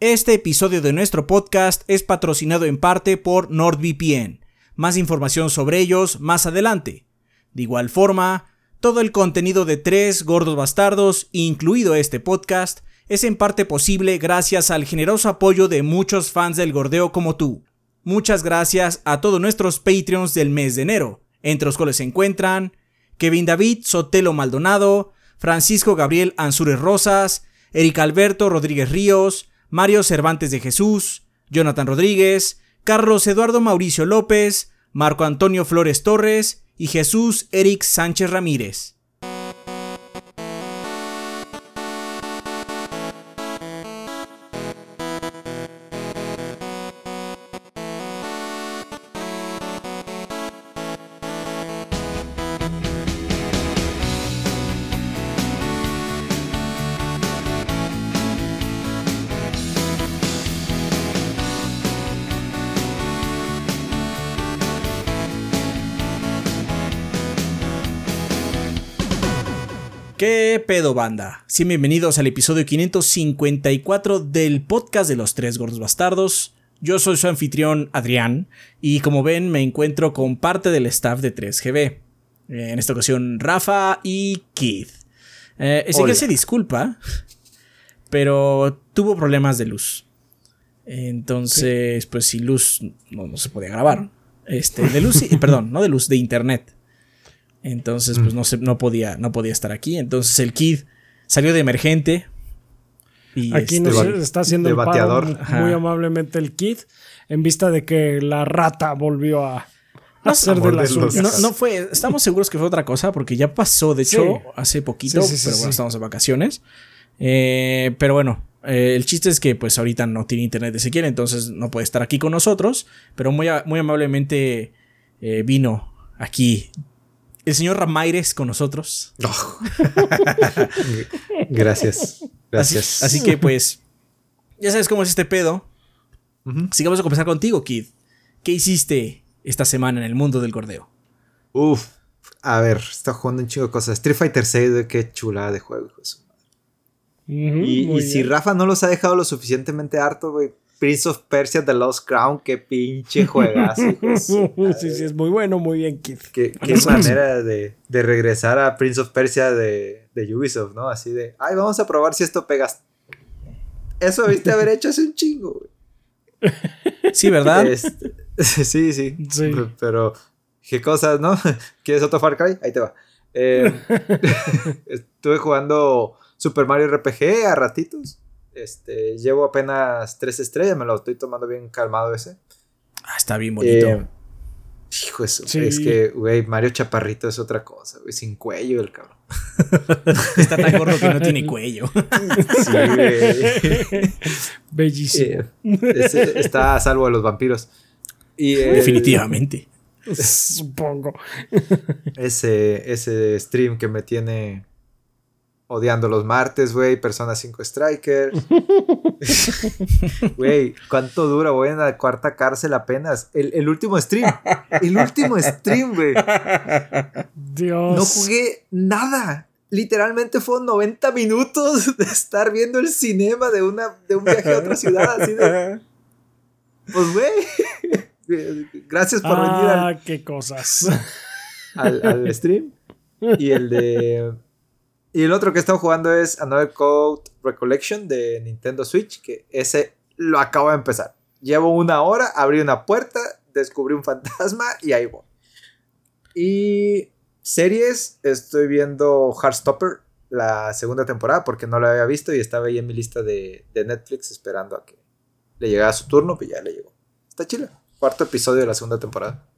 Este episodio de nuestro podcast es patrocinado en parte por NordVPN. Más información sobre ellos más adelante. De igual forma, todo el contenido de Tres Gordos Bastardos, incluido este podcast, es en parte posible gracias al generoso apoyo de muchos fans del gordeo como tú. Muchas gracias a todos nuestros Patreons del mes de enero, entre los cuales se encuentran Kevin David Sotelo Maldonado, Francisco Gabriel Ansures Rosas, Eric Alberto Rodríguez Ríos, Mario Cervantes de Jesús, Jonathan Rodríguez, Carlos Eduardo Mauricio López, Marco Antonio Flores Torres y Jesús Eric Sánchez Ramírez. ¿Qué pedo banda? Bienvenidos al episodio 554 del podcast de los tres gordos bastardos. Yo soy su anfitrión Adrián y como ven me encuentro con parte del staff de 3GB. En esta ocasión Rafa y Keith. Eh, que se disculpa, pero tuvo problemas de luz. Entonces, pues sin luz no, se podía grabar. Este, de luz, perdón, no de luz, de internet. Entonces, pues mm. no, se, no, podía, no podía estar aquí. Entonces el Kid salió de emergente. Y aquí nos está haciendo el bateador. muy amablemente el Kid. En vista de que la rata volvió a hacer de las no, no, fue, estamos seguros que fue otra cosa porque ya pasó, de hecho, hace poquito, pero bueno, estamos en vacaciones. Eh, pero bueno, eh, el chiste es que pues ahorita no tiene internet de Ezequiel, entonces no puede estar aquí con nosotros, pero muy, muy amablemente eh, vino aquí el señor Ramírez con nosotros. Oh. Gracias. Gracias. Así, que pues, ya sabes cómo es este pedo. Así que vamos a comenzar contigo, Kid. ¿Qué hiciste esta semana en el mundo del gordeo? Uf, a ver, está jugando un chingo de cosas. Street Fighter 6, qué chulada de juego. y, si Rafa no los ha dejado lo suficientemente harto, güey, Prince of Persia The Lost Crown, qué pinche juegazo. sí, sí, es muy bueno, muy bien, Kid. Qué, manera de, regresar a Prince of Persia de, de, Ubisoft, ¿no? Así de, ay, vamos a probar si esto pegas. Eso viste haber hecho hace un chingo, güey. Sí, ¿verdad? Este, sí, sí, sí. Pero, qué cosas, ¿no? ¿Quieres otro Far Cry? Ahí te va. Eh, estuve jugando Super Mario RPG a ratitos. Este, llevo apenas tres estrellas, me lo estoy tomando bien calmado ese. Ah, está bien bonito. Eh, hijo eso, es que, güey, Mario Chaparrito es otra cosa, güey, sin cuello el cabrón. está tan gordo que no tiene cuello. sí, güey. Bellísimo. Eh, está a salvo de los vampiros. Y, Definitivamente. Supongo. Ese, ese stream que me tiene odiando los martes, güey, Persona 5 Striker. Güey, ¿cuánto dura? Voy en la cuarta cárcel apenas. El, último stream. El último stream, güey. Dios. No jugué nada. Literalmente fueron 90 minutos de estar viendo el cinema de, una, de un viaje a otra ciudad. Así de. Pues, güey. Gracias por venir al. Ah, qué cosas. al stream. Y el de y el otro que he estado jugando es Another Code Recollection de Nintendo Switch, que ese lo acabo de empezar. Llevo una hora, abrí una puerta, descubrí un fantasma y ahí voy. Y series, estoy viendo Heartstopper, la segunda temporada, porque no la había visto y estaba ahí en mi lista de, Netflix esperando a que le llegara su turno, pues ya le llegó. Está chila. Cuarto episodio de la segunda temporada.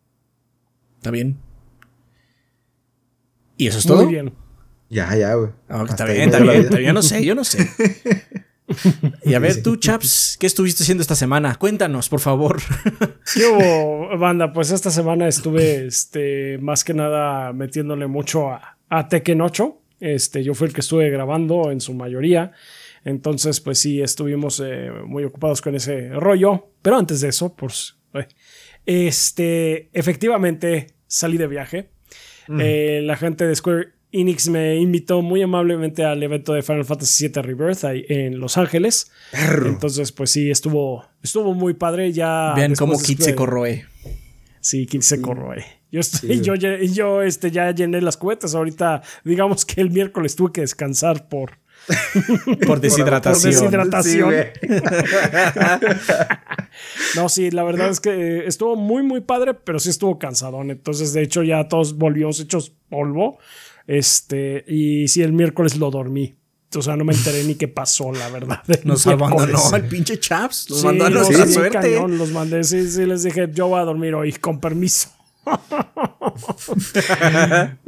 Está bien. ¿Y eso es todo? Muy bien. Ya, ya, güey. Está bien, está bien, Yo no sé, yo no sé. Y a ver, tú, Chaps, ¿qué estuviste haciendo esta semana? Cuéntanos, por favor. Yo, banda, pues esta semana estuve, este, más que nada metiéndole mucho a, a Tekken 8. Este, yo fui el que estuve grabando en su mayoría. Entonces, pues sí, estuvimos eh, muy ocupados con ese rollo. Pero antes de eso, pues, este, efectivamente salí de viaje. Eh, la gente de Square Enix me invitó muy amablemente al evento de Final Fantasy VII Rebirth ahí en Los Ángeles. Entonces, pues sí, estuvo, estuvo muy padre. Ya Vean cómo de- se corroe. Sí, Kit se corroe. Yo, estoy, Sí. yo, ya- yo este, ya llené las cubetas. Ahorita, digamos que el miércoles tuve que descansar por. Por deshidratación. Por deshidratación. Sí. No, sí, la verdad es que eh, estuvo muy, muy padre, pero sí estuvo cansadón. Entonces, de hecho, ya todos volvimos hechos polvo. Este, y sí, el miércoles lo dormí. O sea, no me enteré ni qué pasó, la verdad. Nos abandonó el pinche Chaps. Nos Sí, mandó a no, nuestra sí, suerte. cañón, los mandé, sí, sí, les dije, yo voy a dormir hoy, con permiso.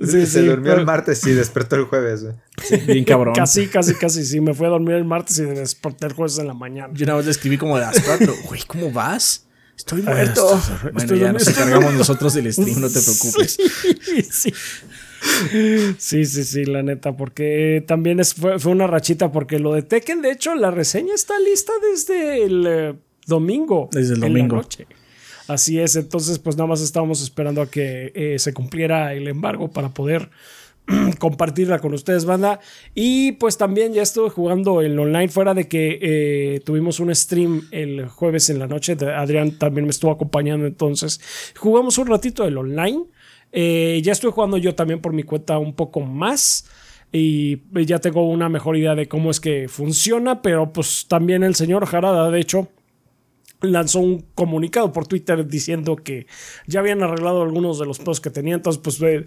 Sí, se sí, durmió pero- el martes y despertó el jueves. Bien cabrón. Casi, casi, casi, sí. Me fui a dormir el martes y desperté el jueves en la mañana. Yo una vez le escribí como de las cuatro. Güey, ¿cómo vas? Estoy muerto. estoy- bueno, estoy ya nos encargamos nosotros del stream, no te preocupes. Sí, sí. Sí, sí, la neta, porque también es, fue, fue una rachita, porque lo de Tekken, de hecho, la reseña está lista desde el eh, domingo. Desde el en la domingo. noche. Así es, entonces pues nada más estábamos esperando a que eh, se cumpliera el embargo para poder compartirla con ustedes, banda. Y pues también ya estuve jugando el online, fuera de que eh, tuvimos un stream el jueves en la noche. Adrián también me estuvo acompañando, entonces jugamos un ratito el online. Eh, ya estoy jugando yo también por mi cuenta un poco más. Y ya tengo una mejor idea de cómo es que funciona, pero pues también el señor Jarada, de hecho, lanzó un comunicado por Twitter diciendo que ya habían arreglado algunos de los pedos que tenía. Entonces, pues eh,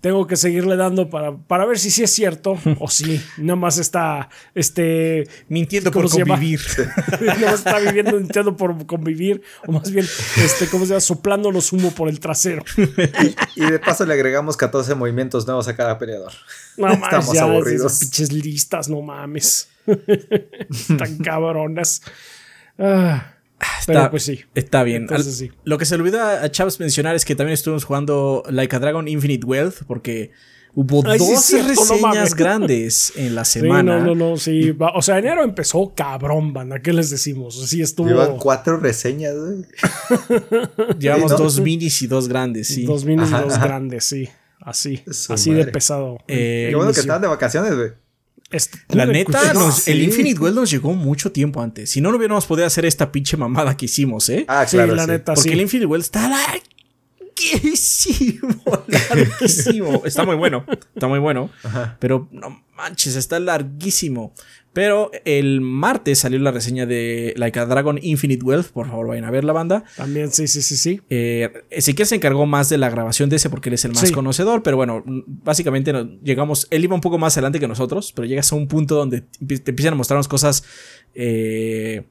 tengo que seguirle dando para, para ver si sí es cierto o si nada más está este, Mintiendo ¿Cómo por convivir. nada más está viviendo, intentando por convivir, o más bien, este, ¿cómo se llama? Soplándonos humo por el trasero. Y de paso le agregamos 14 movimientos nuevos a cada peleador. No mames, Estamos ya, aburridos. esas pinches listas, no mames. Tan cabronas. Ah, pero Está, pues sí. está bien. Entonces Al- sí. Lo que se le olvida a Chaps mencionar es que también estuvimos jugando Like a Dragon Infinite Wealth porque hubo Ay, sí, 12 es cierto, no reseñas grandes en la Sí, semana. no, no, no, sí. va- O sea, enero empezó cabrón, banda. ¿Qué les decimos? Sí, estuvo Llevan cuatro reseñas, güey. Llevamos Sí, ¿no? dos minis y dos grandes, sí. dos minis y dos ajá. grandes, sí. Así, Su así de pesado. Eh, Qué bueno que estaban de vacaciones, güey. Este- La neta, nos- sí. el Infinite Wealth nos llegó mucho tiempo antes. Si no, no hubiéramos podido hacer esta pinche mamada que hicimos, ¿eh? Ah, Sí, claro. la sí. neta, Porque sí. el Infinite Wealth está larguísimo. Larguísimo. está muy bueno. Está muy bueno. Pero no manches, está larguísimo. Pero el martes salió la reseña de Like a Dragon Infinite Wealth. Por favor, vayan a ver la banda. También, sí, sí, sí, sí. Eh, Ezequiel se encargó más de la grabación de ese porque él es el más Sí. conocedor, pero bueno, básicamente llegamos, él iba un poco más adelante que nosotros, pero llegas a un punto donde te empiezan a mostrarnos cosas, eh,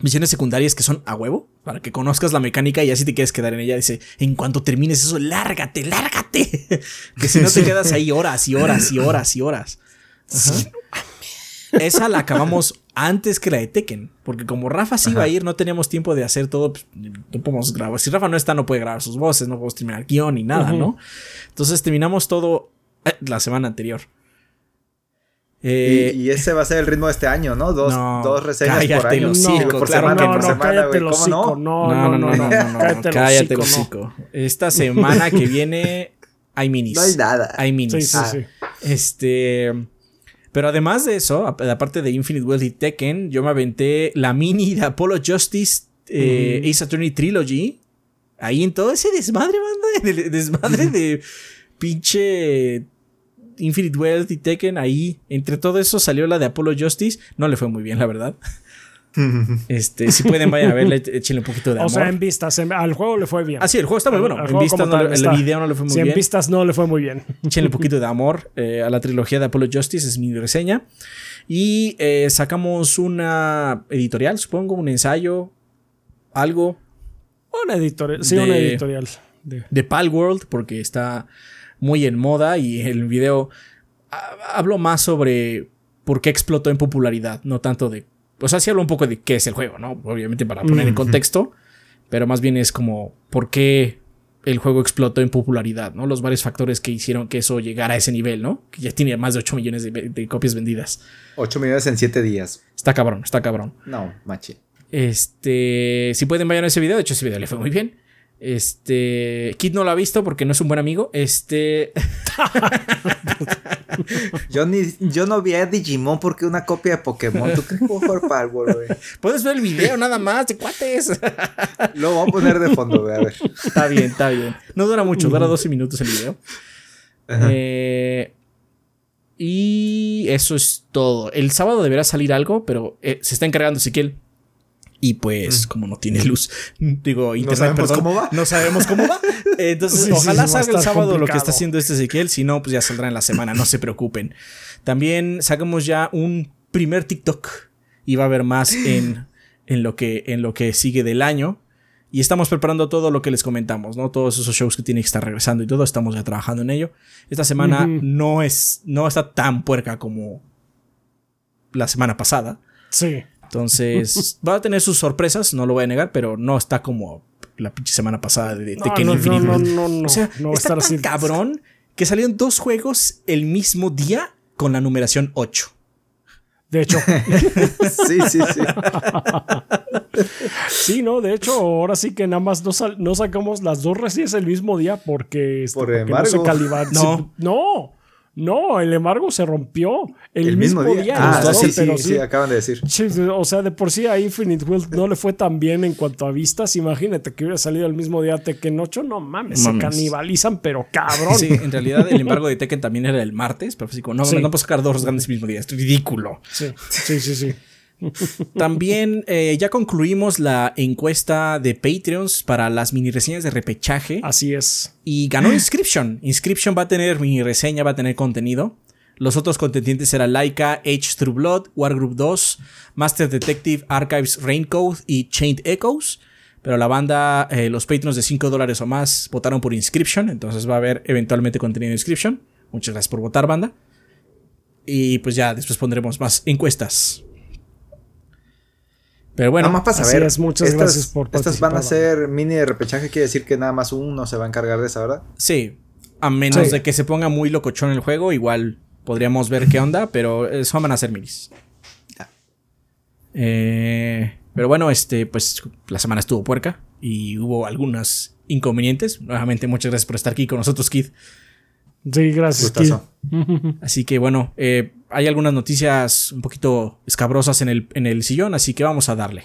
misiones secundarias que son a huevo, para que conozcas la mecánica y así te quieres quedar en ella. Dice, en cuanto termines eso, lárgate, lárgate, que si no te quedas ahí horas y horas y horas y horas. Sí, no. Esa la acabamos antes que la de Tekken. Porque como Rafa sí iba a ir, no teníamos tiempo de hacer todo. pues, no podemos grabar. Si Rafa no está, no puede grabar sus voces, no podemos terminar guion ni nada. ¿no? Entonces terminamos todo eh, la semana anterior. Eh, y, y ese va a ser el ritmo de este año, ¿no? Dos, no, dos reseñas por cállate año. hocico, por claro semana, que no, por no, semana, cállate güey. el ¿Cómo hocico. no? No, no, no, no. cállate, Cállate el el hocico. Esta semana que viene hay minis. No hay nada. Hay minis. Sí, sí, Ah. sí. Este. Pero además de eso, ap- aparte de Infinite Wealth y Tekken, yo me aventé la mini de Apollo Justice eh, Ace Attorney Trilogy. Ahí en todo ese desmadre, banda. En el desmadre de pinche Infinite Wealth y Tekken. Ahí, entre todo eso, salió la de Apollo Justice. No le fue muy bien, la verdad. Este, si pueden, vayan a verla, échenle un poquito de O amor. sea, en vistas, en- al juego le fue bien. Ah, sí, el juego está muy bueno. Al En vistas no el video no le fue muy Sí, en bien. vistas no le fue muy bien. Échenle un poquito de amor eh, a la trilogía de Apollo Justice, es mi reseña. Y eh, sacamos una editorial, supongo, un ensayo, algo Una editorial. Sí, De- una editorial. de- de Palworld, porque está muy en moda y el video ha- hablo más sobre por qué explotó en popularidad, no tanto de... O sea, sí hablo un poco de qué es el juego, ¿no? Obviamente para poner en contexto, pero más bien es como por qué el juego explotó en popularidad, ¿no? Los varios factores que hicieron que eso llegara a ese nivel, ¿no? Que ya tiene más de 8 millones de, de copias vendidas. 8 millones en 7 días. Está cabrón, está cabrón. No, machi. Este, si pueden vayan a ese video, de hecho ese video le fue muy bien. Este, Kid no lo ha visto porque no es un buen amigo. Este, yo, ni, yo no vi a Digimon porque una copia de Pokémon. ¿Tú crees que puedo jugar güey? Puedes ver el video nada más de cuates. Lo voy a poner de fondo, güey, a ver. Está bien, está bien. No dura mucho, dura 12 minutos el video. Eh, y eso es todo. El sábado deberá salir algo, pero eh, se está encargando Ezequiel. Y pues, como no tiene luz, digo, internet, no sabemos perdón, cómo va. No sabemos cómo va. Entonces, Sí, ojalá sí, salga el sábado lo que está haciendo este Ezequiel. Si no, pues ya saldrá en la semana, no se preocupen. También sacamos ya un primer TikTok. Y va a haber más en, en, lo que, en lo que sigue del año. Y estamos preparando todo lo que les comentamos, ¿no? Todos esos shows que tienen que estar regresando y todo, estamos ya trabajando en ello. Esta semana no es, no está tan puerca como la semana pasada. Sí. Entonces, va a tener sus sorpresas, no lo voy a negar, pero no está como la pinche semana pasada de, de No, Tekken no, Infinite no, no, no, O sea, no va a está estar tan así. cabrón que salieron dos juegos el mismo día con la numeración 8. De hecho, Sí, sí, sí. sí, no, de hecho, ahora sí que nada más no, sal- no sacamos las dos recientes el mismo día porque, este, Por porque no se embargo. calibraron. No. no, no, el embargo se rompió el, El mismo día. Ah, dos, sí, sí, pero sí, acaban de decir. Sí, o sea, de por sí a Infinite World no le fue tan bien en cuanto a vistas. Imagínate que hubiera salido el mismo día Tekken 8. No mames, Mames. se canibalizan, pero cabrón. Sí, en realidad el embargo de Tekken también era el martes, pero así como, no, Sí. no puedo sacar dos grandes el mismo día, es ridículo. Sí, sí, sí. sí. También eh, ya concluimos la encuesta de Patreons para las mini reseñas de repechaje. Así es. Y ganó Inscription. Inscription va a tener mini reseña, va a tener contenido. Los otros contendientes eran Laika, Age Through Blood, Wargroup 2, Master Detective Archives Raincode y Chained Echoes. Pero la banda, eh, los patrons de 5 dólares o más votaron por Inscription. Entonces va a haber eventualmente contenido de Inscription. Muchas gracias por votar, banda. Y pues ya después pondremos más encuestas. Pero bueno, nada más para así saber. es, muchas estas, gracias por Estas van a participar, ser mini de repechaje, quiere decir que nada más uno se va a encargar de esa, ¿verdad? Sí. A menos Sí. de que se ponga muy locochón el juego, igual podríamos ver qué onda, pero eso van a ser minis. Ya. Eh, pero bueno, este, pues la semana estuvo puerca y hubo algunos inconvenientes. Nuevamente, muchas gracias por estar aquí con nosotros, Kid. Sí, gracias. Kid. Así que bueno, eh, hay algunas noticias un poquito escabrosas en el, en el sillón, así que vamos a darle.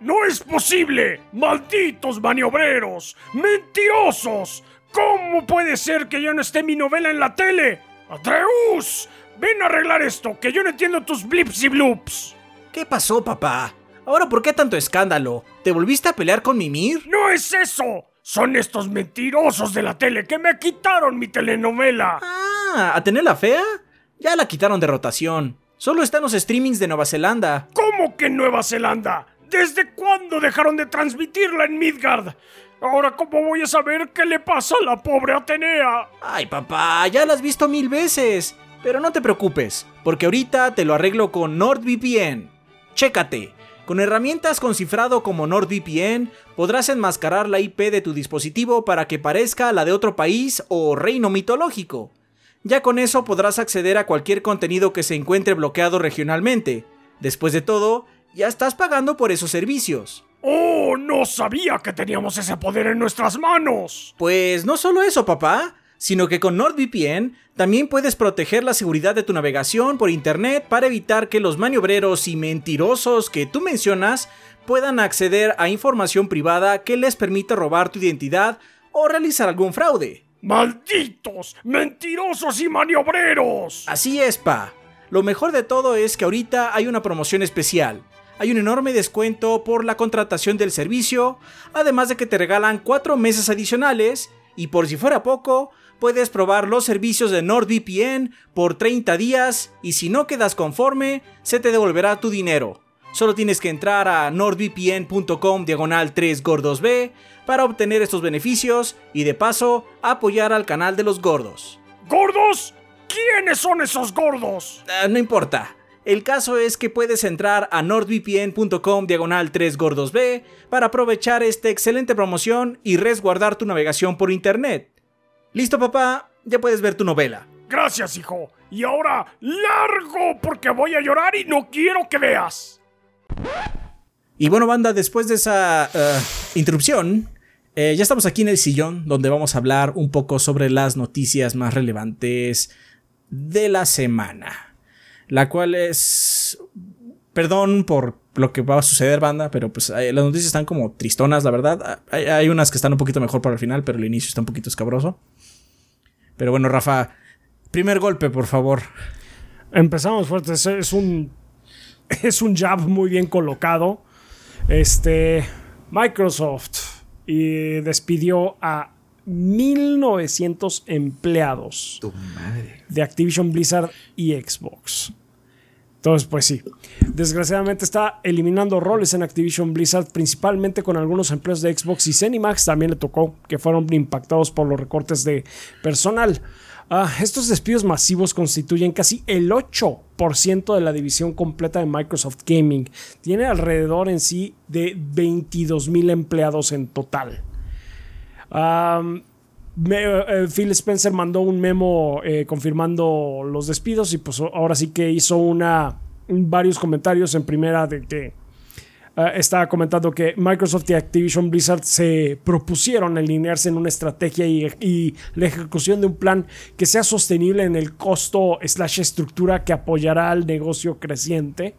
¡No es posible! ¡Malditos maniobreros! ¡Mentirosos! ¿Cómo puede ser que ya no esté mi novela en la tele? ¡Atreus! Ven a arreglar esto, que yo no entiendo tus blips y bloops. ¿Qué pasó, papá? ¿Ahora por qué tanto escándalo? ¿Te volviste a pelear con Mimir? ¡No es eso! Son estos mentirosos de la tele que me quitaron mi telenovela. Ah, ¿a tener la fea? Ya la quitaron de rotación. Solo están los streamings de Nueva Zelanda. ¿Cómo que Nueva Zelanda? ¿Desde cuándo dejaron de transmitirla en Midgard? Ahora, ¿cómo voy a saber qué le pasa a la pobre Atenea? Ay, papá, ya la has visto mil veces. Pero no te preocupes, porque ahorita te lo arreglo con NordVPN. Chécate. Con herramientas con cifrado como NordVPN, podrás enmascarar la IP de tu dispositivo para que parezca la de otro país o reino mitológico. Ya con eso podrás acceder a cualquier contenido que se encuentre bloqueado regionalmente. Después de todo, ya estás pagando por esos servicios. ¡Oh, no sabía que teníamos ese poder en nuestras manos! Pues no solo eso, papá, sino que con NordVPN también puedes proteger la seguridad de tu navegación por internet para evitar que los maniobreros y mentirosos que tú mencionas puedan acceder a información privada que les permita robar tu identidad o realizar algún fraude. ¡Malditos! ¡Mentirosos y maniobreros! Así es, pa. Lo mejor de todo es que ahorita hay una promoción especial. Hay un enorme descuento por la contratación del servicio, además de que te regalan 4 meses adicionales y por si fuera poco, puedes probar los servicios de NordVPN por 30 días y si no quedas conforme, se te devolverá tu dinero. Solo tienes que entrar a nordvpn.com diagonal 3 gordos B para obtener estos beneficios y de paso apoyar al canal de los gordos. ¿Gordos? ¿Quiénes son esos gordos? Ah, no importa. El caso es que puedes entrar a nordvpn.com diagonal 3 gordos B para aprovechar esta excelente promoción y resguardar tu navegación por internet. ¿Listo papá? Ya puedes ver tu novela. Gracias, hijo. Y ahora, largo, porque voy a llorar y no quiero que veas. Y bueno banda, después de esa eh, interrupción, Eh, ya estamos aquí en el sillón donde vamos a hablar un poco sobre las noticias más relevantes de la semana. La cual es... Perdón por lo que va a suceder, banda, pero pues eh, las noticias están como tristonas, la verdad. Hay, hay, unas que están un poquito mejor para el final, pero el inicio está un poquito escabroso. Pero bueno, Rafa, primer golpe, por favor. Empezamos fuerte. Es, es un. Es un jab muy bien colocado. Este. Microsoft y despidió a 1900 empleados Tu madre. de Activision Blizzard y Xbox. Entonces, pues sí. Desgraciadamente está eliminando roles en Activision Blizzard, principalmente con algunos empleos de Xbox y Zenimax también le tocó, que fueron impactados por los recortes de personal. Ah, estos despidos masivos constituyen casi el 8% de la división completa de Microsoft Gaming. Tiene alrededor en sí de 22 mil empleados en total. Eh, Phil Spencer mandó un memo eh, confirmando los despidos y pues ahora sí que hizo una varios comentarios en primera de que uh, estaba comentando que Microsoft y Activision Blizzard se propusieron alinearse en una estrategia y, y, la ejecución de un plan que sea sostenible en el costo slash estructura que apoyará al negocio creciente.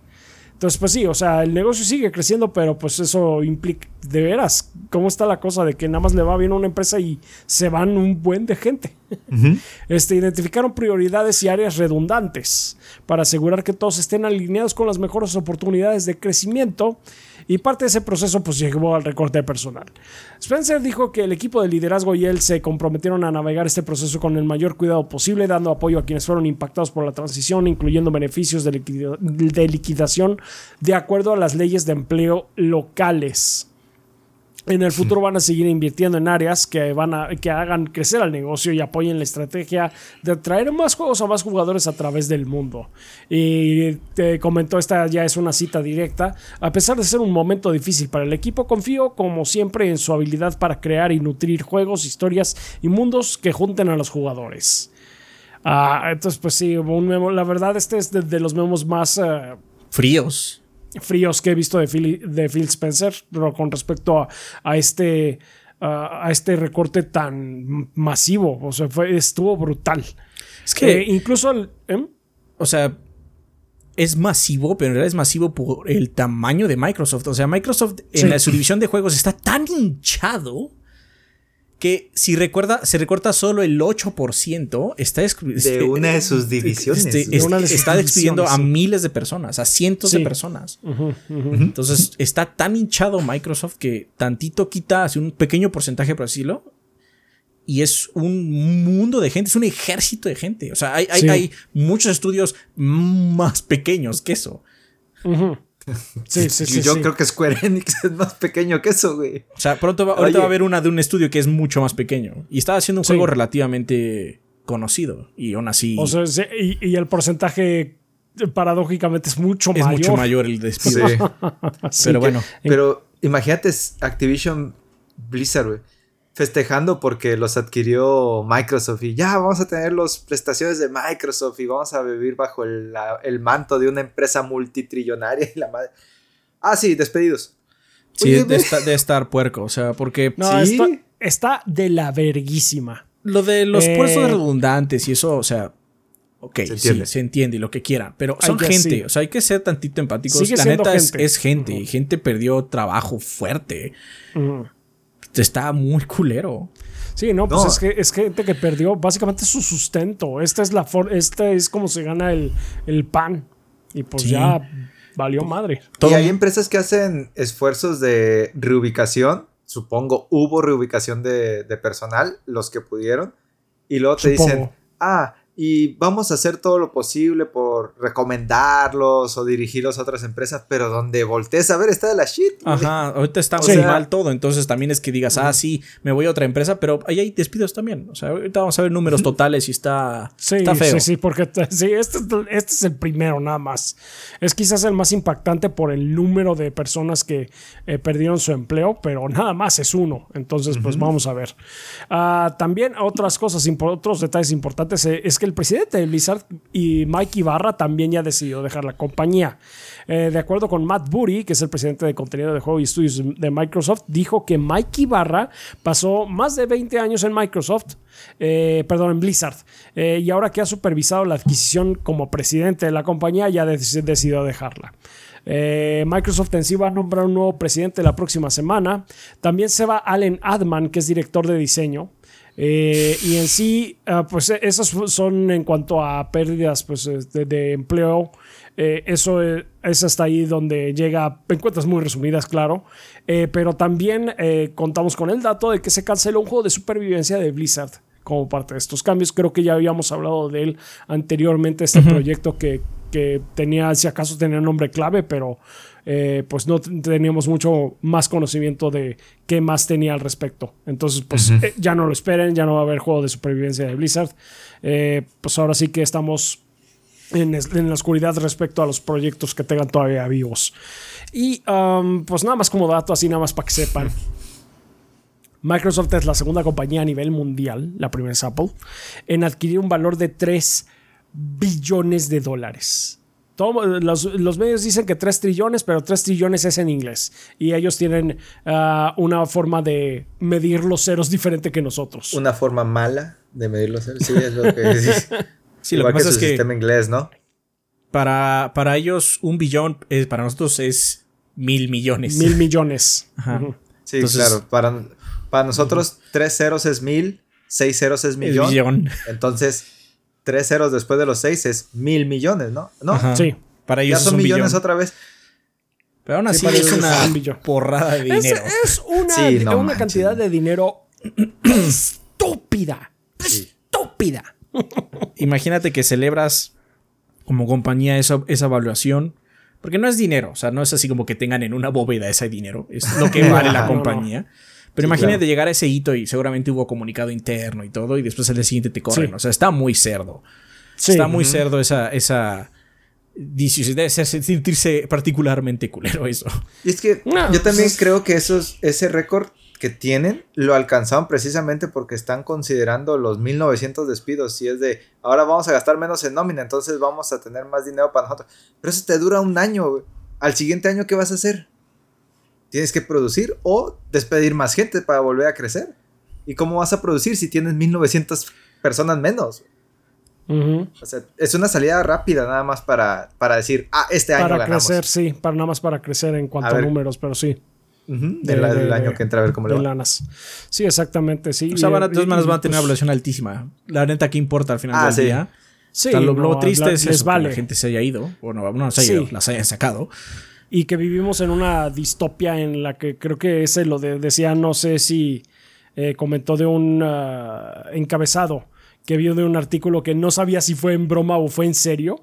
Entonces, pues sí, o sea, el negocio sigue creciendo, pero pues eso implica, de veras, ¿cómo está la cosa de que nada más le va bien a una empresa y se van un buen de gente? Uh -huh. este, identificaron prioridades y áreas redundantes para asegurar que todos estén alineados con las mejores oportunidades de crecimiento y parte de ese proceso pues llevó al recorte de personal. Spencer dijo que el equipo de liderazgo y él se comprometieron a navegar este proceso con el mayor cuidado posible, dando apoyo a quienes fueron impactados por la transición, incluyendo beneficios de liquidación de acuerdo a las leyes de empleo locales. En el futuro van a seguir invirtiendo en áreas que, van a, que hagan crecer al negocio y apoyen la estrategia de atraer más juegos a más jugadores a través del mundo. Y te comentó, esta ya es una cita directa. A pesar de ser un momento difícil para el equipo, confío como siempre en su habilidad para crear y nutrir juegos, historias y mundos que junten a los jugadores. Uh, entonces, pues sí, un memo, la verdad este es de, de los memos más... Uh, Fríos fríos que he visto de Phil, de Phil Spencer, pero con respecto a, a este, a este recorte tan masivo. O sea, fue, estuvo brutal. Es que eh, incluso el, ¿eh? O sea, es masivo, pero en realidad es masivo por el tamaño de Microsoft. O sea, Microsoft en Sí. la subdivisión de juegos está tan hinchado que si recuerda, se recorta solo el 8%, está de una de sus divisiones. Este, De una de sus está despidiendo a divisiones, sí. miles de personas, a cientos Sí. de personas. Entonces está tan hinchado Microsoft que tantito quita así un pequeño porcentaje, por decirlo. Y es un mundo de gente, es un ejército de gente. O sea, hay, hay, Sí. hay muchos estudios más pequeños que eso. Ujú. Sí, sí, sí. Yo sí. creo que Square Enix es más pequeño que eso, güey. O sea, pronto va, ahorita Oye. va a haber una de un estudio que es mucho más pequeño. Y está haciendo un Sí. juego relativamente conocido. Y aún así O sea, sí, y, y el porcentaje eh, paradójicamente es mucho es mayor. mucho mayor el despido. Pero bueno, Pero imagínate Activision Blizzard, güey. Festejando porque los adquirió Microsoft y ya vamos a tener las prestaciones de Microsoft y vamos a vivir bajo el, la- el manto de una empresa multitrillonaria y la madre. Ah, sí, despedidos. sí, Oye, de, esta- de estar puerco. O sea, porque No, Sí. está, está de la verguísima. lo de los Eh. puestos redundantes y eso, o sea. Ok, Se sí, entiende. se entiende y lo que quieran. Pero son gente. sí. O sea, hay que ser tantito empáticos. Sigue la siendo neta es, gente. es gente. Y gente perdió trabajo fuerte. Ujú. Está muy culero. Sí, no, pues No. es que es gente que perdió básicamente su sustento. Esta es la for esta es como se gana el, el pan. Y pues Sí. ya valió madre. Todo- Y hay empresas que hacen esfuerzos de reubicación. Supongo hubo reubicación de, de personal, los que pudieron. Y luego te Supongo. dicen, ah, y vamos a hacer todo lo posible por recomendarlos o dirigirlos a otras empresas, pero donde voltees a ver está de la shit. güey. Ajá, ahorita está O muy sea- mal todo, entonces también es que digas, ah, sí, me voy a otra empresa, pero ahí hay despidos también. O sea, ahorita vamos a ver números totales y está, Sí, está feo. sí, sí, porque sí, este, es- este es el primero nada más. Es quizás el más impactante por el número de personas que eh, perdieron su empleo, pero nada más es uno. Entonces, pues vamos a ver. Ah, también otras cosas, otros detalles importantes, eh, es que el presidente de Blizzard y Mike Ibarra También ya decidió dejar la compañía. Eh, de acuerdo con Matt Booty, que es el presidente de contenido de juego y estudios de Microsoft, dijo que Mike Ibarra pasó más de 20 años en Microsoft, eh, perdón, en Blizzard, eh, y ahora que ha supervisado la adquisición como presidente de la compañía, ya decidió dejarla. Microsoft en sí va a nombrar un nuevo presidente la próxima semana. También se va Allen Adman, que es director de diseño. Y en sí, ah, pues esas son en cuanto a pérdidas pues, de empleo eh, eso es, hasta ahí donde llega, encuentras muy resumidas, claro. Eh, pero también eh, contamos con el dato de que se canceló un juego de supervivencia de Blizzard como parte de estos cambios. Creo que ya habíamos hablado de él anteriormente, este proyecto que, tenía, si acaso tenía nombre clave, pero pues no teníamos mucho más conocimiento de qué más tenía al respecto. Entonces, pues ya no lo esperen, ya no va a haber juego de supervivencia de Blizzard. pues ahora sí que estamos en, la oscuridad respecto a los proyectos que tengan todavía vivos. Y um, pues nada más como dato, así nada más para que sepan. Microsoft es la segunda compañía a nivel mundial, la primera es Apple, en adquirir un valor de 3 billones de dólares. Los, medios dicen que 3 trillones, pero 3 trillones es en inglés. Y ellos tienen uh, una forma de medir los ceros diferente que nosotros. Una forma mala de medir los ceros. Sí, es lo que Sí, lo que pasa es que. sistema inglés, ¿no? Para, para ellos, un billón, para nosotros es mil millones. Mil millones. Sí, claro. Para, para nosotros, tres ceros es mil, seis ceros es millón. Entonces, tres ceros después de los seis es mil millones, ¿no? ¿No? Sí. Para ellos ya son millones otra vez. Pero aún así es una porrada de dinero. Es, una, una cantidad de dinero estúpida. Estúpida. Imagínate que celebras como compañía esa, esa evaluación. Porque no es dinero, o sea, no es así como que tengan en una bóveda ese dinero, es lo que vale la compañía. Pero imagínate llegar a ese hito y seguramente hubo comunicado interno y todo, y después el día siguiente te corren. O sea, está muy cerdo. Está muy cerdo esa, esa debe sentirse particularmente culero eso. Y es que yo también creo que esos, ese récord que tienen lo alcanzaron precisamente porque están considerando los 1900 despidos. Si es de ahora vamos a gastar menos en nómina, entonces vamos a tener más dinero para nosotros. Pero eso te dura un año. Al siguiente año, ¿qué vas a hacer? Tienes que producir o despedir más gente para volver a crecer. ¿Y cómo vas a producir si tienes 1900 personas menos? o sea, es una salida rápida nada más para, para decir, ah, este año para crecer, sí, para nada más para crecer en cuanto a números, pero sí del año que entra a ver cómo le va. Lanas. Sí, exactamente, sí. O sea, van a, todas maneras van a tener una pues evaluación altísima. La neta, ¿qué importa al final ah, del día? Sí, lo, triste es eso, que la gente se haya ido, o no, no se haya ido, las hayan sacado. Y que vivimos en una distopia en la que creo que ese lo decía, no sé si eh, comentó de un ah, encabezado que vio de un artículo que no sabía si fue en broma o fue en serio,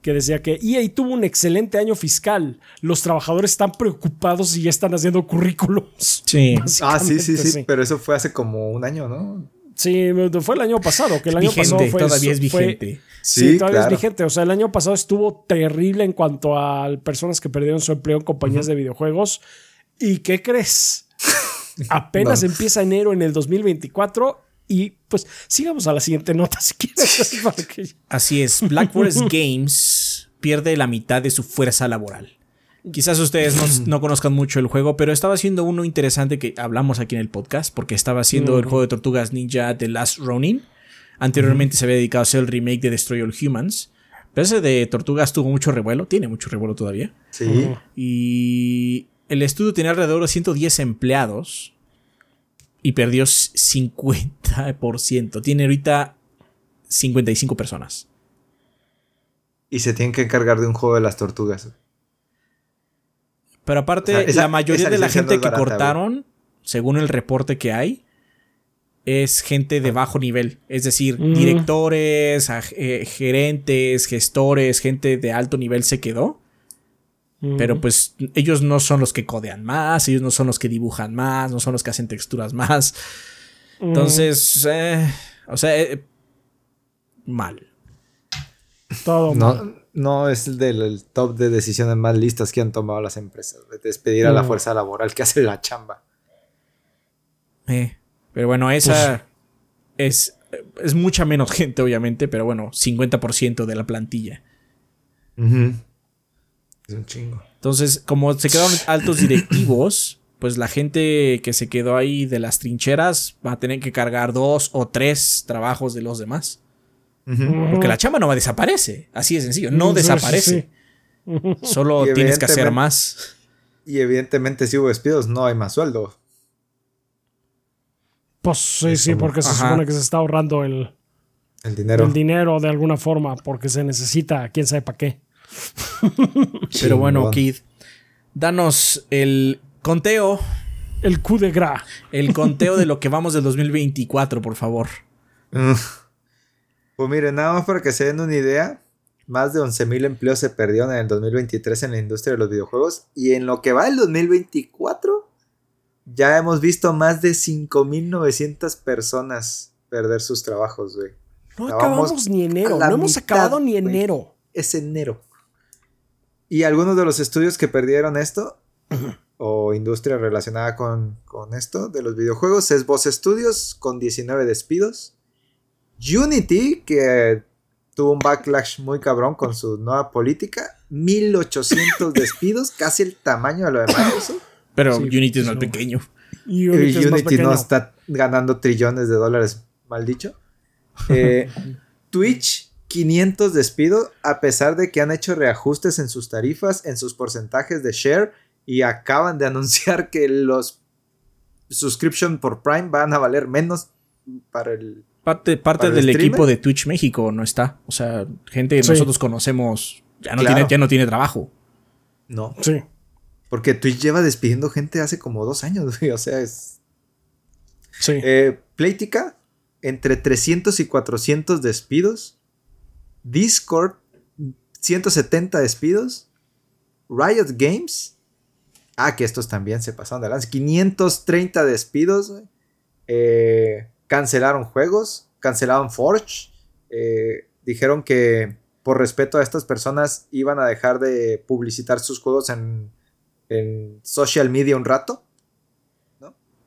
que decía que EA tuvo un excelente año fiscal. Los trabajadores están preocupados y ya están haciendo currículums. Sí. Ah, sí, sí, sí, Pero eso fue hace como un año, ¿no? Sí, fue el año pasado, que el año pasado fue. Todavía es vigente. sí, todavía es vigente. O sea, el año pasado estuvo terrible en cuanto a personas que perdieron su empleo en compañías de videojuegos. ¿Y qué crees? Apenas empieza enero en el 2024 y pues sigamos a la siguiente nota si quieres. Así es, Black Forest Games pierde la mitad de su fuerza laboral. Quizás ustedes no, conozcan mucho el juego, pero estaba haciendo uno interesante que hablamos aquí en el podcast, porque estaba haciendo el juego de Tortugas Ninja The Last Ronin. Anteriormente se había dedicado a hacer el remake de Destroy All Humans. Pero ese de Tortugas tuvo mucho revuelo, tiene mucho revuelo todavía. Sí. Y el estudio tenía alrededor de 110 empleados y perdió 50%. Tiene ahorita 55 personas. Y se tienen que encargar de un juego de las tortugas. Pero aparte, la mayoría de la gente que cortaron, según el reporte que hay, es gente de bajo nivel. Es decir, directores, eh, gerentes, gestores, gente de alto nivel se quedó. Pero pues ellos no son los que codean más, ellos no son los que dibujan más, no son los que hacen texturas más. Entonces, eh, o sea, eh, mal. Todo no, mal. No es del top de decisiones más listas que han tomado las empresas. De despedir a la fuerza laboral que hace la chamba. Eh, pero bueno, esa pues es, es mucha menos gente, obviamente, pero bueno, 50% de la plantilla. Es un chingo. Entonces, como se quedaron altos directivos, pues la gente que se quedó ahí de las trincheras va a tener que cargar dos o tres trabajos de los demás. Porque la chamba no va a desaparece. Así de sencillo. No desaparece. sí, Solo tienes que hacer más. Y evidentemente, si hubo despidos, no hay más sueldo. Pues sí, sí, porque se supone que se está ahorrando el, El dinero. el dinero de alguna forma, porque se necesita, quién sabe para qué. Pero bueno. Kid, danos el conteo. El coup de gras. El conteo de lo que vamos del 2024, por favor. Pues miren, nada más para que se den una idea, más de 11.000 empleos se perdieron en el 2023 en la industria de los videojuegos y en lo que va el 2024 ya hemos visto más de 5.900 personas perder sus trabajos, güey. No acabamos ni enero. No hemos mitad, acabado ni enero. Es enero. Y algunos de los estudios que perdieron esto, o industria relacionada con, con esto de los videojuegos, es Boss Studios con 19 despidos. Unity, que tuvo un backlash muy cabrón con su nueva política. 1800 despidos, casi el tamaño de lo de Microsoft. Pero Sí, Unity es más no. pequeño. Unity, es más Unity no está ganando trillones de dólares, mal dicho. Eh, Twitch, 500 despidos, a pesar de que han hecho reajustes en sus tarifas, en sus porcentajes de share, y acaban de anunciar que los subscription por Prime van a valer menos para el... Parte, parte ¿Para el del streamer? equipo de Twitch México no está. O sea, gente que Sí. nosotros conocemos ya no, Claro. tiene, ya no tiene trabajo. No, Sí. porque Twitch lleva despidiendo gente hace como dos años, güey, o sea, es... Sí. Eh, Playtica, entre 300 y 400 despidos. Discord, 170 despidos. Riot Games. Ah, que estos también se pasaron de lanza. 530 despidos. güey. Eh, cancelaron juegos. Cancelaron Forge. eh, dijeron que por respeto a estas personas iban a dejar de publicitar sus juegos en, en social media un rato.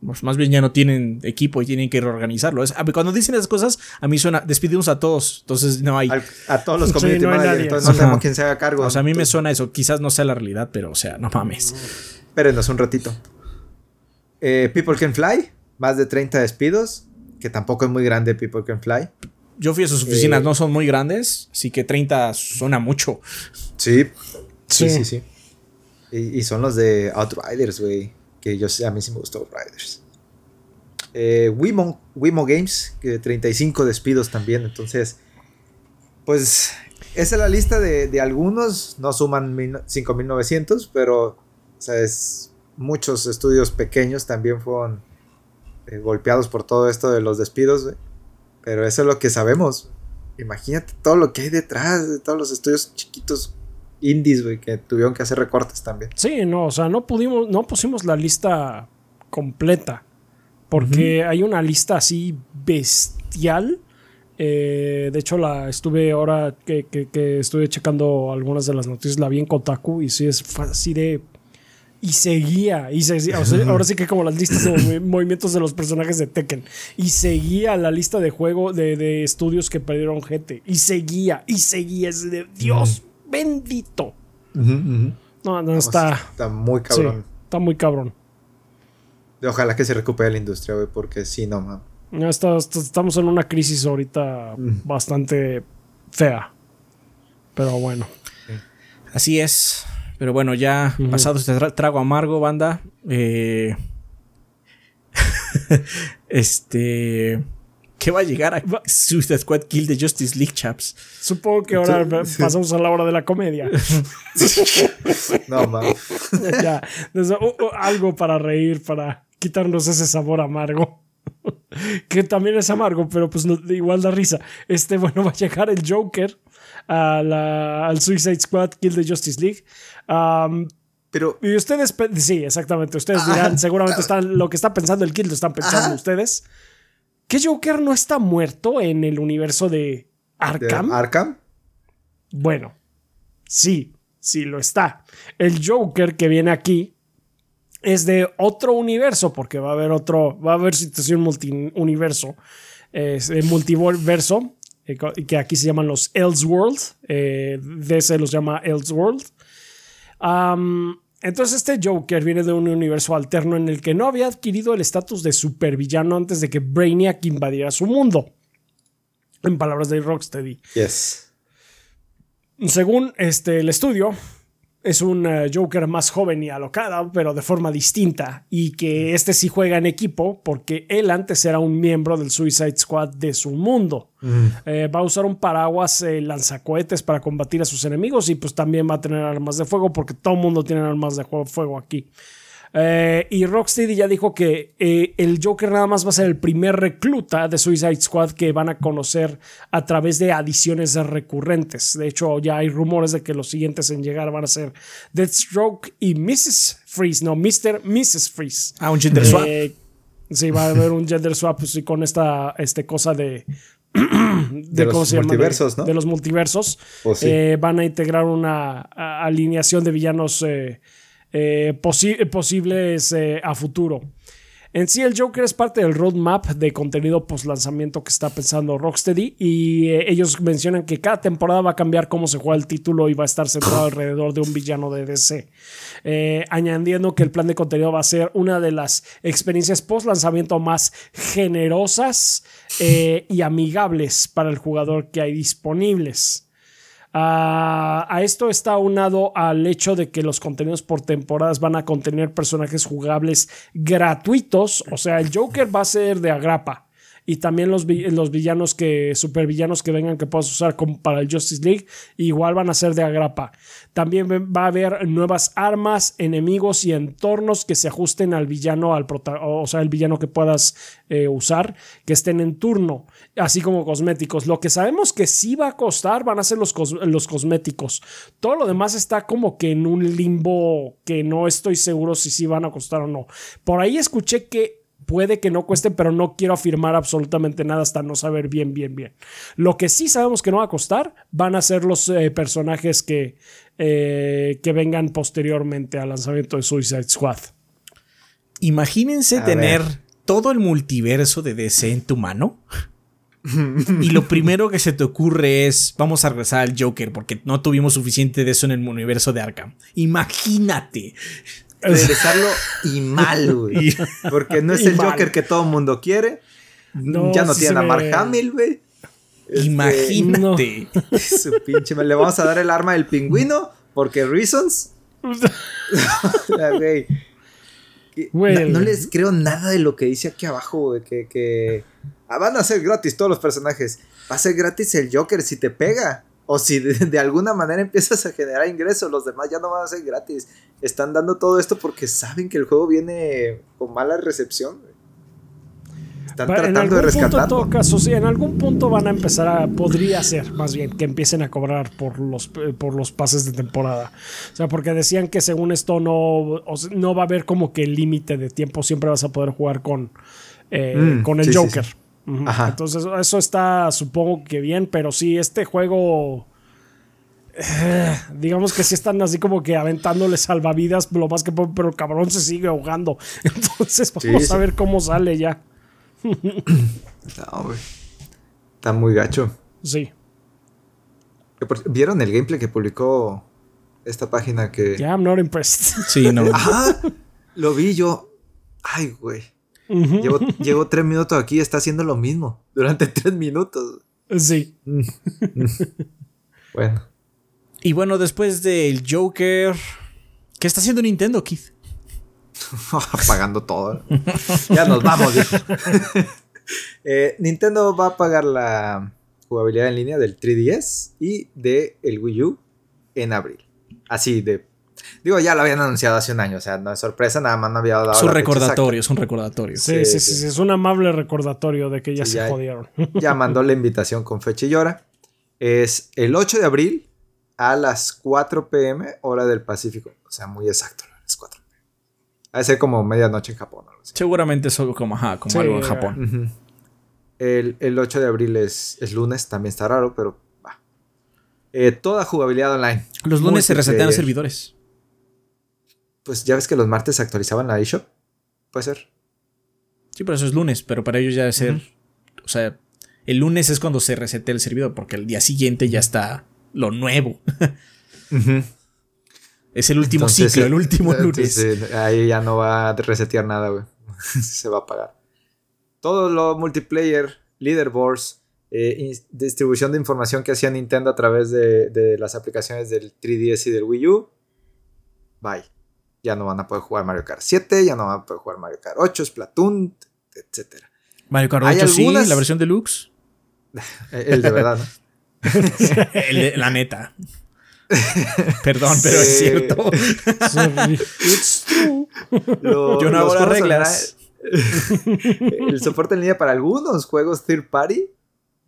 Pues más bien ya no tienen equipo y tienen que reorganizarlo. Es- cuando dicen esas cosas, a mí suena, despedimos a todos. Entonces no hay. al- a todos los Sí, community no managers, entonces no Ajá. tenemos quien se haga cargo. O sea, a mí me suena eso. Quizás no sea la realidad, pero o sea, no mames. Espérenos un ratito. Eh, People Can Fly, más de 30 despidos, que tampoco es muy grande People Can Fly. Yo fui a sus oficinas, Eh. no son muy grandes, así que 30 suena mucho. Sí, sí, Sí. sí, sí. Y, y son los de Outriders, güey, que yo sé, a mí sí me gustó Outriders. Eh, Wimo, Wimo Games, que 35 despidos también, entonces, pues esa es la lista de, de algunos, no suman mil- 5.900, pero, o sea, es, muchos estudios pequeños también fueron eh, golpeados por todo esto de los despidos, güey. Pero eso es lo que sabemos. Imagínate todo lo que hay detrás de todos los estudios chiquitos indies, güey, que tuvieron que hacer recortes también. Sí, no, o sea, no pudimos, no pusimos la lista completa. Porque hay una lista así bestial. Eh, de hecho, la estuve ahora que, que, que estuve checando algunas de las noticias, la vi en Kotaku y sí es así de. Y seguía, y seguía, o sea, ahora sí que como las listas de movi- movimientos de los personajes de Tekken. Y seguía la lista de juego de, de estudios que perdieron gente. Y seguía, y seguía. Es de Dios bendito. No, no, está. Está muy Sí, cabrón. está muy cabrón. Ojalá que se recupere la industria, güey, porque si no, man. Ya está- está- estamos en una crisis ahorita bastante fea. Pero bueno. Así es. Pero bueno, ya pasado este tra- trago amargo, banda. eh, este. ¿Qué va a llegar a Suicide Squad Kill de Justice League, chaps? Supongo que ahora Sí. pasamos a la hora de la comedia. No, man. ya, desde- o- o algo para reír, para quitarnos ese sabor amargo. que también es amargo, pero pues no- igual da risa. Este, bueno, va a llegar el Joker a la- al Suicide Squad Kill the Justice League. Pero, y ustedes, sí, exactamente. Ustedes dirán, seguramente están, lo que está pensando el Kill lo están pensando Ajá. ustedes. ¿Que Joker no está muerto en el universo de ¿de Arkham? Arkham? Bueno, sí, sí lo está. El Joker que viene aquí es de otro universo, porque va a haber otro, va a haber situación multiuniverso, es, eh, multiverso. Eh, que aquí se llaman los Elseworld. Eh, DC los llama Elseworld. Am, entonces este Joker viene de un universo alterno en el que no había adquirido el estatus de supervillano antes de que Brainiac invadiera su mundo. En palabras de Rocksteady. Yes. Según este, el estudio, es un eh, Joker más joven y alocado, pero de forma distinta. Y que este sí juega en equipo porque él antes era un miembro del Suicide Squad de su mundo. Eh, va a usar un paraguas eh, lanzacohetes para combatir a sus enemigos y pues también va a tener armas de fuego porque todo el mundo tiene armas de fuego aquí. Eh, y Rocksteady ya dijo que eh, el Joker nada más va a ser el primer recluta de Suicide Squad que van a conocer a través de adiciones recurrentes. De hecho, ya hay rumores de que los siguientes en llegar van a ser Deathstroke y Mrs. Freeze, no, Mr. Mrs. Freeze. Ah, un gender swap. Eh, sí, va a haber un gender swap pues, y con esta este cosa de. De los ¿cómo se llama? De- multiversos, ¿no? De los multiversos. Oh, van a integrar una a- alineación de villanos eh, eh, posi- posibles eh, a futuro. En sí, el Joker es parte del roadmap de contenido post lanzamiento que está pensando Rocksteady y eh, ellos mencionan que cada temporada va a cambiar cómo se juega el título y va a estar centrado alrededor de un villano de DC. Eh, añadiendo que el plan de contenido va a ser una de las experiencias post lanzamiento más generosas y amigables para el jugador que hay disponibles. A esto está aunado al hecho de que los contenidos por temporadas van a contener personajes jugables gratuitos. O sea, el Joker va a ser de agrapa. Y también los, los villanos que, supervillanos que vengan que puedas usar para el Justice League, igual van a ser de agrapa. También va a haber nuevas armas, enemigos y entornos que se ajusten al villano, al o sea, el villano que puedas eh, usar, que estén en turno, así como cosméticos. Lo que sabemos que sí va a costar van a ser los, cos- los cosméticos. Todo lo demás está como que en un limbo que no estoy seguro si sí van a costar o no. Por ahí escuché que puede que no cueste, pero no quiero afirmar absolutamente nada hasta no saber bien, bien, bien. Lo que sí sabemos que no va a costar van a ser los eh, personajes que, eh, que vengan posteriormente al lanzamiento de Suicide Squad. Imagínense A tener ver. todo el multiverso de DC en tu mano. y lo primero que se te ocurre es, vamos a regresar al Joker, porque no tuvimos suficiente de eso en el universo de Arkham. Imagínate. Regresarlo y mal, güey. Porque no es el mal. Joker que todo el mundo quiere. No, ya no se a Mark Hamill, güey. Este, Imagínate. Su pinche. Le vamos a dar el arma del pingüino porque reasons. Güey. No, les creo nada de lo que dice aquí abajo, güey. Que, que ah, van a ser gratis todos los personajes. Va a ser gratis el Joker si te pega. O si de, de alguna manera empiezas a generar ingresos, los demás ya no van a ser gratis. Están dando todo esto porque saben que el juego viene con mala recepción. Están en tratando de punto, en rescatarlo. todo caso, sí, en algún punto van a empezar a, podría ser más bien, que empiecen a cobrar por los, eh, por los pases de temporada. O sea, porque decían que según esto no, no va a haber como que límite de tiempo, siempre vas a poder jugar con, eh, Mm, con el sí, sí, Joker. Ajá. Entonces, eso está, supongo que bien, pero sí, este juego... eh, digamos que sí están así como que aventándole salvavidas lo más que pueden, pero el cabrón se sigue ahogando. Entonces vamos Sí, a sí. ver cómo sale ya. No, güey. Está muy gacho. Sí. ¿Vieron el gameplay que publicó esta página que... Yeah, I'm not impressed. Sí, no. Ajá, lo vi yo. Ay, güey. Llevo, llevo tres minutos aquí y está haciendo lo mismo. Durante tres minutos. Sí. Bueno. Y bueno, después del Joker. ¿Qué está haciendo Nintendo, Keith? Apagando todo. ya nos vamos. Eh, Nintendo va a pagar la jugabilidad en línea del 3DS y del el Wii U en abril. Así de... Digo, ya lo habían anunciado hace un año, o sea, no es sorpresa, nada más no había dado Es un recordatorio, es un recordatorio. Sí, sí, Sí, sí, Es un amable recordatorio de que ya Sí, se ya- jodieron. ya mandó la invitación con fecha y hora. Es el 8 de abril a las 4 pm, hora del Pacífico. O sea, muy exacto, a las 4 pm. Ha de ser como medianoche en Japón. algo así. Seguramente es algo como, ajá, como Sí, algo en eh, Japón. El, el 8 de abril es, es lunes, también está raro, pero va. Eh, toda jugabilidad online. Los lunes se resetean los servidores. Pues ya ves que los martes se actualizaban la eShop. Puede ser. Sí, pero eso es lunes, pero para ellos ya debe ser. O sea, El lunes es cuando se resete el servidor, porque el día siguiente ya está lo nuevo. Es el último Entonces, ciclo, el último sí, lunes. sí, ahí ya no va a resetear nada, güey. Se va a apagar. Todo lo multiplayer, leaderboards, eh, distribución de información que hacía Nintendo a través de, de las aplicaciones del 3DS y del Wii U. Bye. Ya no van a poder jugar Mario Kart 7, ya no van a poder jugar Mario Kart 8, Splatoon, etc. Mario Kart Hay 8 sí, la versión deluxe. El de verdad, ¿no? El de- la neta. Perdón, pero es cierto. It's true. Lo- Yo no hago las reglas. online- el soporte en línea para algunos juegos third party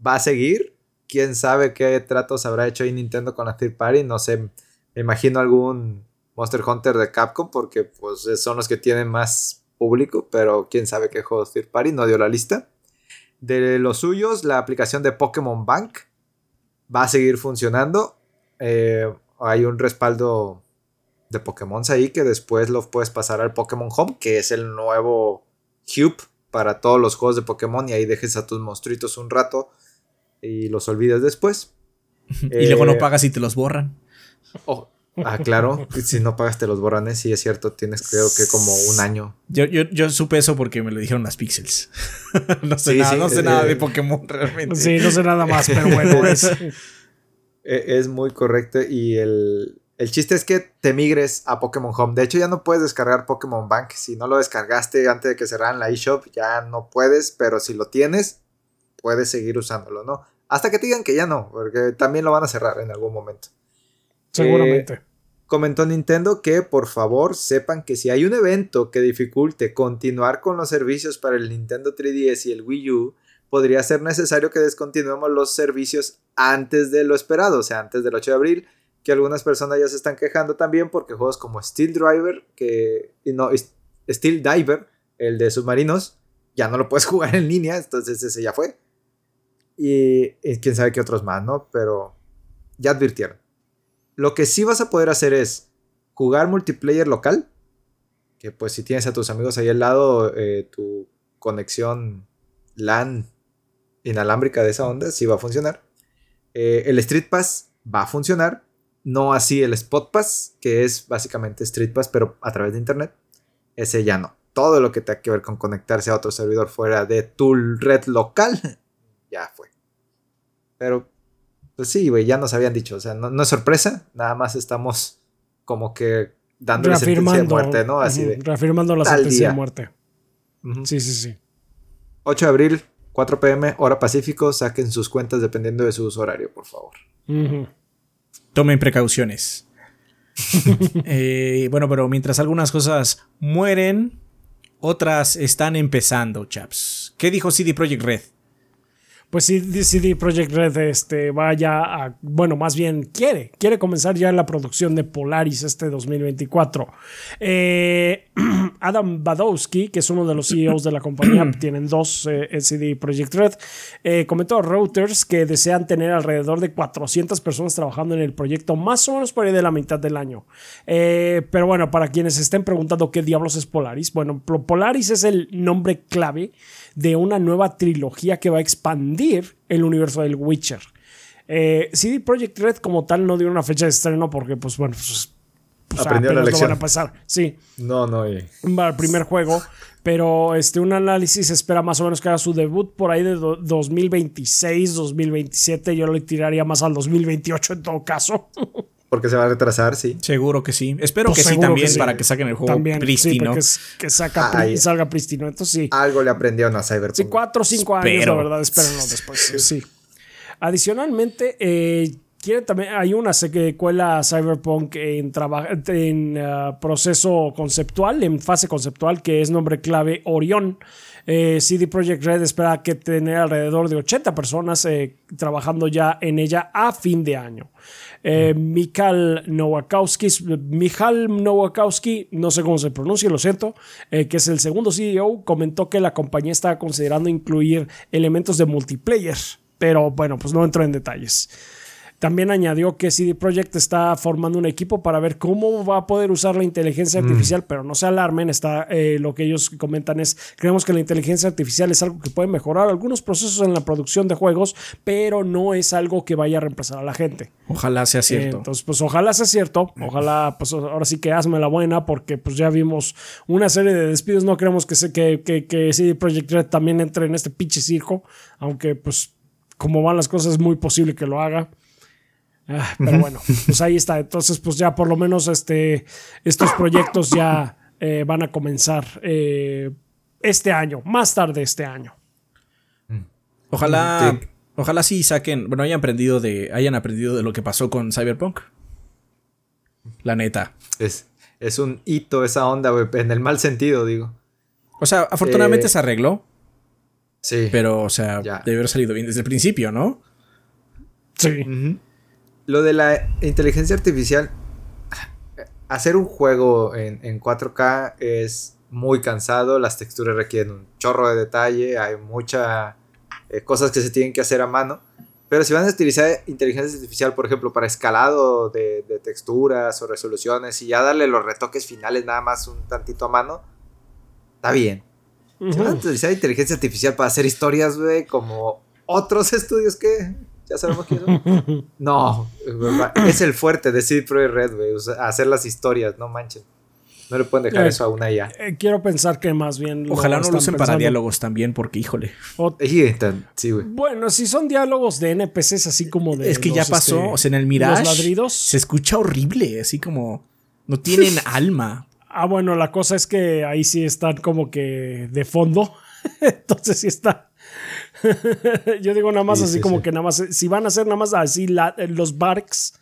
va a seguir. Quién sabe qué tratos habrá hecho ahí Nintendo con la third party. No sé, me imagino algún Monster Hunter de Capcom porque pues son los que tienen más público, pero quién sabe qué juegos third party. No dio la lista. De los suyos, la aplicación de Pokémon Bank va a seguir funcionando. Eh, hay un respaldo de Pokémon ahí que después lo puedes pasar al Pokémon Home, que es el nuevo Hub para todos los juegos de Pokémon y ahí dejes a tus monstruitos un rato y los olvidas después. y luego no Eh, pagas y te los borran. oh, ah, claro, si no pagas te los borran, ¿eh? sí es cierto, tienes creo que como un año. Yo, yo, yo supe eso porque me lo dijeron las Pixels. no sé, Sí, nada, sí, no sé eh, nada de Pokémon realmente. Sí, no sé nada más, pero bueno, es. E- Es muy correcto y el, el chiste es que te migres a Pokémon Home. De hecho, ya no puedes descargar Pokémon Bank. Si no lo descargaste antes de que cerraran la eShop, ya no puedes, pero si lo tienes, puedes seguir usándolo, ¿no? Hasta que te digan que ya no, porque también lo van a cerrar en algún momento. Seguramente. Comentó Nintendo que por favor sepan que si hay un evento que dificulte continuar con los servicios para el Nintendo 3DS y el Wii U, podría ser necesario que descontinuemos los servicios antes de lo esperado, o sea, antes del 8 de abril, que algunas personas ya se están quejando también porque juegos como Steel Driver, que no, Steel Diver, el de submarinos, ya no lo puedes jugar en línea, entonces ese ya fue. Y, y quién sabe qué otros más, ¿no? Pero ya advirtieron. Lo que sí vas a poder hacer es jugar multiplayer local. Que pues si tienes a tus amigos ahí al lado, eh, tu conexión LAN inalámbrica de esa onda sí va a funcionar. Eh, el Street Pass va a funcionar. No así el Spot Pass, que es básicamente Street Pass, pero a través de internet. Ese ya no. Todo lo que tenga que ver con conectarse a otro servidor fuera de tu red local, ya fue. Pero pues sí, güey, ya nos habían dicho. O sea, no, no es sorpresa, nada más estamos como que dándole sentencia de muerte, ¿no? Así de. Reafirmando la sentencia día. de muerte. Sí, sí, sí. 8 de abril, 4 pm, hora pacífico, saquen sus cuentas dependiendo de su uso horario, por favor. Tomen precauciones. Eh, bueno, pero mientras algunas cosas mueren, otras están empezando, chaps. ¿Qué dijo CD Projekt Red? Pues sí, CD Projekt Red este, va ya a, bueno, más bien quiere, quiere comenzar ya la producción de Polaris este 2024. Eh, Adam Badowski, que es uno de los CEOs de la compañía, tienen dos eh, en CD Projekt Red, eh, comentó a Reuters que desean tener alrededor de 400 personas trabajando en el proyecto, más o menos por ahí de la mitad del año. Eh, pero bueno, para quienes estén preguntando qué diablos es Polaris, bueno, Polaris es el nombre clave de una nueva trilogía que va a expandir el universo del Witcher. Eh, CD Projekt Red como tal no dio una fecha de estreno porque pues bueno, pues, pues, Aprendió la apenas lo lección. van a pasar. Sí, No, no, y- va al primer juego, pero este, un análisis espera más o menos que haga su debut por ahí de do- 2026, 2027. Yo le tiraría más al 2028 en todo caso. porque se va a retrasar, sí. Seguro que sí. Espero Pues que sí también que sí. para que saquen el juego También, sí, prístino. que saca pri- Ay. salga prístino. Entonces sí. Algo le aprendieron a Cyberpunk. Sí, cuatro o cinco años, Espero. la verdad, espérenlo después. Sí. Adicionalmente, eh, quieren también, hay una secuela Cyberpunk en, en ah, proceso conceptual, en fase conceptual, que es nombre clave Orión. Eh, CD Projekt Red espera que tener alrededor de 80 personas eh, trabajando ya en ella a fin de año. Eh, Mikhail Nowakowski, Michal Nowakowski, no sé cómo se pronuncia, lo siento, eh, que es el segundo CEO, comentó que la compañía estaba considerando incluir elementos de multiplayer, pero bueno, pues no entró en detalles. También añadió que CD Projekt está formando un equipo para ver cómo va a poder usar la inteligencia artificial, pero no se alarmen, está, eh, lo que ellos comentan es, creemos que la inteligencia artificial es algo que puede mejorar algunos procesos en la producción de juegos, pero no es algo que vaya a reemplazar a la gente. Ojalá sea cierto. entonces, pues ojalá sea cierto, ojalá, pues ahora sí que hazme la buena, porque pues ya vimos una serie de despidos, no queremos que, se, que, que, que CD Projekt Red también entre en este pinche circo, aunque pues como van las cosas es muy posible que lo haga. Ah, pero bueno, pues ahí está. Entonces, pues ya por lo menos este, estos proyectos ya eh, van a comenzar eh, este año, más tarde este año. Ojalá, ojalá sí saquen, bueno, hayan aprendido de, hayan aprendido de lo que pasó con Cyberpunk. La neta. Es, es un hito esa onda, güey, en el mal sentido, digo. O sea, afortunadamente Eh, se arregló, Sí. pero, o sea, Ya. debe haber salido bien desde el principio, ¿no? Sí. Lo de la inteligencia artificial, hacer un juego en, en 4K es muy cansado, las texturas requieren un chorro de detalle, hay muchas cosas que se tienen que hacer a mano. Pero si van a utilizar inteligencia artificial, por ejemplo, para escalado de, de texturas o resoluciones y ya darle los retoques finales nada más un tantito a mano, está bien. Si van a utilizar inteligencia artificial para hacer historias, güey, como otros estudios que ya sabemos quiénes son. No, es el fuerte de CD Projekt Red, güey, o sea, hacer las historias, no manchen. No le pueden dejar Eh, eso a una ya. Eh, quiero pensar que más bien. Ojalá no lo usen para diálogos también, porque híjole. O- Sí, güey. bueno, si son diálogos de NPCs así como de. es que ya los, pasó, este, o sea, en el Mirage Los ladridos. se escucha horrible, así como no tienen alma. Ah, bueno, la cosa es que ahí sí están como que de fondo. Entonces sí está. Yo digo nada más Sí, así sí, como sí. que nada más. Si van a hacer nada más así la- los barks.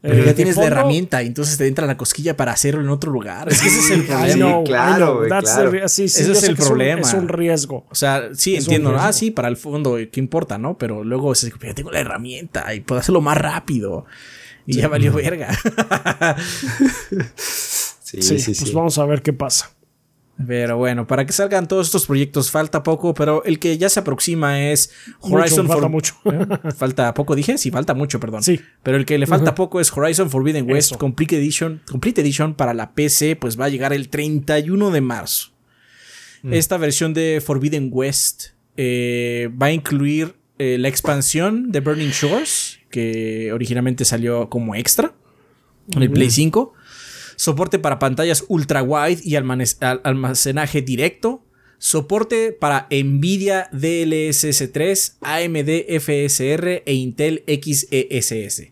Pero eh, ya de tienes la herramienta, y entonces te entra la cosquilla para hacerlo en otro lugar. Es que ese es el I problema. know, I claro, know, güey, that's claro. the- sí, sí, Ese es el un- problema. Es un, riesgo. O sea, sí, Es entiendo. Ah, sí, para el fondo, ¿qué importa, no? Pero luego es ya tengo la herramienta y puedo hacerlo más rápido. Y ya valió verga. Sí, Sí, sí, sí. pues vamos a ver qué pasa. Pero bueno, para que salgan todos estos proyectos falta poco, pero el que ya se aproxima es Horizon Mucho, falta For- mucho. Falta poco, dije, sí, falta mucho, perdón. Sí. Pero el que le falta poco es Horizon Forbidden West Eso. Complete Edition. Complete Edition para la PC, pues va a llegar el 31 de marzo. Mm. Esta versión de Forbidden West eh, va a incluir eh, la expansión de Burning Shores, que originalmente salió como extra en el Play 5. Soporte para pantallas ultra wide y almacenaje directo. Soporte para Nvidia DLSS3, AMD FSR e Intel XESS.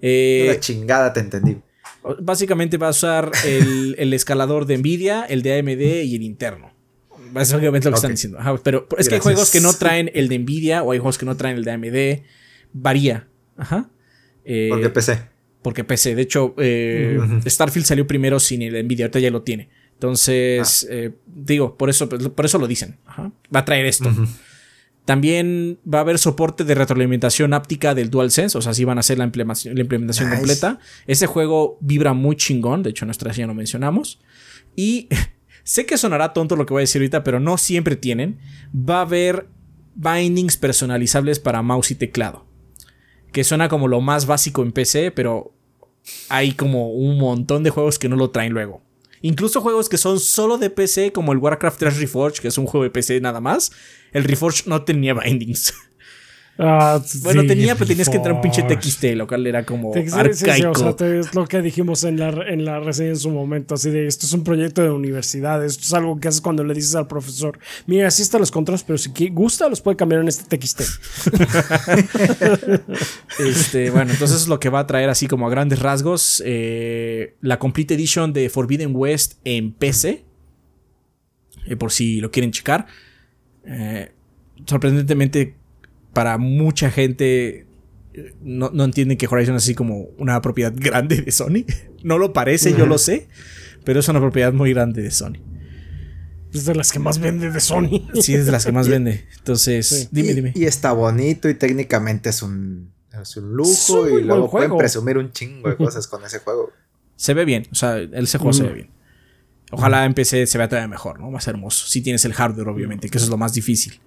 Eh, Una chingada te entendí. básicamente va a usar el, el escalador de Nvidia, el de AMD y el interno. Básicamente lo que están diciendo. Ajá, pero es que hay juegos que no traen el de Nvidia o hay juegos que no traen el de AMD. Varía. Ajá. Eh, Porque PC. Porque PC. De hecho, eh. Starfield salió primero sin el Nvidia. Ahorita ya lo tiene. Entonces, Ah. eh, digo, por eso, por eso lo dicen. Ajá. Va a traer esto. También va a haber soporte de retroalimentación áptica del DualSense, o sea, sí van a hacer la implementación, la implementación Nice. completa. Ese juego vibra muy chingón, de hecho, nuestra ya lo mencionamos. Y sé que sonará tonto lo que voy a decir ahorita, pero no siempre tienen. Va a haber bindings personalizables para mouse y teclado. Que suena como lo más básico en PC, pero hay como un montón de juegos que no lo traen luego. Incluso juegos que son solo de PC, como el Warcraft 3 Reforged, que es un juego de PC nada más. El Reforged no tenía bindings. Ah, Bueno, sí, tenía, pero tenías que entrar un pinche. TXT, lo cual era como sí, sí, o arcaico. sea, te- es lo que dijimos en la, en la reseña en su momento, así de esto es un proyecto de universidad, esto es algo que haces cuando le dices al profesor, mira, así están los controles, pero si gusta los puede cambiar en este TXT. Este, bueno, entonces es lo que va a traer así como a grandes rasgos eh, la Complete Edition de Forbidden West en PC. eh, por si lo quieren checar. Eh, sorprendentemente, para mucha gente no, no entienden que Horizon es así como una propiedad grande de Sony. No lo parece, yo lo sé, pero es una propiedad muy grande de Sony. Es de las que más vende de Sony. Sí, es de las que más vende. Entonces, Sí. dime, y, dime. y está bonito y técnicamente es un, es un lujo Es un muy y luego pueden juego. presumir un chingo de cosas con ese juego. Se ve bien, o sea, ese juego se ve bien. Ojalá en PC se vea todavía mejor, ¿no? Más hermoso. Si tienes el hardware, obviamente, que eso es lo más difícil.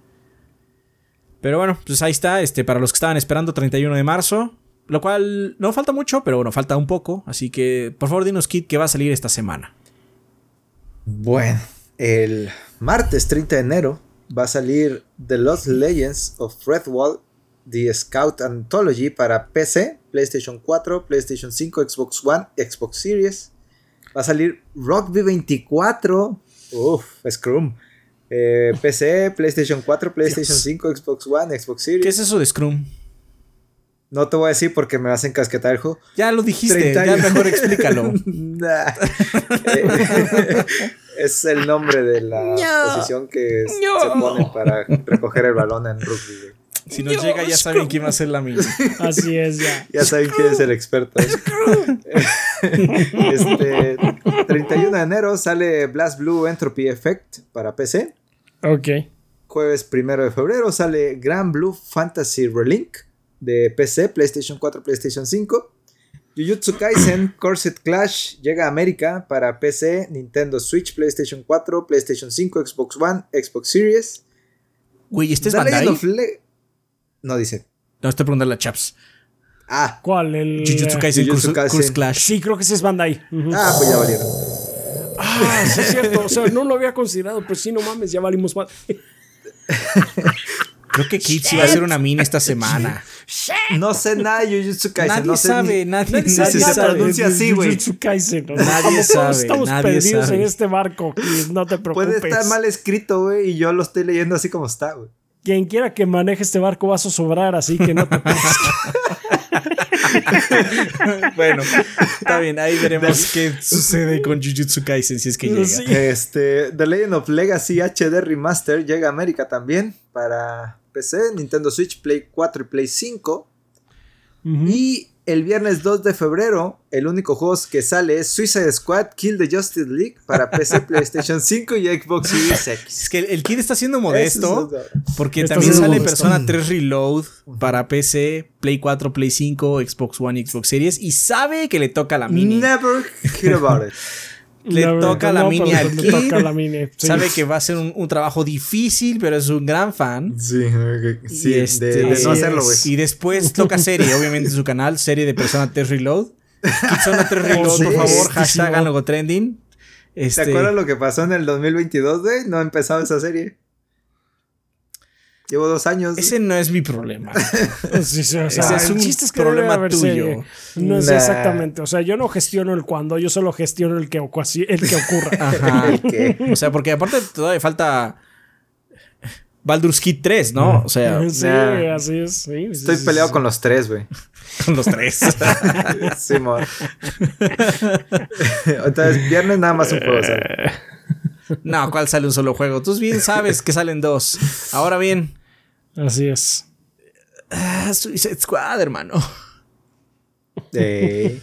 Pero bueno, pues ahí está. Este, para los que estaban esperando, 31 de marzo. Lo cual no falta mucho, pero bueno, falta un poco. Así que, por favor, dinos, Kit, qué va a salir esta semana. Bueno, el martes 30 de enero va a salir The Lost Legends of Redwall, The Scout Anthology para PC, PlayStation 4, PlayStation 5, Xbox One, Xbox Series. Va a salir Rockby 24, uff, Scrum. Eh, PC, PlayStation 4, PlayStation 5, Xbox One, Xbox Series. ¿Qué es eso de Scrum? No te voy a decir porque me vas a encasquetar el juego. Ya lo dijiste, 30 ya mejor explícalo. Nah. Es el nombre de la posición que se pone para recoger el balón en rugby. Si nos llega, ya saben quién va a ser la mini. Así es, ya. Ya saben quién es el experto. este 31 de enero sale Blast Blue Entropy Effect para PC. Ok. Jueves 1 de febrero sale Grand Blue Fantasy Relink de PC, PlayStation 4, PlayStation 5. Jujutsu Kaisen Corset Clash llega a América para PC, Nintendo Switch, PlayStation 4, PlayStation 5, Xbox One, Xbox Series. Güey, ¿este es The Bandai? no dice. No, estoy preguntando a Chaps. Ah, ¿Cuál? El. Jujutsu Kaisen Jujutsu Kaisen. Curse Clash. Sí, creo que ese es Bandai. Ujú. ah, pues ya valieron. Ah, sí es cierto. O sea, no lo había considerado, pero sí, no mames, ya valimos más. Creo que sí va a hacer una mini esta semana. No sé nada de Jujutsu Kaisen. Nadie no sé sabe, ni- nadie sabe. si se pronuncia así, güey. Jujutsu Kaisen. Nadie sabe, Estamos nadie perdidos sabe. en este barco. y no te preocupes. Puede estar mal escrito, güey, y yo lo estoy leyendo así como está, güey. Quien quiera que maneje este barco va a zozobrar, así que no te preocupes. bueno, está bien, ahí veremos qué sucede con Jujutsu Kaisen si es que llega. Sí. Este, The Legend of Legacy HD Remaster llega a América también para PC, Nintendo Switch, Play 4 y Play 5. Ujú. Y el viernes 2 de febrero, el único juego que sale es Suicide Squad Kill the Justice League para PC, PlayStation 5 y Xbox Series X. Es que el, el Kid está siendo modesto es- porque Está también sale modesto. Persona 3 Reload para PC, Play 4, Play 5, Xbox One y Xbox Series y sabe que le toca la mini. Never hear about it. Le La toca la no, mini al le Kid. toca la mini, sí. Sabe que va a ser un, un trabajo difícil, pero es un gran fan. Sí, sí, Y de- este- de, no hacerlo, güey. Y después toca serie, obviamente en su canal, serie de Persona 3 Reload. Persona 3 Reload, por favor, hashtag algo trending. ¿Te Este, acuerdas lo que pasó en el 2022, güey? No ha empezado esa serie. Llevo dos años. ese no es mi problema. Sí, sí, o sea, Ese es un chiste es que problema tuyo. No es Nah. exactamente. O sea, yo no gestiono el cuándo, yo solo gestiono el que, el que ocurra. Ajá. Que- O sea, porque aparte todavía falta Baldur's Kid 3, ¿no? O sea, sí, nah. así es. sí, Estoy sí, peleado sí. con los tres, güey. con los tres. Sí. Entonces, viernes nada más un juego, ¿sabes? No, ¿cuál sale un solo juego? Tú bien sabes que salen dos. Ahora bien, Así es. ah, Suicide Squad, hermano. De...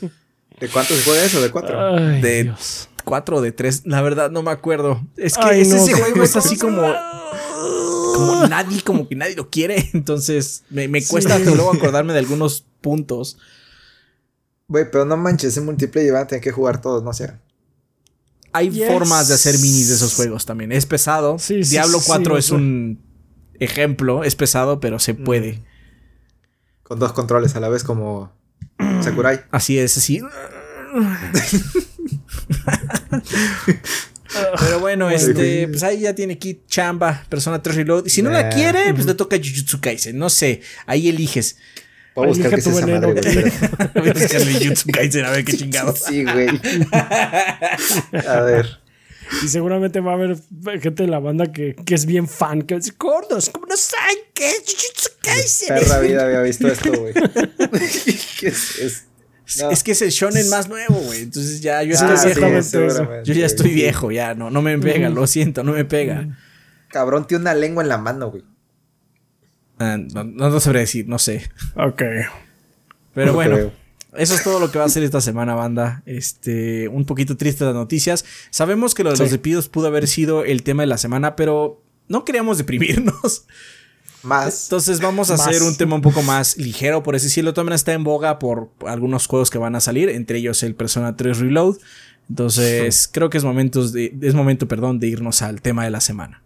¿De cuántos juega eso? ¿De cuatro? Ay, De Dios. cuatro o de tres, la verdad no me acuerdo. Es que Ay, ese, no, ese qué juego es así como como nadie, como que nadie lo quiere. Entonces me, me cuesta luego acordarme de algunos puntos. Güey, pero no manches, ese multiplayer van a tener que jugar todos, no sé. Hay Yes. formas de hacer minis de esos juegos también. Es pesado. Sí, sí, Diablo sí, 4 o es un ejemplo. Es pesado, pero se puede. Con dos controles a la vez como Sakurai. Así es, así. Pero bueno, este, pues ahí ya tiene Kit Chamba, Persona 3 Reload. Y si no la quiere, pues le toca Jujutsu Kaisen. No sé, ahí eliges. Voy a buscar qué es esa veneno. madre, güey. Voy a buscarle Jujutsu Kaisen a ver qué chingados. Sí, güey. A ver. Y seguramente va a haber gente de la banda que, que es bien fan, que decir, gordos, ¿cómo no saben qué es Jujutsu Kaisen? Perra vida había visto esto, güey. ¿Qué es? es- no. Es que es el shonen más nuevo, güey. Entonces ya yo Ah, estoy sí, viejo. seguramente. Yo ya estoy Sí. viejo, ya no, no me pega, lo siento, no me pega. Cabrón, tiene una lengua en la mano, güey. Ah, no, no, no sabré decir, no sé. Ok. Pero No bueno, creo. eso es todo lo que va a hacer esta semana, banda. Este, un poquito triste las noticias. Sabemos que lo de los Sí. despidos pudo haber sido el tema de la semana, pero no queríamos deprimirnos. Más. Entonces vamos a Más. hacer un tema un poco más ligero, por así decirlo. También está en boga por algunos juegos que van a salir, entre ellos el Persona 3 Reload. Entonces creo que es, momentos de, es momento perdón, de irnos al tema de la semana.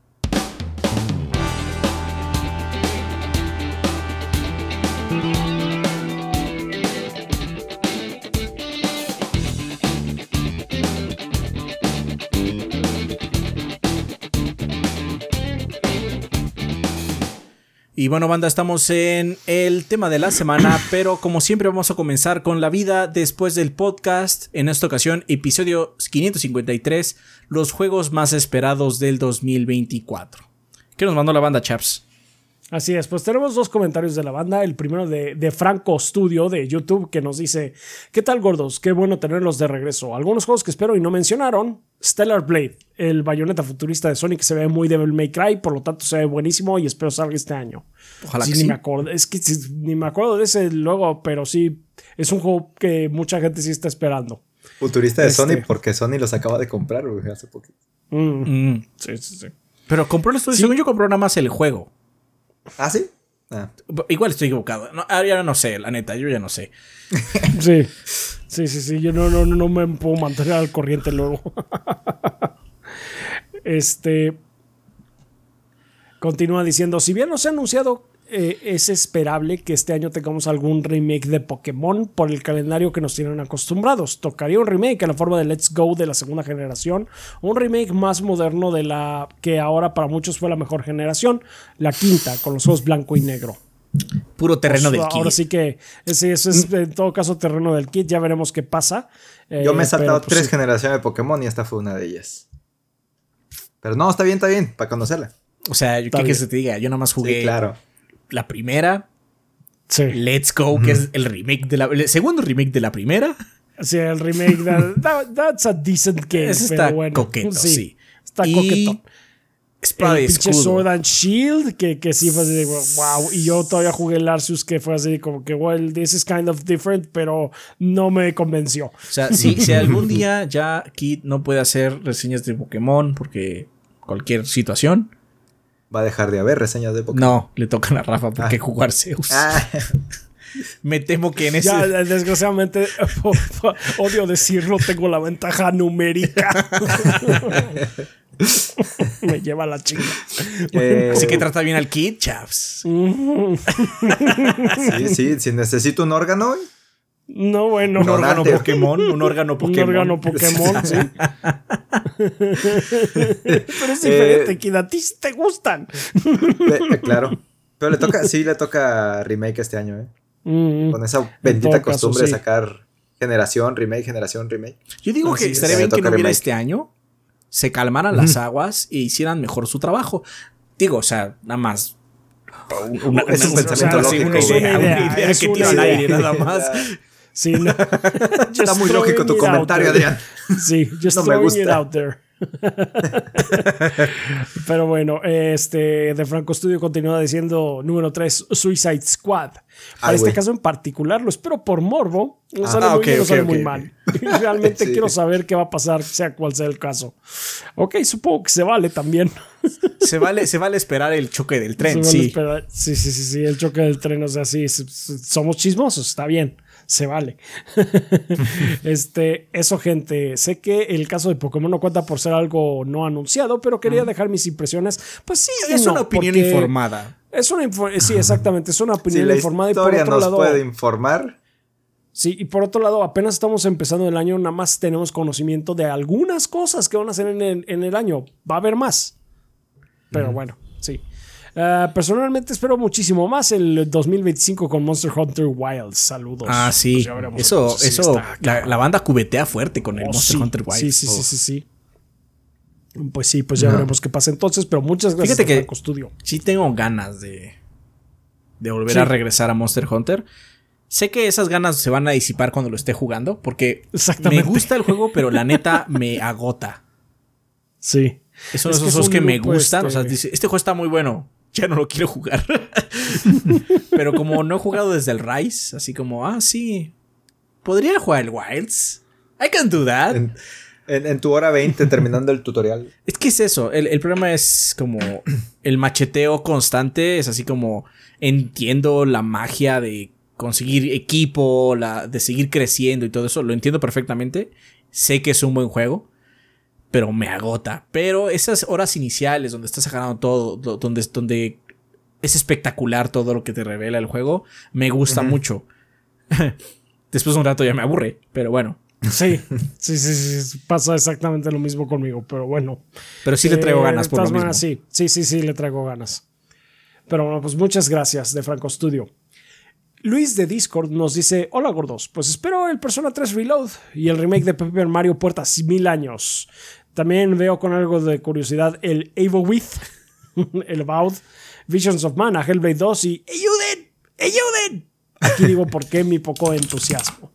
Y bueno, banda, estamos en el tema de la semana, pero como siempre vamos a comenzar con la vida después del podcast. En esta ocasión, episodio 553, los juegos más esperados del 2024. ¿Qué nos mandó la banda, chaps? Así es, pues tenemos dos comentarios de la banda. El primero de, de, Franco Studio de YouTube que nos dice: ¿Qué tal, gordos? Qué bueno tenerlos de regreso. Algunos juegos que espero y no mencionaron: Stellar Blade, el bayoneta futurista de Sonic, se ve muy Devil May Cry, por lo tanto se ve buenísimo y espero salga este año. Ojalá sí, que ni sí. me acuerdo, es que sí, ni me acuerdo de ese luego, pero sí, es un juego que mucha gente sí está esperando. Futurista de Este. Sony porque Sony los acaba de comprar güey, hace poquito. Mm, Mm, sí, sí, sí. Pero compró el estudio. Según yo, compró nada más el juego. ¿Ah, sí? Ah. Igual estoy equivocado. No, ahora ya no sé, la neta, yo ya no sé. Sí, sí, sí, sí. Yo no, no, no me puedo mantener al corriente luego. este. Continúa diciendo: Si bien no se ha anunciado, eh, es esperable que este año tengamos algún remake de Pokémon por el calendario que nos tienen acostumbrados. Tocaría un remake en la forma de Let's Go de la segunda generación, un remake más moderno de la que ahora para muchos fue la mejor generación, la quinta, con los ojos blanco y negro. Puro terreno Pues, del Ahora kit. sí que ese, eso es en todo caso terreno del kit. Ya veremos qué pasa. Yo me he Eh, saltado pero, pues, tres sí. generaciones de Pokémon y esta fue una de ellas. Pero no, está bien, está bien, para conocerla. O sea, yo, ¿qué que se te diga? Yo nada más jugué Sí, claro. La primera, Sí. Let's Go, que es el remake de la. El segundo remake de la primera. Sí, el remake. that- that- that's a decent game. Ese pero está bueno, coqueto, sí. Está Y coquetón. Espada el pinche. Sword and Shield, que, que sí fue así de wow. Y yo todavía jugué el Arceus, que fue así como que, well, this is kind of different, pero no me convenció. O sea, si, si algún día ya Kid no puede hacer reseñas de Pokémon porque cualquier situación, Va a dejar de haber reseñas de Pokémon. no, le tocan a Rafa porque Ah. jugar Zeus. Ah, Me temo que en ese. Ya, desgraciadamente, odio decirlo, tengo la ventaja numérica. me lleva la chinga. eh, Así que trata bien al Kid, chaps. sí, sí, si necesito un órgano, No, bueno. Un No, órgano. Pokémon, un órgano Un Pokémon. órgano Pokémon, sí. Pero es Eh, diferente, Kid. A ti te gustan. eh, eh, claro. Pero le toca, sí le toca remake este año, ¿eh? Mm, Con esa En bendita caso, costumbre sí. de sacar generación, remake, generación, remake. Yo digo que es. estaría bien que no hubiera remake. este año, se calmaran las aguas e hicieran mejor su trabajo. Digo, o sea, nada más. Una, Es un pensamiento o sea, lógico, Una idea, una idea, que tiro al aire, nada más. Sí, no. Está muy lógico tu comentario, Adrián. Sí, just No me throwing it gusta. out there. Pero bueno, este de Franco Studio continúa diciendo número 3, Suicide Squad. Para Ay, este güey. caso en particular, lo espero por morbo. No Ah, sale muy ok, bien, no ok, sale ok, muy mal. Realmente Sí. quiero saber qué va a pasar, sea cual sea el caso. Ok, supongo que se vale también. Se vale, se vale esperar el choque del tren, Se sí. sí, sí, sí, sí, el choque del tren, o sea, sí, somos chismosos, está bien, se vale. este, eso, gente, sé que el caso de Pokémon no cuenta por ser algo no anunciado, pero quería dejar mis impresiones. Pues sí, Es no, una opinión informada. Es una info- sí, exactamente, es una Si opinión la informada y por otro nos lado, puede informar, sí, y por otro lado, apenas estamos empezando el año, nada más tenemos conocimiento de algunas cosas que van a hacer en el, en el año. Va a haber más. Pero bueno, sí. Ah, personalmente espero muchísimo más el 2025 con Monster Hunter Wilds. Saludos. Ah, sí. Pues veremos eso. Sí, eso, está la, banda cubetea fuerte con el Oh, Monster sí. Hunter Wilds. Sí, sí, sí, Oh. sí, sí. Pues sí, pues ya No. veremos qué pasa entonces, pero muchas gracias Fíjate que- Franco Studio. Sí tengo ganas de, de volver Sí. a regresar a Monster Hunter. Sé que esas ganas se van a disipar cuando lo esté jugando, porque me gusta el juego, pero la neta me agota. Sí. Es uno Es de que esos que me gustan. O sea, este- dice, este juego está muy bueno. Ya no lo quiero jugar. pero como no he jugado desde el Rise, así como, ah, sí. Podría jugar el Wilds. I can do that. en, en- en tu hora 20 terminando el tutorial. Es que es eso, el, el problema es como el macheteo constante, es así como entiendo la magia de conseguir equipo, la, de seguir creciendo y todo eso, lo entiendo perfectamente, sé que es un buen juego, pero me agota. Pero esas horas iniciales donde estás ganando todo, do- donde, donde es espectacular todo lo que te revela el juego, me gusta mucho. Después de un rato ya me aburre, pero bueno. Sí, sí, sí, sí, pasa exactamente lo mismo conmigo, pero bueno. Pero sí le traigo Eh, ganas por lo mismo. sí, sí, sí, sí, le traigo ganas. Pero bueno, pues muchas gracias de Franco Studio. Luis de Discord nos dice, hola gordos, pues espero el Persona 3 Reload y el remake de Paper Mario Puertas Mil Años. También veo con algo de curiosidad el Evo With, el About, Visions of Mana, Hellblade 2 y ¡Ayuden! ¡Ayuden! Aquí digo por qué mi poco entusiasmo.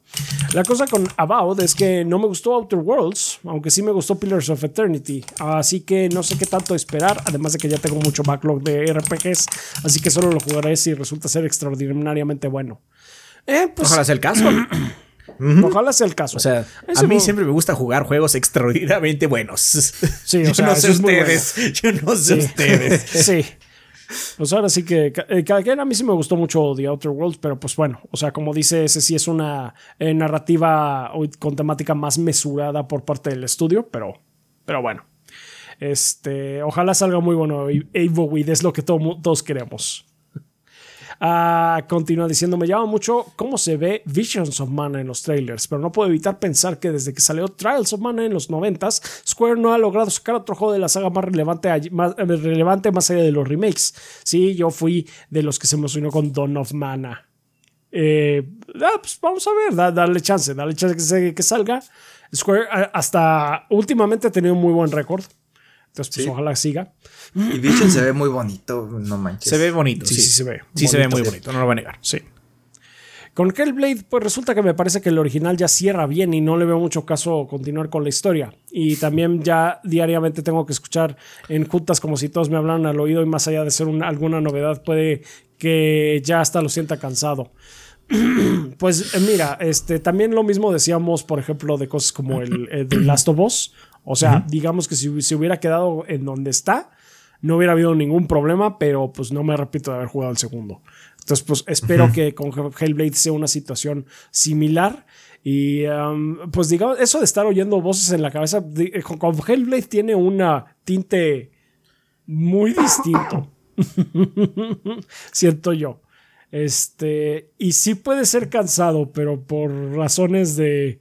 La cosa con About es que no me gustó Outer Worlds, aunque sí me gustó Pillars of Eternity. Así que no sé qué tanto esperar, además de que ya tengo mucho backlog de RPGs, así que solo lo jugaré si resulta ser extraordinariamente bueno. Eh, pues, Ojalá sea el caso. Ojalá sea el caso. O sea, a mí siempre me gusta jugar juegos extraordinariamente buenos. Sí, o sea, no sé ustedes. Yo no sé ustedes. sí. Pues ahora sí que eh, cada quien a mí sí me gustó mucho The Outer Worlds, pero pues bueno, o sea, como dice, ese sí es una eh, narrativa con temática más mesurada por parte del estudio, pero, pero bueno. Este, ojalá salga muy bueno. Evo es lo que todos queremos. Ah, continúa diciendo, me llama mucho cómo se ve Visions of Mana en los trailers, pero no puedo evitar pensar que desde que salió Trials of Mana en los 90 Square no ha logrado sacar otro juego de la saga más relevante, más, eh, relevante más allá de los remakes. Sí, yo fui de los que se emocionó con Dawn of Mana. Eh, ah, pues vamos a ver, darle chance, darle chance que, que salga. Square hasta últimamente ha tenido un muy buen récord. Entonces, pues ojalá siga. Y Vision se ve muy bonito, no manches. Se ve bonito, sí, sí, se ve. Sí, se ve muy bonito, no lo voy a negar. Sí. Con Hellblade, pues resulta que me parece que el original ya cierra bien y no le veo mucho caso continuar con la historia. Y también ya diariamente tengo que escuchar en juntas como si todos me hablaran al oído y más allá de ser alguna novedad, puede que ya hasta lo sienta cansado. pues eh, mira, este, también lo mismo decíamos, por ejemplo, de cosas como el, el The Last of Us. O sea, digamos que si se hubiera quedado en donde está, no hubiera habido ningún problema, pero pues no me repito de haber jugado el segundo. Entonces, pues espero que con Hellblade sea una situación similar. Y um, pues digamos, eso de estar oyendo voces en la cabeza, eh, con Hellblade tiene una tinte muy distinto. Siento yo. Este, y sí puede ser cansado, pero por razones de.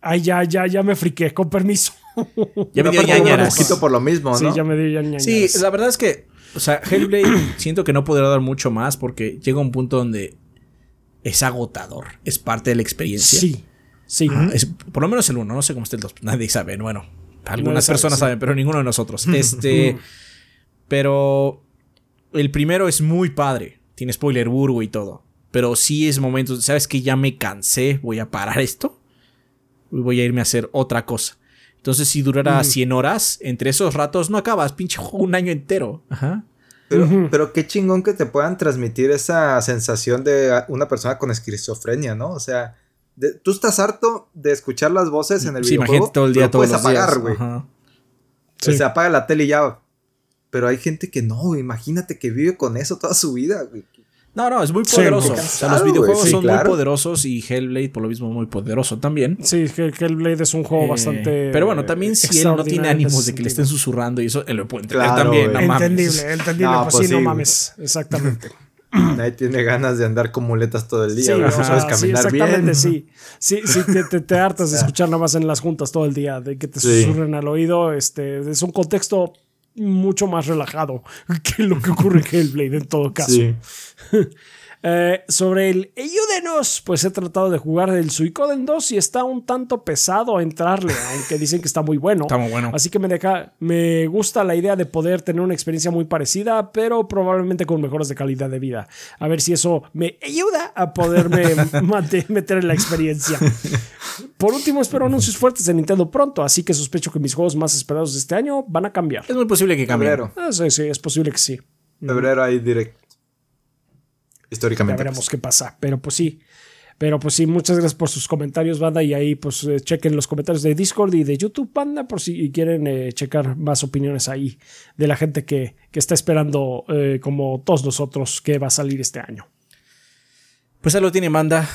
Ay, ya, ya, ya me friqué, con permiso. Ya me dio ñañaras. Un poquito por lo mismo, ¿no? Sí, ya me dio ñañaras. Sí, la verdad es que, o sea, Hellblade siento que no podrá dar mucho más porque llega un punto donde es agotador. Es parte de la experiencia. Sí, sí. por lo menos el uno, no sé cómo está el dos. Nadie sabe, bueno. Algunas personas saben, pero ninguno de nosotros. Este. pero el primero es muy padre. Tiene spoiler burgo y todo. Pero sí es momento, ¿sabes que Ya me cansé, voy a parar esto. Voy a irme a hacer otra cosa. Entonces, si durara 100 horas, entre esos ratos no acabas, pinche juego un año entero. Ajá. Pero, pero, qué chingón que te puedan transmitir esa sensación de una persona con esquizofrenia, ¿no? O sea, tú estás harto de escuchar las voces en el sí, videojuego. todo el día, puedes apagar, güey. Se apaga la tele y ya. Pero hay gente que no, imagínate que vive con eso toda su vida, güey. No, no, es muy poderoso. o sea, los videojuegos son muy poderosos y Hellblade por lo mismo muy poderoso también. Sí, Hellblade es un juego eh, bastante. Pero bueno, también si él no tiene ánimos de que le estén susurrando y eso, él lo puede entender también. No entendible, entendible. pues, pues, sí, no mames. Exactamente. Nadie tiene ganas de andar con muletas todo el día, sí, no sabes caminar sí, exactamente, Sí, sí, sí te, te, hartas de escuchar nada más en las juntas todo el día, de que te susurren al oído. Este, es un contexto mucho más relajado que lo que ocurre en Hellblade en todo caso. Eh, sobre el Ayúdenos, pues he tratado de jugar el Suicoden 2 y está un tanto pesado entrarle, aunque dicen que está muy bueno. Está muy bueno. Así que me, deja, me gusta la idea de poder tener una experiencia muy parecida, pero probablemente con mejoras de calidad de vida. A ver si eso me ayuda a poderme meter en la experiencia. Por último, espero anuncios fuertes de Nintendo pronto, así que sospecho que mis juegos más esperados de este año van a cambiar. Es muy posible que cambie. Ah, sí, sí, es posible que sí. Febrero ahí directo históricamente. Ya veremos qué pasa, pero pues sí. Pero pues sí, muchas gracias por sus comentarios, banda. Y ahí pues eh, chequen los comentarios de Discord y de YouTube, banda, por si quieren eh, checar más opiniones ahí de la gente que, está esperando, eh, como todos nosotros, que va a salir este año. Pues ahí lo tiene, banda.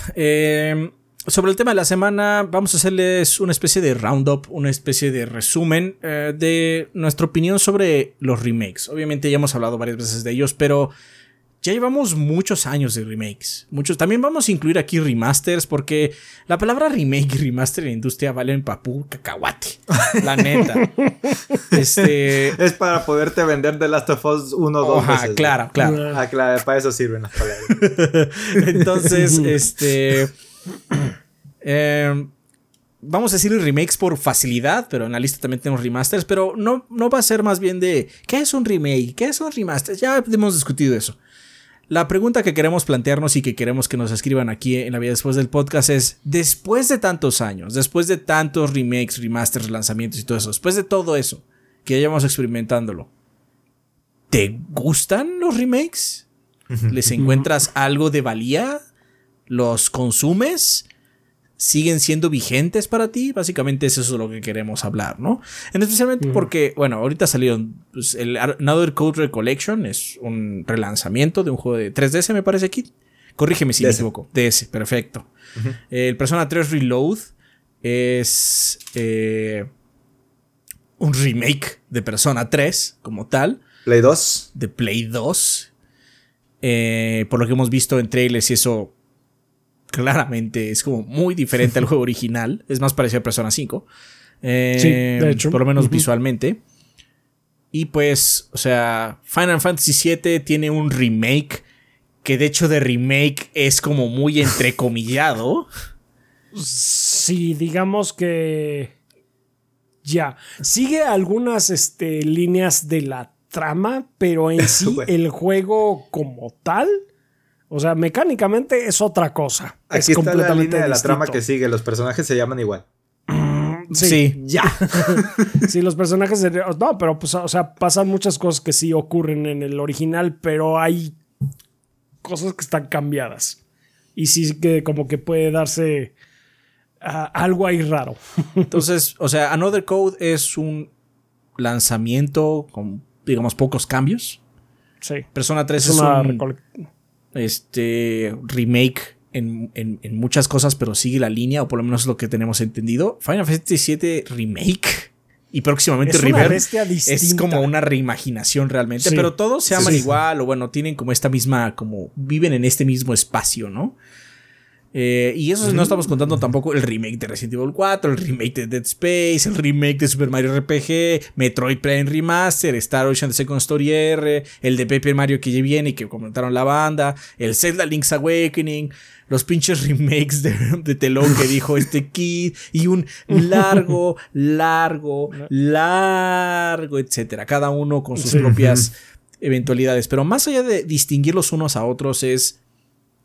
Sobre el tema de la semana, vamos a hacerles una especie de roundup, una especie de resumen de nuestra opinión sobre los remakes. Obviamente ya hemos hablado varias veces de ellos, pero ya llevamos muchos años de remakes. Muchos. También vamos a incluir aquí remasters porque la palabra remake y remaster en la industria valen papú cacahuate. La neta. este. Es para poderte vender The Last of Us 1 o 2 Ajá, veces. ¿no? claro, claro. Ah, claro, para eso sirven las palabras. Entonces, este. em, vamos a decir remakes por facilidad, pero en la lista también tenemos remasters. Pero no, no va a ser más bien de ¿qué es un remake? ¿Qué es un remaster? Ya hemos discutido eso. La pregunta que queremos plantearnos y que queremos que nos escriban aquí en la vida después del podcast es: después de tantos años, después de tantos remakes, remasters, lanzamientos y todo eso, después de todo eso que ya llevamos experimentándolo, ¿te gustan los remakes? ¿Les encuentras algo de valía? ¿Los consumes? ¿Siguen siendo vigentes para ti? Básicamente eso es lo que queremos hablar, ¿no? En especialmente porque, bueno, ahorita salieron pues, el Another Code Recollection, es un relanzamiento de un juego de 3DS, me parece aquí. Corrígeme si me equivoco. DS, perfecto. El Persona 3 Reload es eh, un remake de Persona 3 como tal Play 2. de Play 2. Eh, por lo que hemos visto en trailers y eso claramente es como muy diferente al juego original. Es más parecido a Persona 5. Eh, Sí, de hecho. Por lo menos visualmente. Y pues, o sea, Final Fantasy VII tiene un remake que de hecho de remake es como muy entrecomillado. Sí, digamos que. Ya. Sigue algunas este, líneas de la trama, pero en sí Bueno. el juego como tal. O sea, mecánicamente es otra cosa. es Aquí está la completamente línea de la distinto. trama que sigue. Los personajes se llaman igual. Sí, Ya. sí, los personajes. de- No, pero pues, o sea, pasan muchas cosas que sí ocurren en el original, pero hay cosas que están cambiadas. Y sí que como que puede darse ah, algo ahí raro. Entonces, o sea, Another Code es un lanzamiento con, digamos, pocos cambios. Sí. Persona 3 Es es, una un este, remake en, en- en muchas cosas, pero sigue la línea, o por lo menos es lo que tenemos entendido. Final Fantasy VII Remake y próximamente Es bestia es como una reimaginación realmente, Sí. pero todos se Sí, aman sí. igual, o bueno, tienen como esta misma, como viven en este mismo espacio, ¿no? Eh, y eso no estamos contando tampoco el remake de Resident Evil 4, el remake de Dead Space, el remake de Super Mario RPG, Metroid Prime Remaster, Star Ocean The Second Story R, el de Paper Mario que ya viene y que comentaron la banda, el Zelda Link's Awakening, los pinches remakes de, de telón que dijo este kid y un largo, largo, largo, etcétera. Cada uno con sus Sí. propias eventualidades. Pero más allá de distinguirlos unos a otros es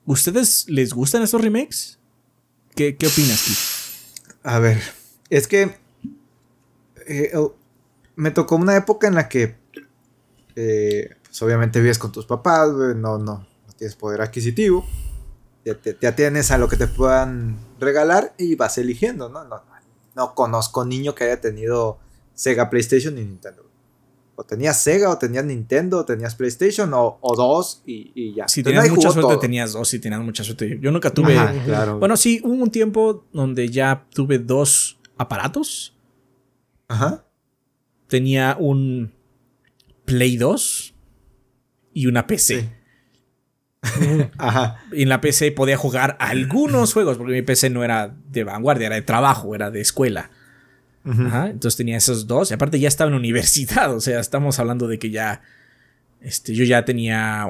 ¿Ustedes les gustan estos remakes? ¿Qué, qué opinas, Keith? A ver, es que eh, me tocó una época en la que, eh, pues obviamente vives con tus papás, no, no, no tienes poder adquisitivo, ya, te- ya tienes a lo que te puedan regalar y vas eligiendo, ¿no? No, no, no conozco niño que haya tenido Sega, PlayStation y Nintendo. O tenías Sega, o tenías Nintendo, o tenías PlayStation, o, o dos, y, y ya. Si Entonces, tenías mucha suerte, todo. tenías dos. Si tenías mucha suerte. Yo nunca tuve. Ajá, claro. Bueno, sí, hubo un tiempo donde ya tuve dos aparatos. Ajá. Tenía un Play 2 y una PC. Sí. Ajá. Y en la PC podía jugar algunos juegos, porque mi PC no era de vanguardia, era de trabajo, era de escuela. Ajá, entonces tenía esos dos. Y aparte ya estaba en universidad. O sea, estamos hablando de que ya. Este, yo ya tenía.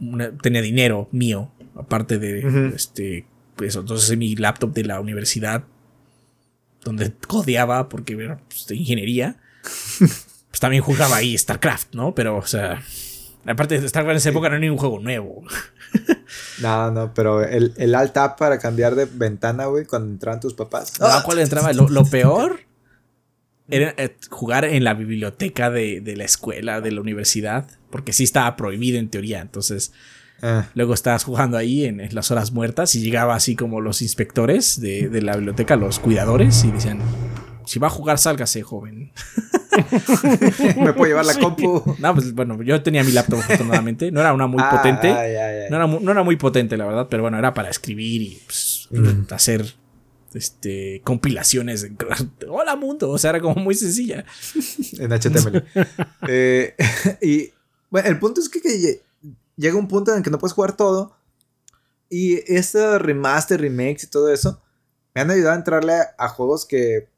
una- tenía dinero mío. Aparte de. Ujú. Este. Pues entonces en mi laptop de la universidad. Donde codeaba porque era pues, de ingeniería. Pues también jugaba ahí StarCraft, ¿no? Pero, o sea. Aparte de StarCraft en esa época no era ni un juego nuevo. No, no, pero el, el alt tab para cambiar de ventana, güey, cuando entraban tus papás. No, ¿cuál entraba? Lo, lo peor era eh, jugar en la biblioteca de, de la escuela, de la universidad, porque sí estaba prohibido en teoría. Entonces, Ah, luego estabas jugando ahí en, en las horas muertas y llegaba así como los inspectores de, de la biblioteca, los cuidadores, y decían: Si va a jugar, sálgase, joven. me puedo llevar la compu. No, pues bueno, yo tenía mi laptop afortunadamente. No era una muy Ah, potente. ay, ay, ay. No era, no era muy potente, la verdad, pero bueno, era para escribir y pues, Mm. hacer este, compilaciones. de- Hola mundo, o sea, era como muy sencilla. En HTML. Eh, y bueno, el punto es que, que llega un punto en el que no puedes jugar todo. Y este remaster, remakes y todo eso me han ayudado a entrarle a, juegos que,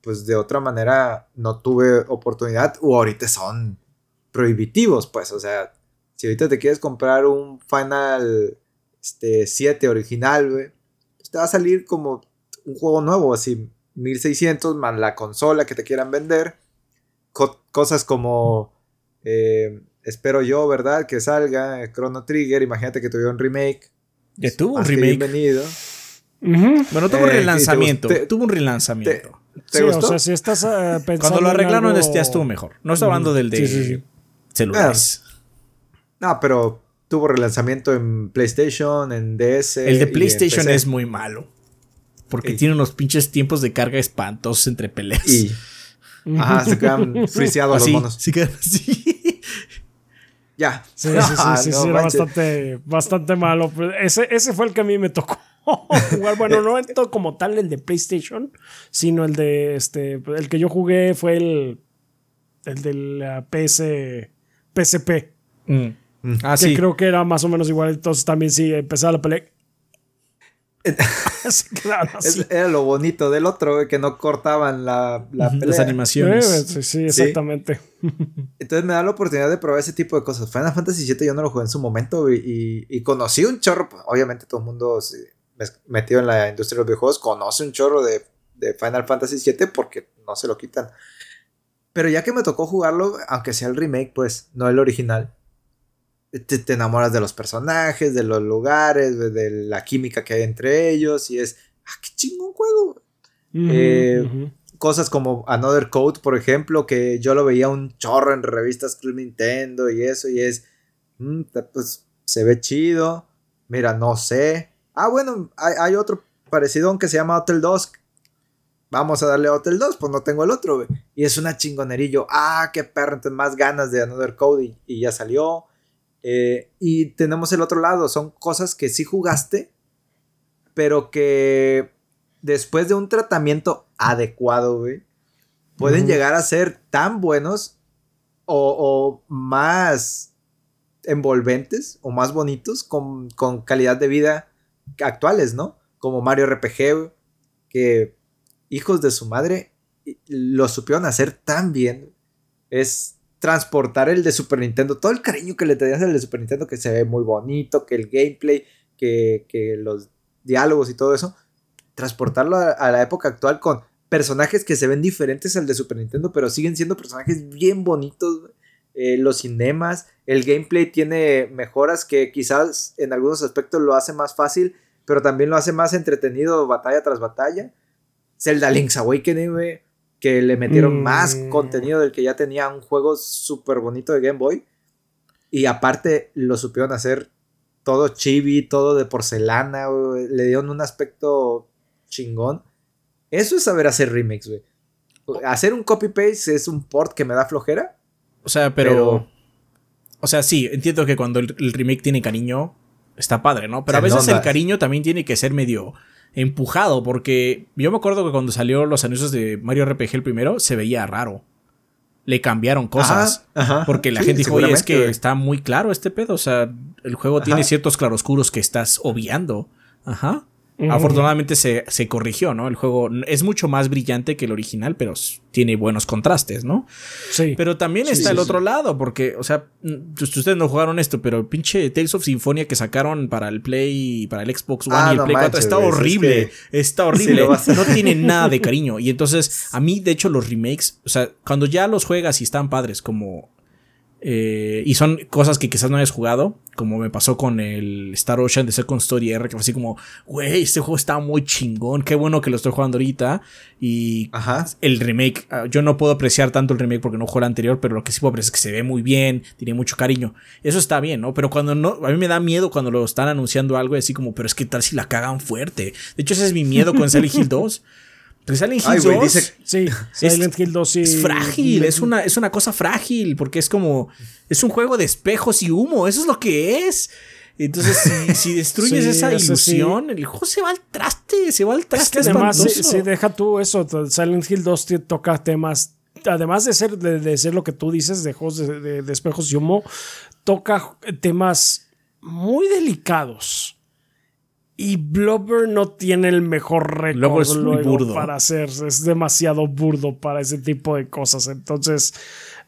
pues de otra manera, no tuve oportunidad o ahorita son prohibitivos, pues. O sea, si ahorita te quieres comprar un Final este, 7 original, pues te va a salir como un juego nuevo, así 1600 más la consola que te quieran vender. cosas como, eh, espero yo, ¿verdad? Que salga Chrono Trigger. Imagínate que tuviera un remake. Ya tuvo un remake. Bienvenido. Bueno, tuvo un eh, relanzamiento. tuvo un relanzamiento. sí, o sea, si estás eh, pensando. Cuando lo arreglaron, ya estuvo mejor. No estoy hablando del de celulares. no, pero tuvo relanzamiento en PlayStation, en DS. El de PlayStation es muy malo. Porque tiene unos pinches tiempos de carga espantosos entre peleas. Y. Ajá, se quedan friseados los monos. Se quedan así. Ya. Sí, sí, sí, sí, era bastante, bastante malo. Ese, ese fue el que a mí me tocó jugar. Bueno, no el como tal el de PlayStation, sino el de este. El que yo jugué fue el. El del PS. PSP. Mm. Ah, que creo que era más o menos igual. Entonces también sí, empezaba la pelea. Era lo bonito del otro, que no cortaban la, las animaciones. sí, exactamente. Entonces me da la oportunidad de probar ese tipo de cosas. Final Fantasy VII yo no lo jugué en su momento y, conocí un chorro. Pues, obviamente todo el mundo metido en la industria de los videojuegos conoce un chorro de, de Final Fantasy VII porque no se lo quitan. Pero ya que me tocó jugarlo, aunque sea el remake, pues no el original te, enamoras de los personajes, de los lugares, de, la química que hay entre ellos y es, ah, qué chingón juego. Eh, cosas como Another Code, por ejemplo, que yo lo veía un chorro en revistas Club Nintendo y eso y es, mm, pues se ve chido. Mira, no sé. Ah, bueno, hay, otro parecido aunque se llama Hotel 2. Vamos a darle a Hotel 2, pues no tengo el otro, Y es una chingonerillo. Ah, qué perro, entonces más ganas de Another Code y ya salió. Eh, y tenemos el otro lado, son cosas que sí jugaste, pero que después de un tratamiento adecuado, pueden llegar a ser tan buenos o, más envolventes o más bonitos con, calidad de vida actuales, ¿no? Como Mario RPG, que hijos de su madre lo supieron hacer tan bien. Es transportar el de Super Nintendo, todo el cariño que le tenías al de Super Nintendo, que se ve muy bonito, que el gameplay, que, los diálogos y todo eso, transportarlo a, la época actual con personajes que se ven diferentes al de Super Nintendo, pero siguen siendo personajes bien bonitos. Eh, los cinemas, el gameplay tiene mejoras que quizás en algunos aspectos lo hace más fácil, pero también lo hace más entretenido batalla tras batalla. Zelda Link's Awakening, que le metieron más mm. contenido del que ya tenía un juego súper bonito de Game Boy. Y aparte lo supieron hacer todo chibi, todo de porcelana, le dieron un aspecto chingón. Eso es saber hacer remakes, güey. Hacer un copy-paste es un port que me da flojera. O sea, pero, O sea, sí, entiendo que cuando el, remake tiene cariño, está padre, ¿no? Pero a veces el cariño también tiene que ser medio empujado, porque yo me acuerdo que cuando salió los anuncios de Mario RPG el primero, se veía raro. Le cambiaron cosas. porque la gente dijo, oye, es que está muy claro este pedo. O sea, el juego tiene ciertos claroscuros que estás obviando. Ajá. Afortunadamente se, corrigió, ¿no? El juego es mucho más brillante que el original, pero tiene buenos contrastes, ¿no? Sí. Pero también está el otro lado, porque, o sea, ustedes no jugaron esto, pero el pinche Tales of Symphonia que sacaron para el Play, para el Xbox One ah, y el Play 4 está horrible. está horrible. no tiene nada de cariño. Y entonces, a mí, de hecho, los remakes, o sea, cuando ya los juegas y están padres, como eh, y son cosas que quizás no hayas jugado, como me pasó con el Star Ocean de Second Story R, que fue así como, güey, este juego está muy chingón, qué bueno que lo estoy jugando ahorita. Y el remake, ah, yo no puedo apreciar tanto el remake porque no jugué el anterior, pero lo que sí puedo apreciar es que se ve muy bien, tiene mucho cariño. Eso está bien, ¿no? Pero cuando no, a mí me da miedo cuando lo están anunciando algo, así como, pero es que tal si la cagan fuerte. De hecho, ese es mi miedo con Silent Hill 2. Silent Hill 2 sí, Silent Hill 2 sí. Es frágil, es una, es una cosa frágil, porque es como, es un juego de espejos y humo, eso es lo que es. Entonces, si, destruyes esa ilusión, el juego se va al traste, se va al traste. además, si, deja tú eso, Silent Hill 2 toca temas además de ser, de, ser lo que tú dices de juegos de, de espejos y humo, toca temas muy delicados. Y Blubber no tiene el mejor récord es muy burdo. para hacer. Es demasiado burdo para ese tipo de cosas. Entonces,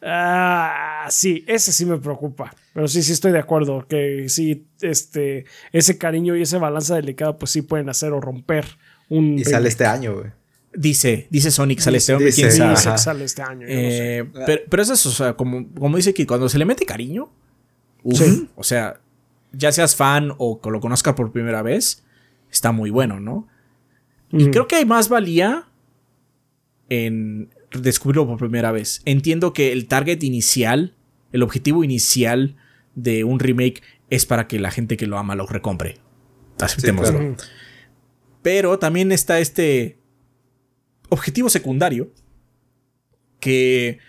uh, sí, ese sí me preocupa. Pero sí, sí estoy de acuerdo. Que sí, este, ese cariño y esa balanza delicada, pues sí pueden hacer o romper un. Y sale este año, güey. Dice, dice Sonic, sale este año. Dice, sale este año. Eh, pero, es eso, o sea, como, como dice que cuando se le mete cariño, o sea, ya seas fan o que lo conozcas por primera vez, está muy bueno, ¿no? Y creo que hay más valía en descubrirlo por primera vez. Entiendo que el target inicial, el objetivo inicial de un remake es para que la gente que lo ama lo recompre. Aceptémoslo. Pero también está este objetivo secundario que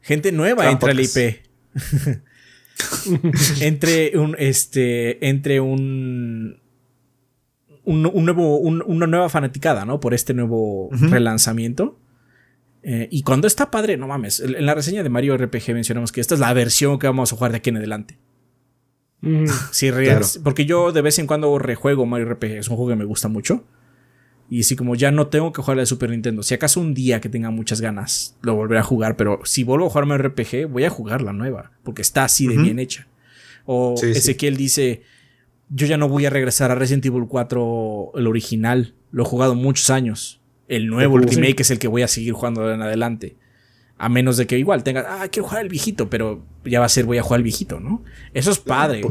gente nueva entra al IP. entre un este entre un un, nuevo, una nueva fanaticada, ¿no? Por este nuevo relanzamiento. Eh, y cuando está padre, no mames. En la reseña de Mario RPG mencionamos que esta es la versión que vamos a jugar de aquí en adelante. Sí, Porque yo de vez en cuando rejuego Mario RPG. Es un juego que me gusta mucho. Y así como ya no tengo que jugar de Super Nintendo. Si acaso un día que tenga muchas ganas lo volveré a jugar. Pero si vuelvo a jugar Mario RPG, voy a jugar la nueva. Porque está así de bien hecha. O Ezequiel dice yo ya no voy a regresar a Resident Evil 4, el original. Lo he jugado muchos años. El nuevo, el remake es el que voy a seguir jugando en adelante. A menos de que igual tenga, ah, quiero jugar el viejito, pero ya va a ser, voy a jugar el viejito, ¿no? Eso es padre.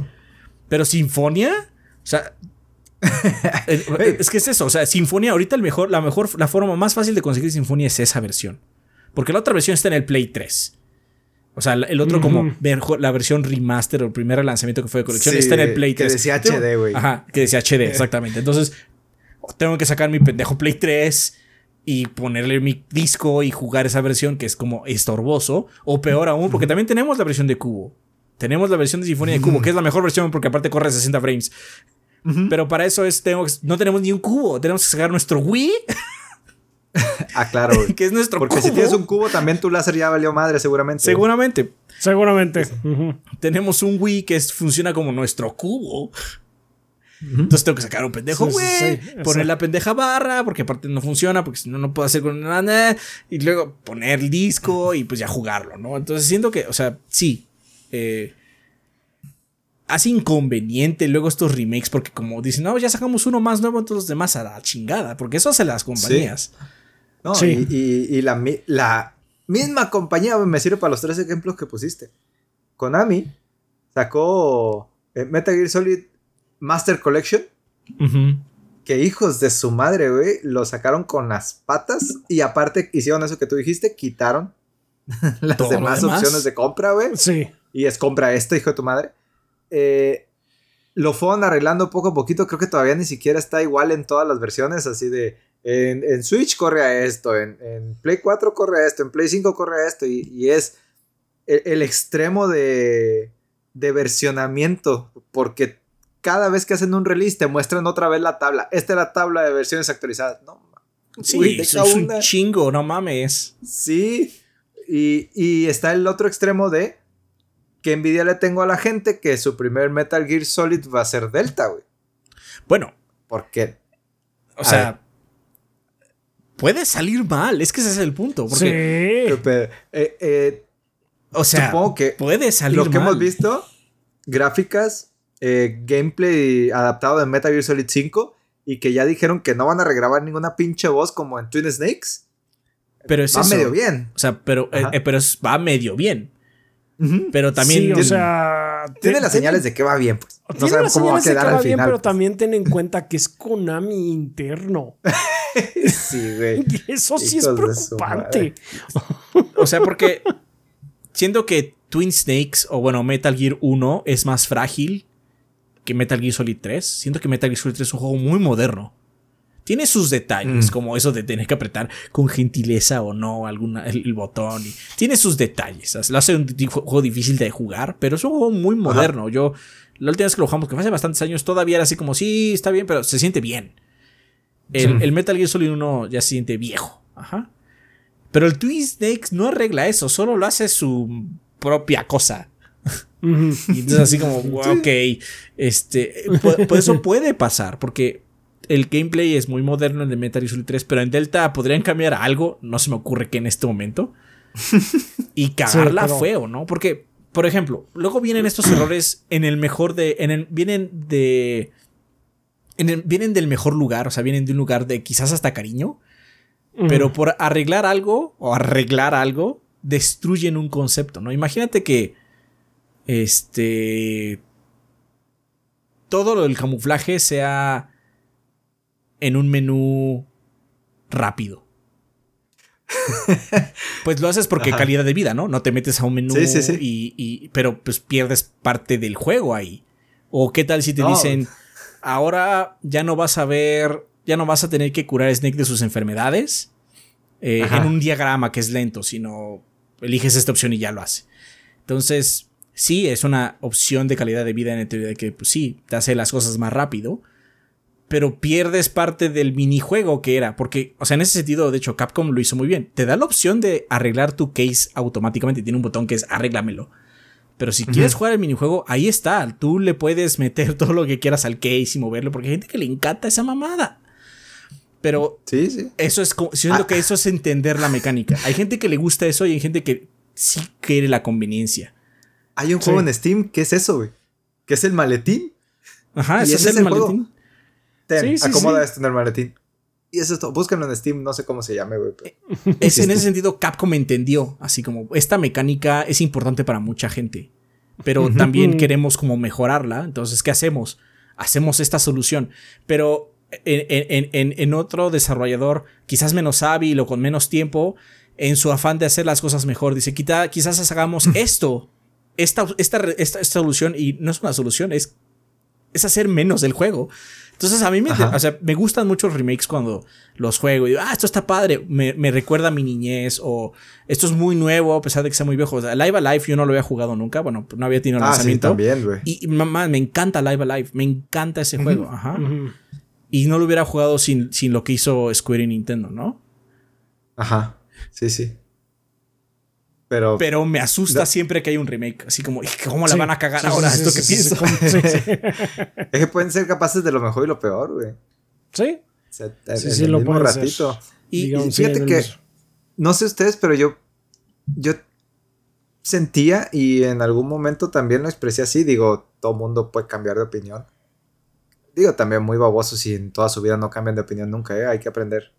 Pero Sinfonia, o sea, es que es eso, o sea, Sinfonia, ahorita el mejor, la mejor, la forma más fácil de conseguir Sinfonia es esa versión. Porque la otra versión está en el Play 3. O sea, el otro como la versión remaster o el primer lanzamiento que fue de colección está en el Play 3. Que decía HD, güey. Ajá, que decía HD, exactamente. Entonces, tengo que sacar mi pendejo Play 3 y ponerle mi disco y jugar esa versión que es como estorboso. O peor aún, porque también tenemos la versión de cubo. Tenemos la versión de Sinfonía de cubo, que es la mejor versión porque aparte corre a 60 frames. Pero para eso es, tengo, no tenemos ni un cubo. Tenemos que sacar nuestro Wii. ah, claro. que es nuestro Porque si tienes un cubo, también tu láser ya valió madre, seguramente. Seguramente. Seguramente. Tenemos un Wii que funciona como nuestro cubo. Entonces tengo que sacar un pendejo, güey. poner la pendeja barra, porque aparte no funciona, porque si no, no puedo hacer con nada. Y luego poner el disco y pues ya jugarlo, ¿no? Entonces siento que, o sea, sí. Eh, hace inconveniente luego estos remakes, porque como dicen, no, ya sacamos uno más nuevo, entonces los demás a la chingada, porque eso hace las compañías y, la, misma compañía me sirve para los tres ejemplos que pusiste. Konami sacó eh, Metal Gear Solid Master Collection. Que hijos de su madre, güey, lo sacaron con las patas y aparte hicieron eso que tú dijiste, quitaron las demás opciones de compra, güey. Sí. Y es compra esto, hijo de tu madre. Eh, lo fueron arreglando poco a poquito, creo que todavía ni siquiera está igual en todas las versiones, así de en, Switch corre a esto, en, Play 4 corre a esto, en Play 5 corre a esto, y, es el, extremo de, de versionamiento, porque cada vez que hacen un release te muestran otra vez la tabla. Esta es la tabla de versiones actualizadas. No, sí, es un chingo, no mames. Sí, y, y está el otro extremo de que envidia le tengo a la gente que su primer Metal Gear Solid va a ser Delta, güey. Bueno. Porque. O sea, puede salir mal. Es que ese es el punto. Porque, sí. Eh, eh, o sea, supongo que puede salir Lo que hemos visto, gráficas, eh, gameplay adaptado de Metal Gear Solid 5 y que ya dijeron que no van a regrabar ninguna pinche voz como en Twin Snakes. Pero es va medio bien. O sea, pero, pero va medio bien. Pero también. o sea. Tiene las señales de que va bien, pues. No sabemos cómo va a quedar al final. pero también ten en cuenta que es Konami interno. sí, güey. eso sí es preocupante. o sea, porque siento que Twin Snakes o bueno, Metal Gear 1 es más frágil que Metal Gear Solid 3. Siento que Metal Gear Solid 3 es un juego muy moderno. Tiene sus detalles, mm. como eso de tener que apretar con gentileza o no alguna, el, botón. Y tiene sus detalles. Lo hace un juego difícil de jugar, pero es un juego muy moderno. Yo, la última vez que lo jugamos, que fue hace bastantes años, todavía era así como, sí, está bien, pero se siente bien. El, Metal Gear Solid 1 ya se siente viejo. Ajá. Pero el Twin Snakes no arregla eso, solo lo hace su propia cosa. y entonces así como, ok, este, por, eso puede pasar, porque el gameplay es muy moderno en el Metal Gear Solid 3, pero en Delta podrían cambiar algo, no se me ocurre que en este momento, y cagarla feo, ¿no? Porque, por ejemplo, luego vienen estos errores en el mejor de, en el, vienen de, en vienen del mejor lugar, o sea, vienen de un lugar de quizás hasta cariño, pero por arreglar algo o arreglar algo, destruyen un concepto, ¿no? Imagínate que este todo lo del camuflaje sea en un menú rápido. pues lo haces porque calidad de vida, ¿no? No te metes a un menú Y, pero pues pierdes parte del juego ahí. O qué tal si te dicen, ahora ya no vas a ver, ya no vas a tener que curar a Snake de sus enfermedades eh, en un diagrama que es lento, sino eliges esta opción y ya lo hace. Entonces, sí, es una opción de calidad de vida en el teoría de que, pues sí, te hace las cosas más rápido, pero pierdes parte del minijuego que era, porque, o sea, en ese sentido, de hecho, Capcom lo hizo muy bien. Te da la opción de arreglar tu case automáticamente, tiene un botón que es arréglamelo. Pero si quieres jugar el minijuego, ahí está. Tú le puedes meter todo lo que quieras al case y moverlo, porque hay gente que le encanta esa mamada. Pero sí, sí. eso es siento ah. que eso es entender la mecánica. Hay gente que le gusta eso y hay gente que sí quiere la conveniencia. Hay un juego en Steam que es eso, güey. Que es el maletín. Ajá, ese es el, maletín. Ten, acomoda esto en el maletín. Y eso es todo. Búscalo en Steam, no sé cómo se llame, güey. Es, en ese sentido, Capcom entendió. Así como, esta mecánica es importante para mucha gente. Pero también queremos como mejorarla. Entonces, ¿qué hacemos? Hacemos esta solución. Pero en, otro desarrollador, quizás menos hábil o con menos tiempo, en su afán de hacer las cosas mejor, dice, quizás hagamos esto, esta, esta, esta, solución, y no es una solución, es, es hacer menos del juego. Entonces a mí me, me gustan mucho los remakes cuando los juego y digo, ah, esto está padre, me, recuerda a mi niñez o esto es muy nuevo a pesar de que sea muy viejo. Live Alive yo no lo había jugado nunca, bueno, no había tenido ah, lanzamiento. también, y mamá, me encanta Live Alive, me encanta ese juego, ajá y no lo hubiera jugado sin, sin lo que hizo Square y Nintendo, ¿no? Ajá, sí, sí. Pero, pero me asusta siempre que hay un remake. Así como, ¿cómo la van a cagar ahora? esto que pienso. es que pueden ser capaces de lo mejor y lo peor, güey. Sí. sí, sí, lo mismo ratito. Y, fíjate que, no sé ustedes, pero yo, yo sentía y en algún momento también lo expresé así. Digo, todo mundo puede cambiar de opinión digo, también muy babosos y en toda su vida no cambian de opinión nunca, ¿eh? hay que aprender.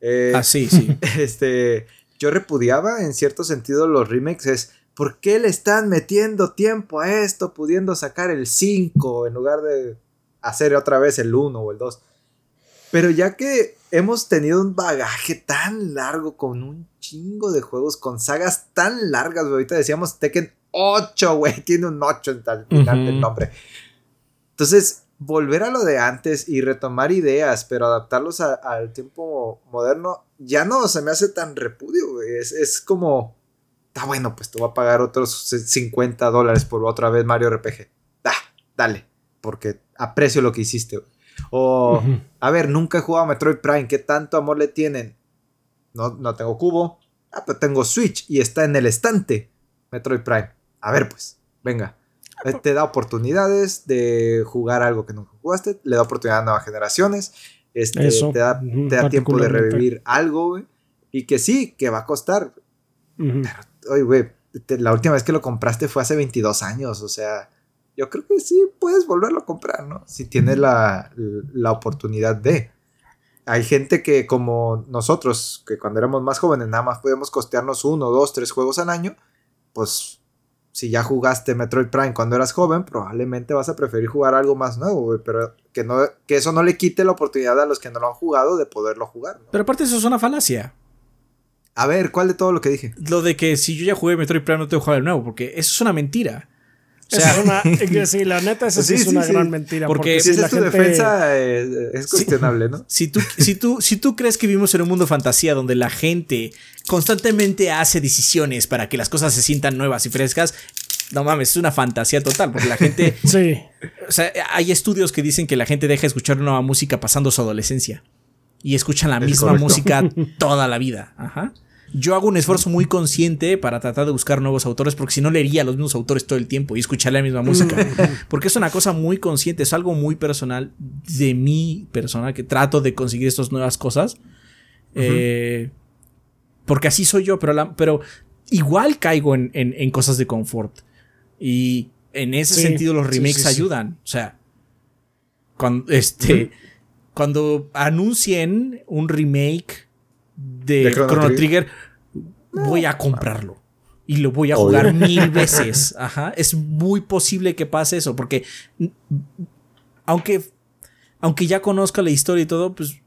Eh, ah, sí, sí. Este, yo repudiaba en cierto sentido los remakes, es, ¿por qué le están metiendo tiempo a esto pudiendo sacar el 5 en lugar de hacer otra vez el 1 o el 2? Pero ya que hemos tenido un bagaje tan largo con un chingo de juegos, con sagas tan largas, ahorita decíamos Tekken 8, güey, tiene un 8 en tal final del nombre. Entonces, volver a lo de antes y retomar ideas, pero adaptarlos al tiempo moderno, ya no se me hace tan repudio, Es, como, está bueno, pues te voy a pagar otros 50 dólares por otra vez Mario RPG. Da, dale, porque aprecio lo que hiciste. O, a ver, nunca he jugado a Metroid Prime, ¿qué tanto amor le tienen? No, no tengo cubo. Ah, pero tengo Switch y está en el estante. Metroid Prime. A ver, pues, venga te da oportunidades de jugar algo que nunca jugaste, le da oportunidad a nuevas generaciones, este, te da, te da tiempo de revivir algo, güey, y que sí, que va a costar. Pero, oye, güey, la última vez que lo compraste fue hace 22 años, o sea, yo creo que sí puedes volverlo a comprar, ¿no? Si tienes la, la oportunidad de. Hay gente que como nosotros, que cuando éramos más jóvenes nada más podíamos costearnos uno, dos, tres juegos al año, pues si ya jugaste Metroid Prime cuando eras joven, probablemente vas a preferir jugar algo más nuevo, pero que, no, que eso no le quite la oportunidad a los que no lo han jugado de poderlo jugar. Pero aparte eso es una falacia. A ver, ¿cuál de todo lo que dije? Lo de que si yo ya jugué Metroid Prime no tengo que jugar de nuevo, porque eso es una mentira. O sea, una, sí, la neta, eso sí, es una gran mentira. Porque, si es tu defensa, eh, es cuestionable, ¿no? Si tú, si, tú, si tú crees que vivimos en un mundo de fantasía donde la gente constantemente hace decisiones para que las cosas se sientan nuevas y frescas, no mames, es una fantasía total, porque la gente... sí. O sea, hay estudios que dicen que la gente deja de escuchar nueva música pasando su adolescencia y escuchan la misma música toda la vida. Ajá. Yo hago un esfuerzo muy consciente para tratar de buscar nuevos autores, porque si no leería a los mismos autores todo el tiempo y escuchar la misma música. porque es una cosa muy consciente, es algo muy personal de mi persona que trato de conseguir estas nuevas cosas. Eh, porque así soy yo, pero, pero igual caigo en, cosas de confort. Y en ese sentido los remakes ayudan. O sea, cuando, este, cuando anuncien un remake de, Chrono, Trigger, voy a comprarlo. Y lo voy a jugar mil veces. Ajá. Es muy posible que pase eso. Porque aunque, aunque ya conozca la historia y todo, pues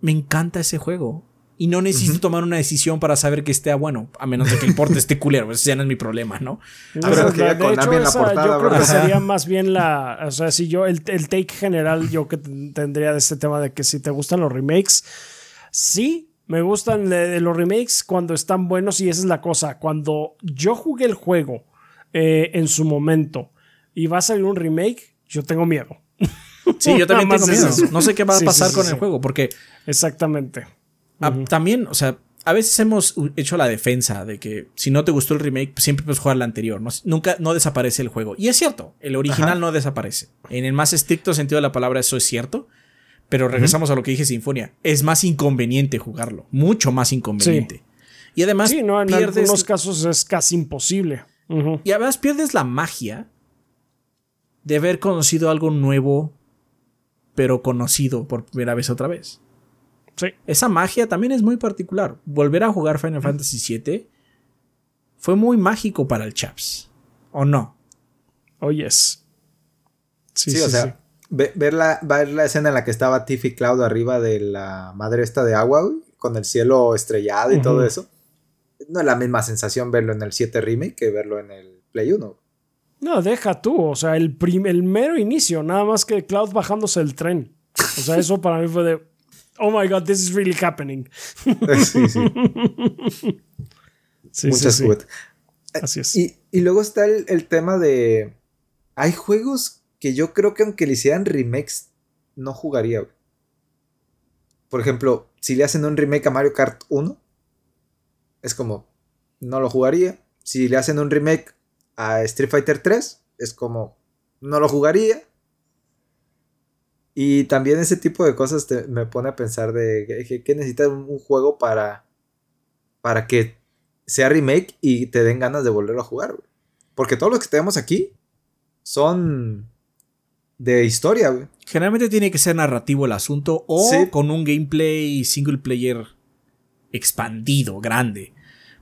me encanta ese juego. Y no necesito tomar una decisión para saber que esté bueno, a menos de que importe este culero. Ese ya no es mi problema, ¿no? de hecho, yo creo que sería más bien la. O sea, si yo, el, el take general, yo que tendría de este tema de que si te gustan los remakes, sí, me gustan los remakes cuando están buenos y esa es la cosa. Cuando yo jugué el juego eh, en su momento y va a salir un remake, yo tengo miedo. Sí, yo también tengo miedo. No sé qué va a pasar con el juego porque... Exactamente. También, o sea, a veces hemos hecho la defensa de que si no te gustó el remake, pues siempre puedes jugar el anterior. ¿no? Nunca no desaparece el juego. Y es cierto, el original no desaparece. En el más estricto sentido de la palabra, eso es cierto. Pero regresamos a lo que dije Sinfonia. Es más inconveniente jugarlo. Mucho más inconveniente. Y además. Sí, no, en algunos casos es casi imposible. Y además pierdes la magia de haber conocido algo nuevo, pero conocido por primera vez otra vez. Sí. Esa magia también es muy particular. Volver a jugar Final Fantasy VII fue muy mágico para el Chaps. ¿O no? Oh, yes. Sí, sí, o sea, ver, la, ver la escena en la que estaba Tiffy Cloud arriba de la madre esta de agua, con el cielo estrellado y todo eso. No es la misma sensación verlo en el 7 Remake que verlo en el Play 1. No, deja tú, o sea, el, el mero inicio, nada más que Cloud bajándose el tren. O sea, eso para mí fue de, oh my god, this is really happening. sí, sí. sí Muchas Así es. Y, y luego está el, el tema de, hay juegos que yo creo que aunque le hicieran remakes, no jugaría. Por ejemplo, si le hacen un remake a Mario Kart 1, es como, no lo jugaría. Si le hacen un remake a Street Fighter 3, es como, no lo jugaría. Y también ese tipo de cosas me pone a pensar de que, necesitas un, juego para, para que sea remake y te den ganas de volverlo a jugar. Porque todos los que tenemos aquí son de historia, güey. Generalmente tiene que ser narrativo el asunto o con un gameplay single player expandido, grande.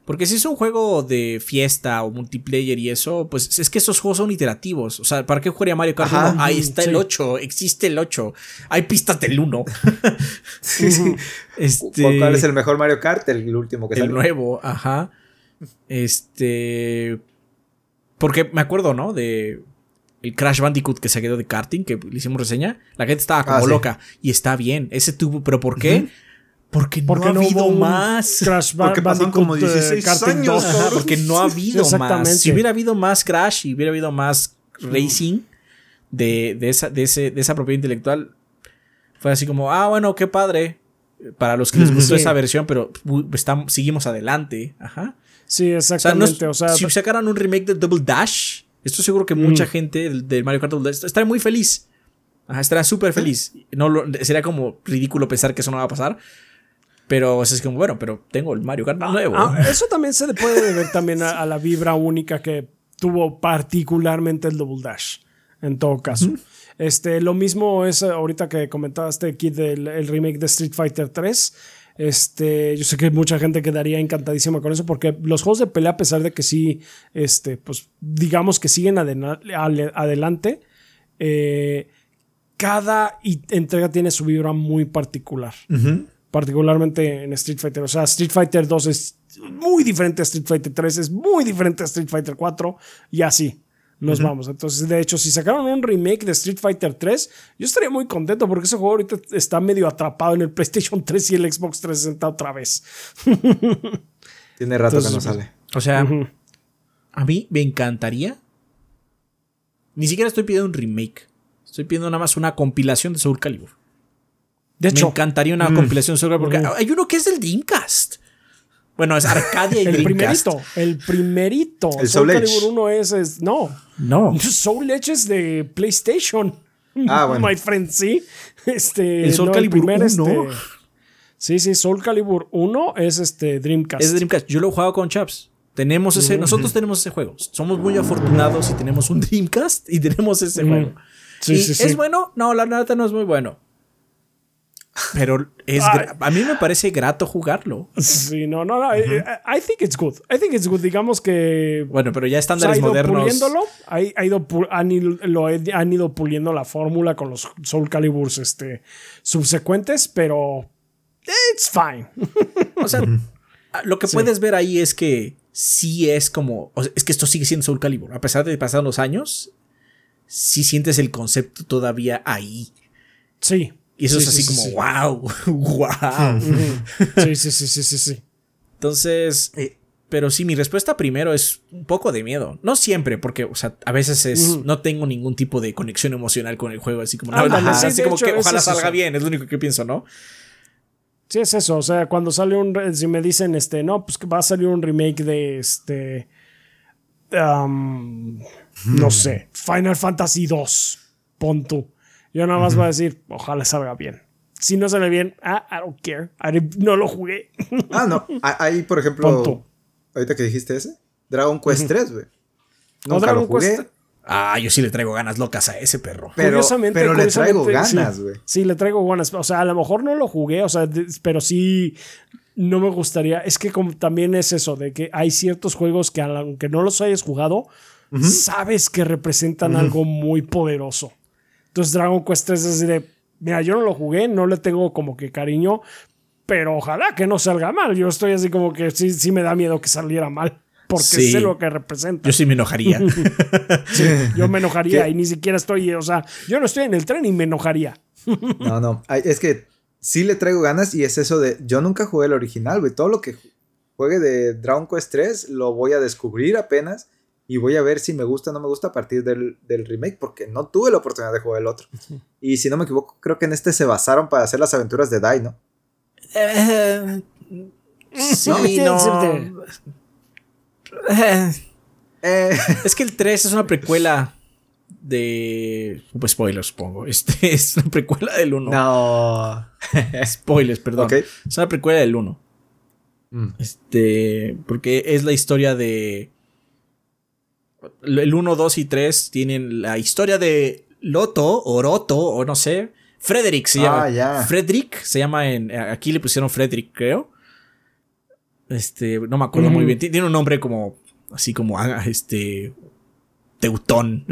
Porque si es un juego de fiesta o multiplayer y eso, pues es que esos juegos son iterativos. O sea, ¿para qué jugaría Mario Kart 1? Ahí está el 8, existe el 8. Hay pistas del 1. este, ¿Cuál es el mejor Mario Kart? El último que salió. El nuevo, ajá. Este. Porque me acuerdo, ¿no? De el Crash Bandicoot que se quedó de karting, que le hicimos reseña, la gente estaba como ah, loca. Y está bien. Ese tuvo, pero ¿por qué? Porque no ha habido más. Crash porque pasan como 16 eh, años. porque no ha habido más. Si hubiera habido más Crash y hubiera habido más racing de, esa, de, ese, de esa propiedad intelectual, fue así como, ah, bueno, qué padre. Para los que les gustó esa versión, pero estamos, seguimos adelante. Ajá. Sí, exactamente. O sea, si sacaran un remake de Double Dash, Estoy seguro que mucha mm. gente del, Mario Kart Double estaría muy feliz. Ajá, estaría súper feliz. No sería como ridículo pensar que eso no va a pasar. Pero es como, bueno, pero tengo el Mario Kart ah, nuevo. Ah, eso también se le puede deber también a, la vibra única que tuvo particularmente el Double Dash. En todo caso. Este, lo mismo es ahorita que comentaste aquí del el remake de Street Fighter 3. Este, yo sé que mucha gente quedaría encantadísima con eso porque los juegos de pelea, a pesar de que sí, este, pues digamos que siguen adelante, eh, cada entrega tiene su vibra muy particular. Particularmente en Street Fighter. O sea, Street Fighter 2 es muy diferente a Street Fighter 3, es muy diferente a Street Fighter 4 y así nos vamos. Entonces, de hecho, si sacaron un remake de Street Fighter 3, yo estaría muy contento porque ese juego ahorita está medio atrapado en el PlayStation 3 y el Xbox 360 otra vez. Tiene rato que no sale. O sea, a mí me encantaría. Ni siquiera estoy pidiendo un remake. Estoy pidiendo nada más una compilación de Soul Calibur. De hecho, me encantaría una mm. compilación de Soul Calibur porque hay uno que es del Dreamcast. Bueno, es Arcadia y El Dreamcast. primerito, el primerito. El Soul Soul. Calibur 1 es, es- no. No. Soul Edge es de PlayStation. Ah, bueno. My friend, sí. Este, El Soul no, Calibur primer, 1. este, sí, sí, Soul Calibur 1 es este Dreamcast. Es Dreamcast. Yo lo he jugado con Chaps. Tenemos ese, nosotros tenemos ese juego. Somos muy afortunados y tenemos un Dreamcast y tenemos ese juego. Sí, ¿Y sí, sí. ¿Es bueno? No, la neta no es muy bueno. Pero es a mí me parece grato jugarlo. Sí, no, no, no. I think it's good. I think it's good. Digamos que Bueno, pero ya se ha estándares ido modernos. puliéndolo. Ha, ha ido, pu- han, ido, lo han ido puliendo la fórmula con los Soul Caliburs este, subsecuentes, pero it's fine. O sea, lo que puedes ver ahí es que sí es como. o sea, es que esto sigue siendo Soul Calibur. A pesar de pasar los años, sí sientes el concepto todavía ahí. Sí. Y eso Sí, es así sí, sí, como, sí. wow, wow. Sí, sí, sí, sí, sí, sí. Entonces, eh, pero sí, mi respuesta primero es un poco de miedo. No siempre, porque, o sea, a veces es, no tengo ningún tipo de conexión emocional con el juego, así como, no, ajá, así como hecho, que ojalá salga eso. bien, es lo único que pienso, ¿no? Sí, es eso. O sea, cuando sale un. Si me dicen, este, no, pues que va a salir un remake de este. um, no sé, Final Fantasy 2. Pon tú. Yo nada más voy a decir, ojalá salga bien. Si no sale bien, ah, I don't care. I- no lo jugué. Ah, no. Ah, Ahí, por ejemplo, ahorita que dijiste ese, Dragon Quest 3, güey. No, Dragon lo jugué, Quest- Ah, yo sí le traigo ganas locas a ese perro. pero, Curiosamente, pero le traigo ganas, güey. Sí, le traigo ganas. O sea, a lo mejor no lo jugué, o sea, de- pero sí no me gustaría. Es que como también es eso, de que hay ciertos juegos que aunque no los hayas jugado, sabes que representan algo muy poderoso. Entonces Dragon Quest 3 es así de, mira, yo no lo jugué, no le tengo como que cariño, pero ojalá que no salga mal. Yo estoy así como que sí, sí me da miedo que saliera mal, porque Sí. sé lo que representa. Yo sí me enojaría. Yo me enojaría ¿Qué? y ni siquiera estoy, o sea, yo no estoy en el tren y me enojaría. No, no. Es que sí le traigo ganas y es eso de. Yo nunca jugué el original, güey. Todo lo que juegue de Dragon Quest 3 lo voy a descubrir apenas y voy a ver si me gusta o no me gusta a partir del, del remake porque no tuve la oportunidad de jugar el otro. Y si no me equivoco, creo que en este se basaron para hacer las aventuras de Dai, ¿no? Eh, sí, No, no. Eh, Es que el 3 es una precuela de. Pues spoilers, supongo. Este es una precuela del 1. no. Spoilers, perdón. Es una precuela del 1. Mm. Este. Porque es la historia de. El 1, 2 y 3 tienen la historia de Loto o Roto o no sé. Frederick se llama. Ah, ya. Frederick se llama en. Aquí le pusieron Frederick, creo. Este. No me acuerdo muy bien. Tiene un nombre como. Así como. ah, Este. Teutón.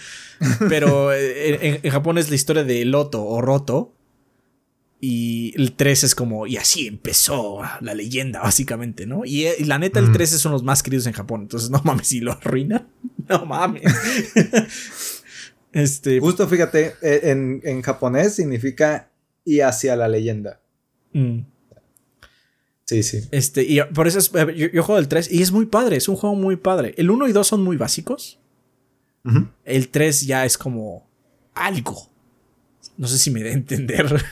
Pero eh, en, en Japón es la historia de Loto o Roto. Y el 3 es como, y así empezó la leyenda, básicamente, ¿no? Y, eh, y la neta, el Mm. 13 son los más queridos en Japón. Entonces, no mames, si lo arruinan. No mames. este. Justo fíjate, eh, en, en japonés significa y hacia la leyenda. mm, Sí, sí. Este, y por eso es, yo, yo juego el 3 y es muy padre, es un juego muy padre. El 1 y 2 son muy básicos. El 3 ya es como algo. No sé si me da a entender.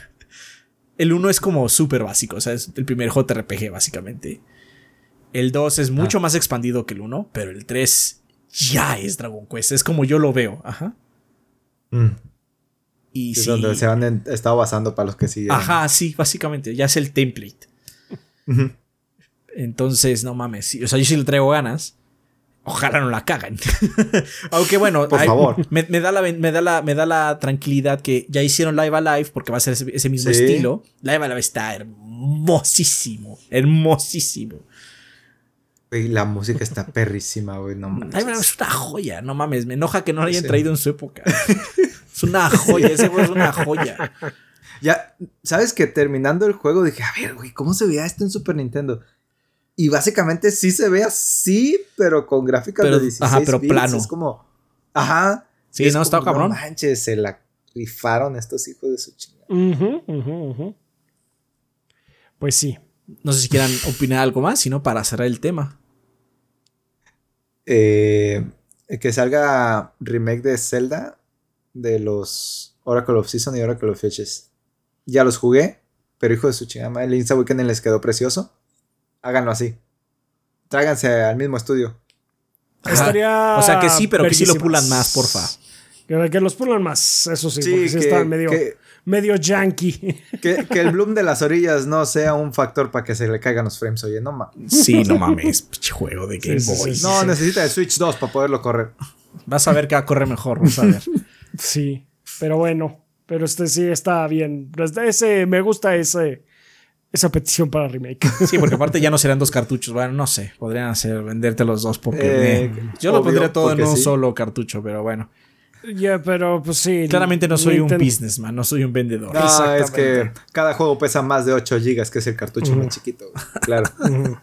El 1 es como súper básico, o sea, es el primer JRPG básicamente. El 2 es mucho más expandido que el 1, pero el 3 ya es Dragon Quest, es como yo lo veo. Ajá. Mm. Y Es sí. donde se han en- estado basando para los que siguen. Ajá, sí, básicamente, ya es el template. Entonces, no mames. O sea, yo sí le traigo ganas. Ojalá no la cagan. Aunque bueno, Por hay- favor. Me, me da la, me, da la, me da la tranquilidad que ya hicieron Live Alive porque va a ser ese, ese mismo Sí. estilo. Live Alive está hermosísimo. Hermosísimo. Güey, la música está perrísima, güey. No Live Alive es una joya. No mames. Me enoja que no lo hayan Sí. traído en su época. es una joya. Ese juego es una joya. Ya, ¿sabes que Terminando el juego dije, a ver, güey, ¿cómo se veía esto en Super Nintendo? Y básicamente sí se ve así, pero con gráficas Pero- de 16 ajá, pero bits. plano. Es como, ajá. Sí, Es no, está como, cabrón. No manches, se la rifaron estos hijos de su chingada. Ujú. Pues sí. No sé si quieran opinar algo más, sino para cerrar el tema. Eh, que salga remake de Zelda de los Oracle of Season y Oracle of Ages. Ya los jugué, pero hijo de su chingada madre, Link's Awakening les quedó precioso. Háganlo así. Tráiganse al mismo estudio. Ajá. Estaría O sea que sí, pero que sí lo pulan más, porfa. Que, que los pulan más, eso sí, Sí, porque sí están medio, que- medio yankee. Que, que el bloom de las orillas no sea un factor para que se le caigan los frames, oye, no mames. Sí, no mames, pinche juego de Game Sí, Boy. sí, No, necesita el Switch 2 para poderlo correr. Vas a ver que va a correr mejor, vas a ver. Sí, pero bueno, pero este sí está bien. Desde Ese, me gusta ese, esa petición para remake. Sí, porque aparte ya no serán dos cartuchos. Bueno, no sé, podrían hacer venderte los dos porque Eh, eh, yo lo pondría todo en un sí. solo cartucho, pero bueno. Ya, pero pues sí. Claramente no soy un businessman, no soy un vendedor. No, es que cada juego pesa más de 8 GB, que es el cartucho más chiquito. Claro.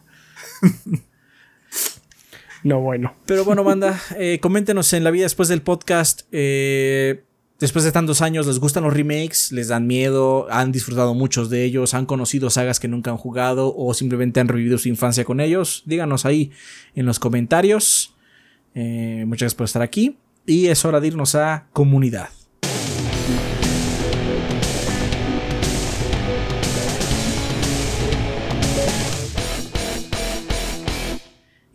No, bueno. Pero bueno, banda, eh, coméntenos en la vida después del podcast. eh, después de tantos años, ¿les gustan los remakes? ¿Les dan miedo? ¿Han disfrutado muchos de ellos? ¿Han conocido sagas que nunca han jugado? ¿O simplemente han revivido su infancia con ellos? Díganos ahí en los comentarios. Eh, muchas gracias por estar aquí. Y es hora de irnos a comunidad.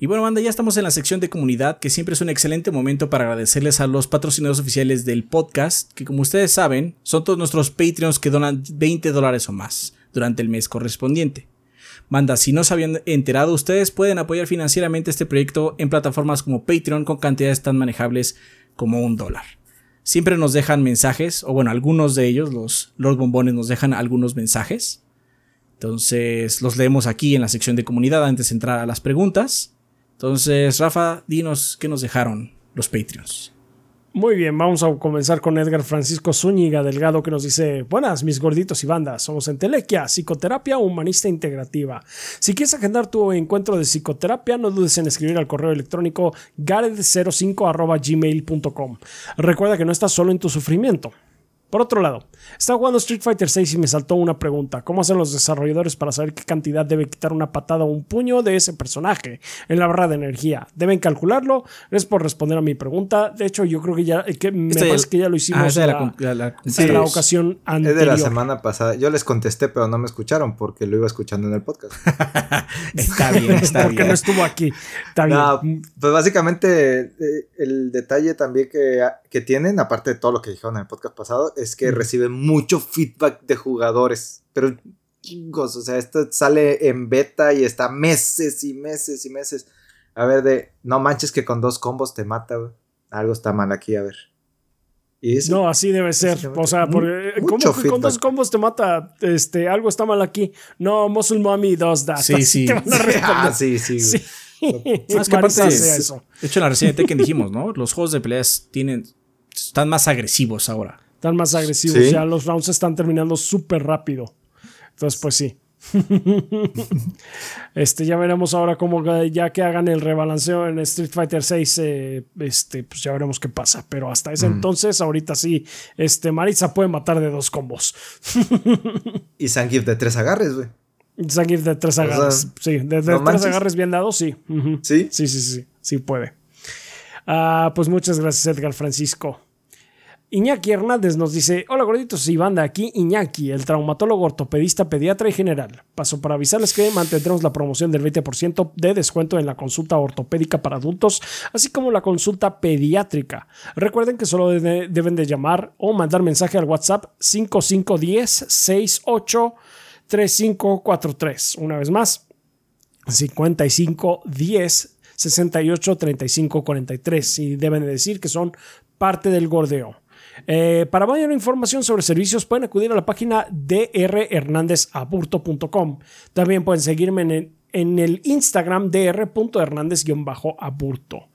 Y bueno, banda, ya estamos en la sección de comunidad, que siempre es un excelente momento para agradecerles a los patrocinadores oficiales del podcast, que como ustedes saben, son todos nuestros Patreons que donan 20 dólares o más durante el mes correspondiente. Banda, si no se habían enterado, ustedes pueden apoyar financieramente este proyecto en plataformas como Patreon con cantidades tan manejables como un dólar. Siempre nos dejan mensajes, o bueno, algunos de ellos, los Lord Bombones, nos dejan algunos mensajes. Entonces los leemos aquí en la sección de comunidad antes de entrar a las preguntas. Entonces, Rafa, dinos qué nos dejaron los Patreons. Muy bien, vamos a comenzar con Edgar Francisco Zúñiga Delgado que nos dice, buenas mis gorditos y bandas, somos Entelequia, psicoterapia humanista integrativa. Si quieres agendar tu encuentro de psicoterapia, no dudes en escribir al correo electrónico gared05 gmail.com. Recuerda que no estás solo en tu sufrimiento. Por otro lado, estaba jugando Street Fighter 6 y me saltó una pregunta. ¿Cómo hacen los desarrolladores para saber qué cantidad debe quitar una patada o un puño de ese personaje en la barra de energía? ¿Deben calcularlo? Gracias por responder a mi pregunta. De hecho, yo creo que ya, que me Este- parece que ya lo hicimos Ah, en la la, Sí. es- ocasión Es anterior. de la semana pasada. Yo les contesté, pero no me escucharon porque lo iba escuchando en el podcast. Está bien, está porque bien. no estuvo aquí. Está bien. No, pues básicamente eh, el detalle también que, que tienen, aparte de todo lo que dijeron en el podcast pasado, es que reciben mucho feedback de jugadores. Pero chingos, o sea, esto sale en beta y está meses y meses y meses. A ver, de no manches que con dos combos te mata. Algo está mal aquí, a ver. Y sí, No, así debe ser. O sea, porque mucho ¿cómo que con dos combos te mata? Este, algo está mal aquí. No, Muscle Mommy does that. Sí, Así sí. te van a responder. ah, sí, sí, güey. Sí. No, es que aparte. De hecho, en la reseña de Tekken dijimos, ¿no? Los juegos de peleas tienen. Están más agresivos ahora. Están más agresivos. Sí. Ya los rounds están terminando súper rápido. Entonces, pues sí. este, ya veremos ahora cómo ya que hagan el rebalanceo en Street Fighter 6, este, pues ya veremos qué pasa. Pero hasta ese entonces, ahorita sí, este, Marisa puede matar de dos combos. Y Zangief de tres agarres, güey. Zangief de tres sea, agarres. sí, de, de no tres manches. agarres bien dados. ¿Sí? Sí, sí, sí, sí puede. Ah, pues muchas gracias, Edgar Francisco. Iñaki Hernández nos dice: Hola gorditos y banda, aquí Iñaki, el traumatólogo ortopedista, pediatra y general. Paso para avisarles que mantendremos la promoción del 20% de descuento en la consulta ortopédica para adultos, así como la consulta pediátrica. Recuerden que solo debe- deben de llamar o mandar mensaje al WhatsApp 5510 68 3543. Una vez más, 55 10 68 35 43 y deben de decir que son parte del gordeo. Eh, para mayor información sobre servicios pueden acudir a la página drhernandezaburto.com. También pueden seguirme en el, en el Instagram dr.hernandez-aburto.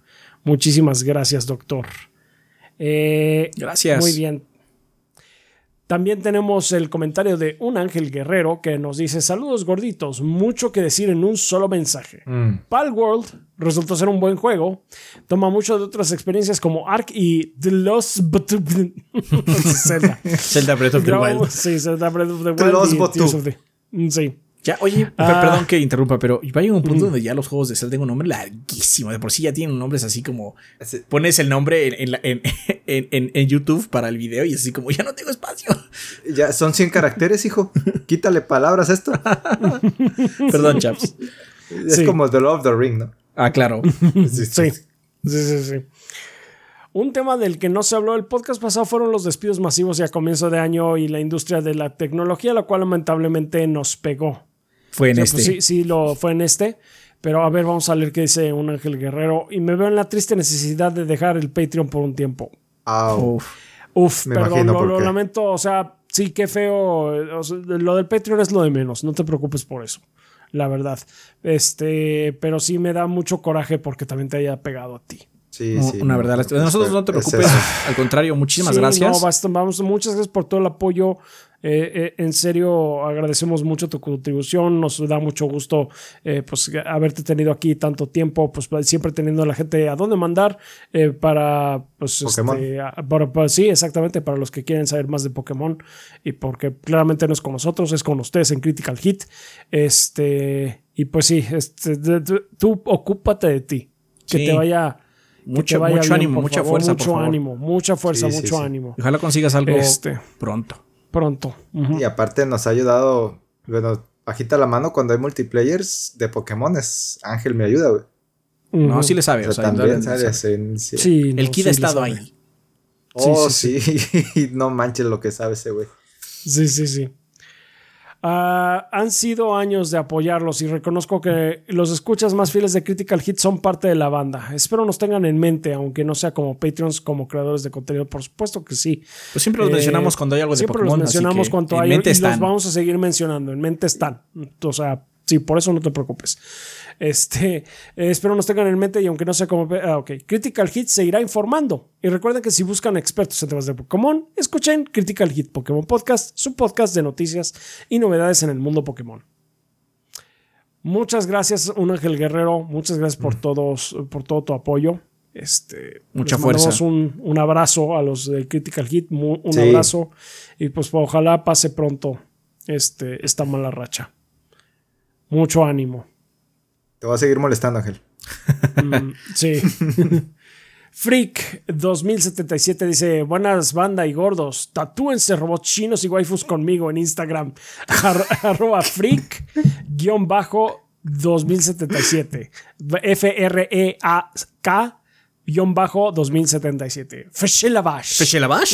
Muchísimas gracias, doctor. Eh, Gracias. Muy bien. También tenemos el comentario de un ángel guerrero que nos dice: Saludos gorditos, mucho que decir en un solo mensaje. Mm. Palworld resultó ser un buen juego. Toma mucho de otras experiencias como Ark y The Lost But Zelda. Zelda Breath of the Wild. Sí, Zelda Breath of the The Wild. Lost the- Mm, Sí. Ya, oye, Ah. perdón que interrumpa, pero va a llegar un punto donde ya los juegos de Zelda tienen un nombre larguísimo. De por sí ya tienen nombres así como. Pones el nombre en, en la- en- en- en- en YouTube para el video y es así como ya no tengo espacio. Ya son 100 caracteres, hijo. Quítale palabras a esto. Perdón, chaps. Es Sí. como The Lord of the Ring, ¿no? Ah, claro. Sí, Sí, sí, sí, sí. Un tema del que no se habló el podcast pasado fueron los despidos masivos y a comienzo de año y la industria de la tecnología, la cual lamentablemente nos pegó. Fue en O sea, este. pues sí, sí, lo fue en este. Pero a ver, vamos a leer qué dice un Ángel Guerrero. Y me veo en la triste necesidad de dejar el Patreon por un tiempo. Au. Uf. Uf, Me perdón, imagino lo, lo lamento. O sea, sí, qué feo. o sea, lo del Patreon es lo de menos. No te preocupes por eso. La verdad. Este, pero sí me da mucho coraje porque también te haya pegado a ti. Sí, No, sí. una verdad. no, de nosotros no te es preocupes. eso. Al contrario, muchísimas Sí, gracias. No, basta, vamos, muchas gracias por todo el apoyo. Eh, eh, en serio, agradecemos mucho tu contribución. Nos da mucho gusto eh, pues, haberte tenido aquí tanto tiempo, pues siempre teniendo a la gente a dónde mandar eh, para, pues, este, a- para- para- sí, exactamente, para los que quieren saber más de Pokémon y porque claramente no es con nosotros, es con ustedes en Critical Hit. Este, y pues sí, este, de- de- tú ocúpate de ti. Que Sí. te vaya. Mucho- vaya mucho bien, ánimo, mucha favor, fuerza, por Mucho ánimo, mucha fuerza, Sí, sí, mucho sí. ánimo. Ojalá consigas algo Este. pronto. Pronto. Y aparte nos ha ayudado, bueno, bajita la mano cuando hay multiplayers de Pokémones. Ángel me ayuda, güey. No, sí le sabe. O o sea, también sí. No, El Kid sí ha estado ahí. Oh, Sí, sí. no manches lo que sabe ese güey. Sí, sí, sí. Ah, han sido años de apoyarlos y reconozco que los escuchas más fieles de Critical Hit son parte de la banda. Espero nos tengan en mente, aunque no sea como Patreons, como creadores de contenido, por supuesto que sí. Pues siempre los Eh, mencionamos cuando hay algo de Siempre Pokémon. los mencionamos así que cuando en hay mente y los están. vamos a seguir mencionando. En mente están. O sea, sí, por eso no te preocupes. Este, eh, espero nos tengan en mente y aunque no sea como. Ah, ok. Critical Hit seguirá informando. Y recuerden que si buscan expertos en temas de Pokémon, escuchen Critical Hit Pokémon Podcast, su podcast de noticias y novedades en el mundo Pokémon. Muchas gracias, un Ángel Guerrero. Muchas gracias por todos, por todo tu apoyo. Este, Mucha les fuerza. Un, un abrazo a los de Critical Hit, un Sí. abrazo y pues ojalá pase pronto este, esta mala racha. Mucho ánimo. Te voy a seguir molestando, Ángel. Mm, sí. Freak 2077 dice: Buenas banda y gordos. Tatúense robots chinos y waifus conmigo en Instagram. Ar- arroba freak guion bajo 2077. F-R-E-A-K guion bajo 2077. Feshelabash. ¿Feshelabash?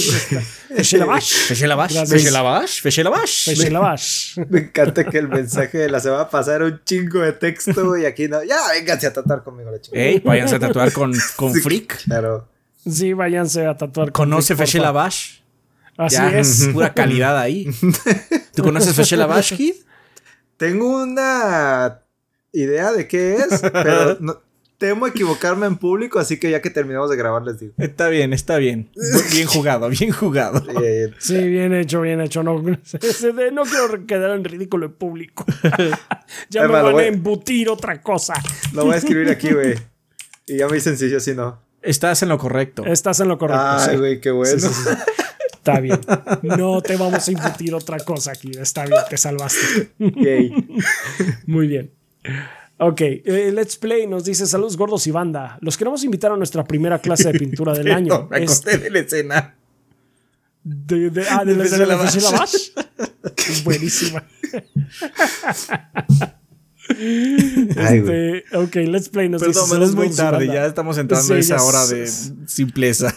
Feshelabash. ¿Feshelabash? ¿Feshelabash? ¿Feshelabash? Feshelabash. Me encanta que el mensaje de la semana pasada era un chingo de texto y aquí no. Ya, vénganse a tratar conmigo la chica. Ey, váyanse a tatuar con, con Sí, Freak. Claro. Sí, váyanse a tatuar. con ¿Conoce. Feshelabash? Así Ya, es. Pura calidad ahí. ¿Tú conoces Feshelabash, Kid? Tengo una idea de qué es, pero no- temo equivocarme en público, así que ya que terminamos de grabar les digo. Está bien, está bien. Bien jugado, bien jugado. Sí, bien hecho, bien hecho. No, no quiero quedar en ridículo en público. ya me van a embutir otra cosa. lo voy a escribir aquí, güey. Y ya muy sencillo, si no. Estás en lo correcto. Estás en lo correcto. Ay, sí. güey, qué bueno. Sí, sí, sí. Está bien. No te vamos a imputir otra cosa aquí. Está bien, te salvaste. Yay. Muy bien. Ok, eh, Let's Play nos dice saludos gordos y banda. Los queremos invitar a nuestra primera clase de pintura del año. me Es acosté de la escena. de, de- ah, de, la- de la Bash. Es buenísima. Este, ok, Let's Play nos Perdón, dice pero es muy tarde. Ya estamos entrando Sí, a esa hora de simpleza.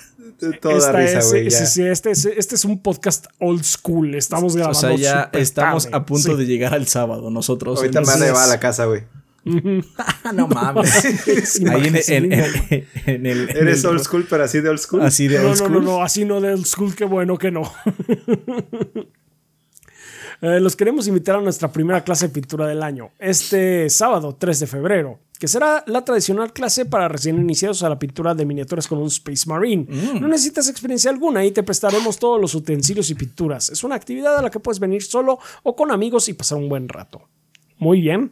Toda Esta risa, es- güey. sí, ya. sí, este, es, este es un podcast old school. Estamos O grabando. sea, ya estamos tarde. a punto Sí. de llegar al sábado. Nosotros. Ahorita me van a llevar a la casa, güey. No mames. Ahí en, sí, en- no, en- en el. en Eres el- old school, pero así de old school. Así de No, old no, no, school. no, así no de old school, qué bueno que no. Eh, los queremos invitar a nuestra primera clase de pintura del año, este sábado 3 de febrero, que será la tradicional clase para recién iniciados a la pintura de miniaturas con un Space Marine. No necesitas experiencia alguna y te prestaremos todos los utensilios y pinturas. Es una actividad a la que puedes venir solo o con amigos y pasar un buen rato. Muy bien.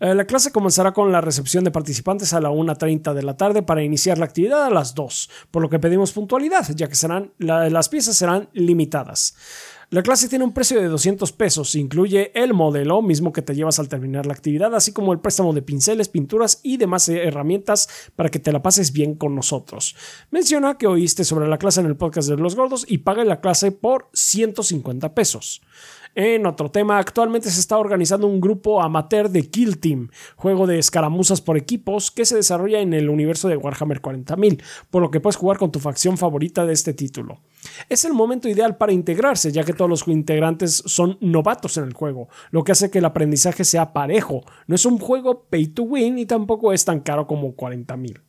Eh, la clase comenzará con la recepción de participantes a la 1.30 de la tarde para iniciar la actividad a las 2, por lo que pedimos puntualidad, ya que serán, la- las piezas serán limitadas. La clase tiene un precio de 200 pesos, incluye el modelo mismo que te llevas al terminar la actividad, así como el préstamo de pinceles, pinturas y demás herramientas para que te la pases bien con nosotros. Menciona que oíste sobre la clase en el podcast de los gordos y paga la clase por 150 pesos. En otro tema, actualmente se está organizando un grupo amateur de Kill Team, juego de escaramuzas por equipos que se desarrolla en el universo de Warhammer 40.000, por lo que puedes jugar con tu facción favorita de este título. Es el momento ideal para integrarse, ya que todos los integrantes son novatos en el juego, lo que hace que el aprendizaje sea parejo. No es un juego pay to win y tampoco es tan caro como 40.000.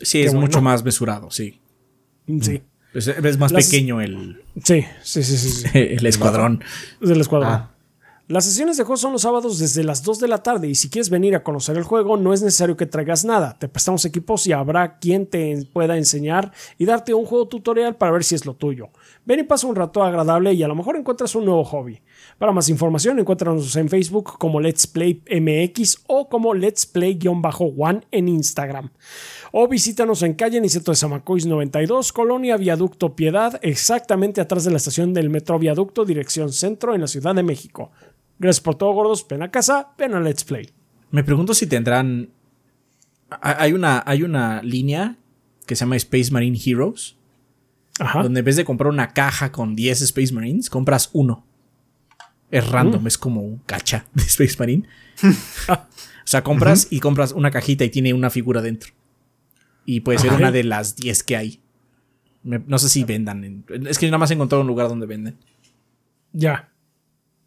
Sí, es mucho más mesurado, sí. Sí. Es, es más Las- pequeño el, Sí, sí, sí, sí. sí. el escuadrón. del escuadrón. Ah. Las sesiones de juego son los sábados desde las 2 de la tarde y si quieres venir a conocer el juego no es necesario que traigas nada. Te prestamos equipos y habrá quien te pueda enseñar y darte un juego tutorial para ver si es lo tuyo. Ven y pasa un rato agradable y a lo mejor encuentras un nuevo hobby. Para más información encuéntranos en Facebook como Let's Play MX o como Let's Play-One en Instagram. O visítanos en calle Niceto de Zamacois 92, Colonia Viaducto Piedad, exactamente atrás de la estación del Metro Viaducto, dirección centro en la Ciudad de México. Gracias por todo, gordos. Ven a casa, ven a Let's Play. Me pregunto si tendrán. ha- Hay una, hay una línea que se llama Space Marine Heroes, Ajá. donde en vez de comprar una caja con 10 Space Marines, compras uno. Es random, es como un cacha de Space Marine. o sea, compras y compras una cajita y tiene una figura dentro. Y puede ser Ajá. una de las 10 que hay. Me- no sé si vendan. en- es que yo nada más he encontrado un lugar donde venden. Ya.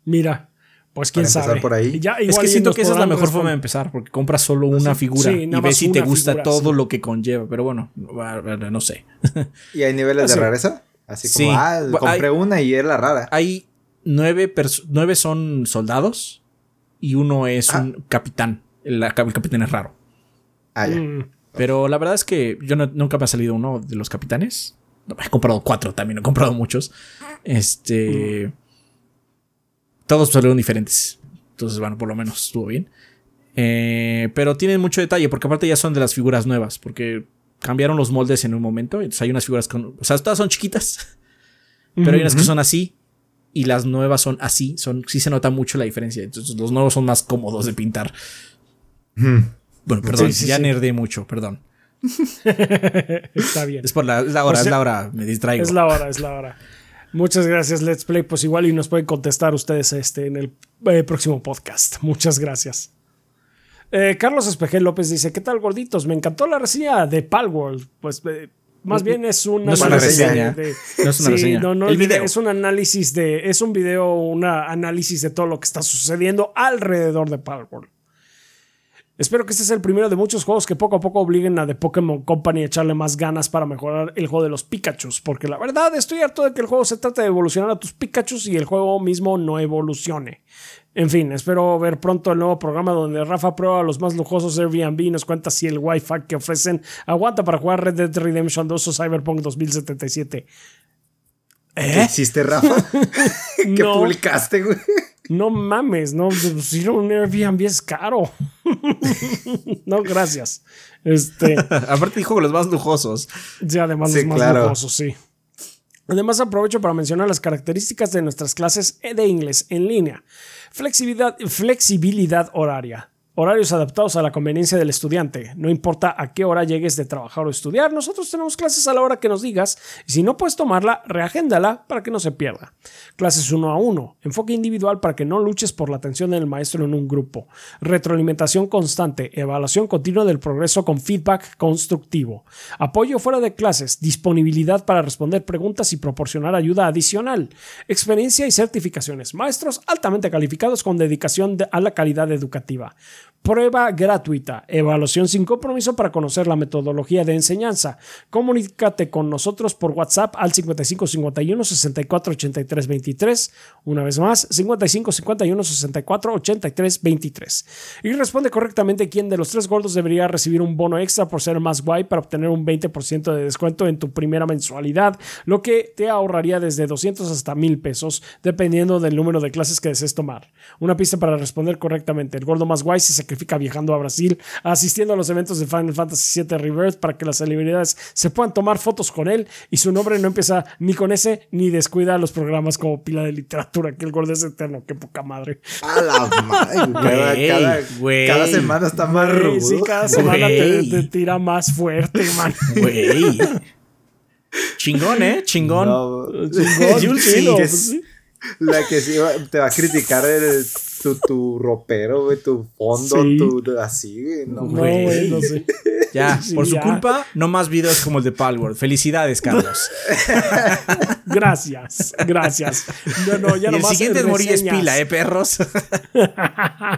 Mira. Pues quién Para sabe. por ahí. Ya, Es que siento que esa es la mejor forma de empezar, porque compras solo una figura sí, y ves si te gusta figura, todo sí. lo que conlleva. Pero bueno, no sé. ¿Y hay niveles de rareza? Así como, Sí. ah, compré hay- una y es la rara. Hay nueve, nueve son soldados y uno es Ah. un capitán. El, el capitán es raro. Ah, ya. Mm, Pero la verdad es que yo no- nunca me ha salido uno de los capitanes. No, He comprado cuatro también, he comprado muchos. Este. Todos salieron diferentes. Entonces, bueno, por lo menos estuvo bien. Eh, pero tienen mucho detalle, porque aparte ya son de las figuras nuevas, porque cambiaron los moldes en un momento. Entonces hay unas figuras con. O sea, todas son chiquitas, pero hay unas que son así. Y las nuevas son así. Son, sí se nota mucho la diferencia. Entonces, los nuevos son más cómodos de pintar. Bueno, perdón, Sí, sí, ya sí. nerdé mucho, perdón. Está bien. Es por la, es la hora, O sea, es la hora, me distraigo. Es la hora, es la hora. Muchas gracias, Let's Play. Pues igual y nos pueden contestar ustedes este en el eh, próximo podcast. Muchas gracias. Eh, Carlos Espejel López dice: ¿Qué tal, gorditos? Me encantó la reseña de Palworld. Pues eh, más bien es una, No es una reseña. de- No es una sí, reseña. no, no El olviden, video. Es un análisis de. Es un video, un análisis de todo lo que está sucediendo alrededor de Palworld. Espero que este sea el primero de muchos juegos que poco a poco obliguen a The Pokémon Company a echarle más ganas para mejorar el juego de los Pikachus, porque la verdad estoy harto de que el juego se trate de evolucionar a tus Pikachus y el juego mismo no evolucione. En fin, espero ver pronto el nuevo programa donde Rafa prueba los más lujosos Airbnb y nos cuenta si el Wi-Fi que ofrecen aguanta para jugar Red Dead Redemption 2 o Cyberpunk 2077. ¿Qué hiciste, Rafa? ¿Qué No. publicaste, güey? No mames, no, pues, ir a un Airbnb es caro. no, gracias. Este. Aparte dijo los más lujosos. Sí, además Sí, los más claro. lujosos, sí. Además aprovecho para mencionar las características de nuestras clases de inglés en línea. Flexibilidad, flexibilidad horaria. Horarios adaptados a la conveniencia del estudiante. No importa a qué hora llegues de trabajar o estudiar, nosotros tenemos clases a la hora que nos digas y si no puedes tomarla, reagéndala para que no se pierda. Clases uno a uno. Enfoque individual para que no luches por la atención del maestro en un grupo. Retroalimentación constante. Evaluación continua del progreso con feedback constructivo. Apoyo fuera de clases. Disponibilidad para responder preguntas y proporcionar ayuda adicional. Experiencia y certificaciones. Maestros altamente calificados con dedicación de- a la calidad educativa. Prueba gratuita. Evaluación sin compromiso para conocer la metodología de enseñanza. Comunícate con nosotros por WhatsApp al 55 51 64 83 23. Una vez más, 55 51 64 83 23. Y responde correctamente quién de los tres gordos debería recibir un bono extra por ser más guay para obtener un 20% de descuento en tu primera mensualidad, lo que te ahorraría desde 200 hasta 1000 pesos, dependiendo del número de clases que desees tomar. Una pista para responder correctamente. El gordo más guay se sacrifica viajando a Brasil, asistiendo a los eventos de Final Fantasy VII Rebirth para que las celebridades se puedan tomar fotos con él y su nombre no empieza ni con ese ni descuida los programas como pila de literatura, que el gordo es eterno, qué poca madre. A la madre, güey. Cada, Güey, cada, semana está más Güey, rudo. sí, cada semana te, tira más fuerte, man. Güey. Chingón, ¿eh? Chingón. No, Chingón, pues. La que sí va- te va a criticar el, tu, tu ropero, güey, tu fondo, Sí. tu, así, güey. No, No, Güey. güey, no sé. Ya, Sí, por su ya. culpa, no más videos como el de Palworld. Felicidades, Carlos. Gracias, gracias. No, no, ya y el siguiente es morir es reseñas. pila, ¿eh, perros?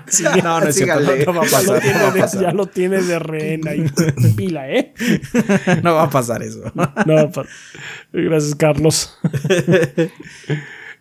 Sí, no, no es cierto. No, no va a ya, lo pasar. tiene No va a de, pasar. ya lo tiene de rehén ahí. Pila, ¿eh? No va a pasar eso. No, pa- gracias, Carlos.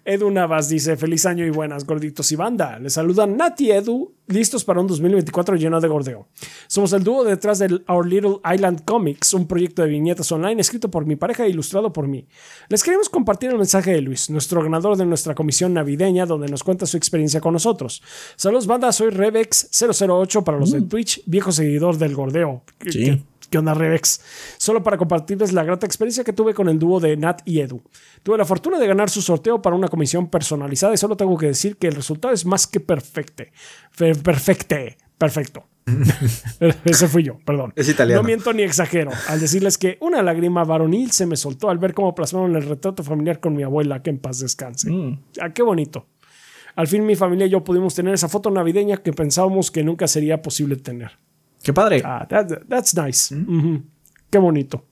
Edu Navas dice: Feliz año y buenas, gorditos y banda. Les saludan Nati y Edu, listos para un 2024 lleno de gordeo. Somos el dúo detrás del Our Little Island Comics, un proyecto de viñetas online escrito por mi pareja e ilustrado por mí. Les queremos compartir el mensaje de Luis, nuestro ganador de nuestra comisión navideña, donde nos cuenta su experiencia con nosotros. Saludos, banda. Soy Revex008 para los de Twitch, viejo seguidor del gordeo. Sí. ¿Qué- ¿Qué onda, Revex? Solo para compartirles la grata experiencia que tuve con el dúo de Nat y Edu. Tuve la fortuna de ganar su sorteo para una comisión personalizada y solo tengo que decir que el resultado es más que perfecte. Fe- Perfecte. Perfecto. Ese fui yo, perdón. Es italiano. No miento ni exagero al decirles que una lágrima varonil se me soltó al ver cómo plasmaron el retrato familiar con mi abuela, que en paz descanse. Ah, qué bonito. Al fin mi familia y yo pudimos tener esa foto navideña que pensábamos que nunca sería posible tener. Qué padre. Ah, that- that's nice. Ujú. Qué bonito.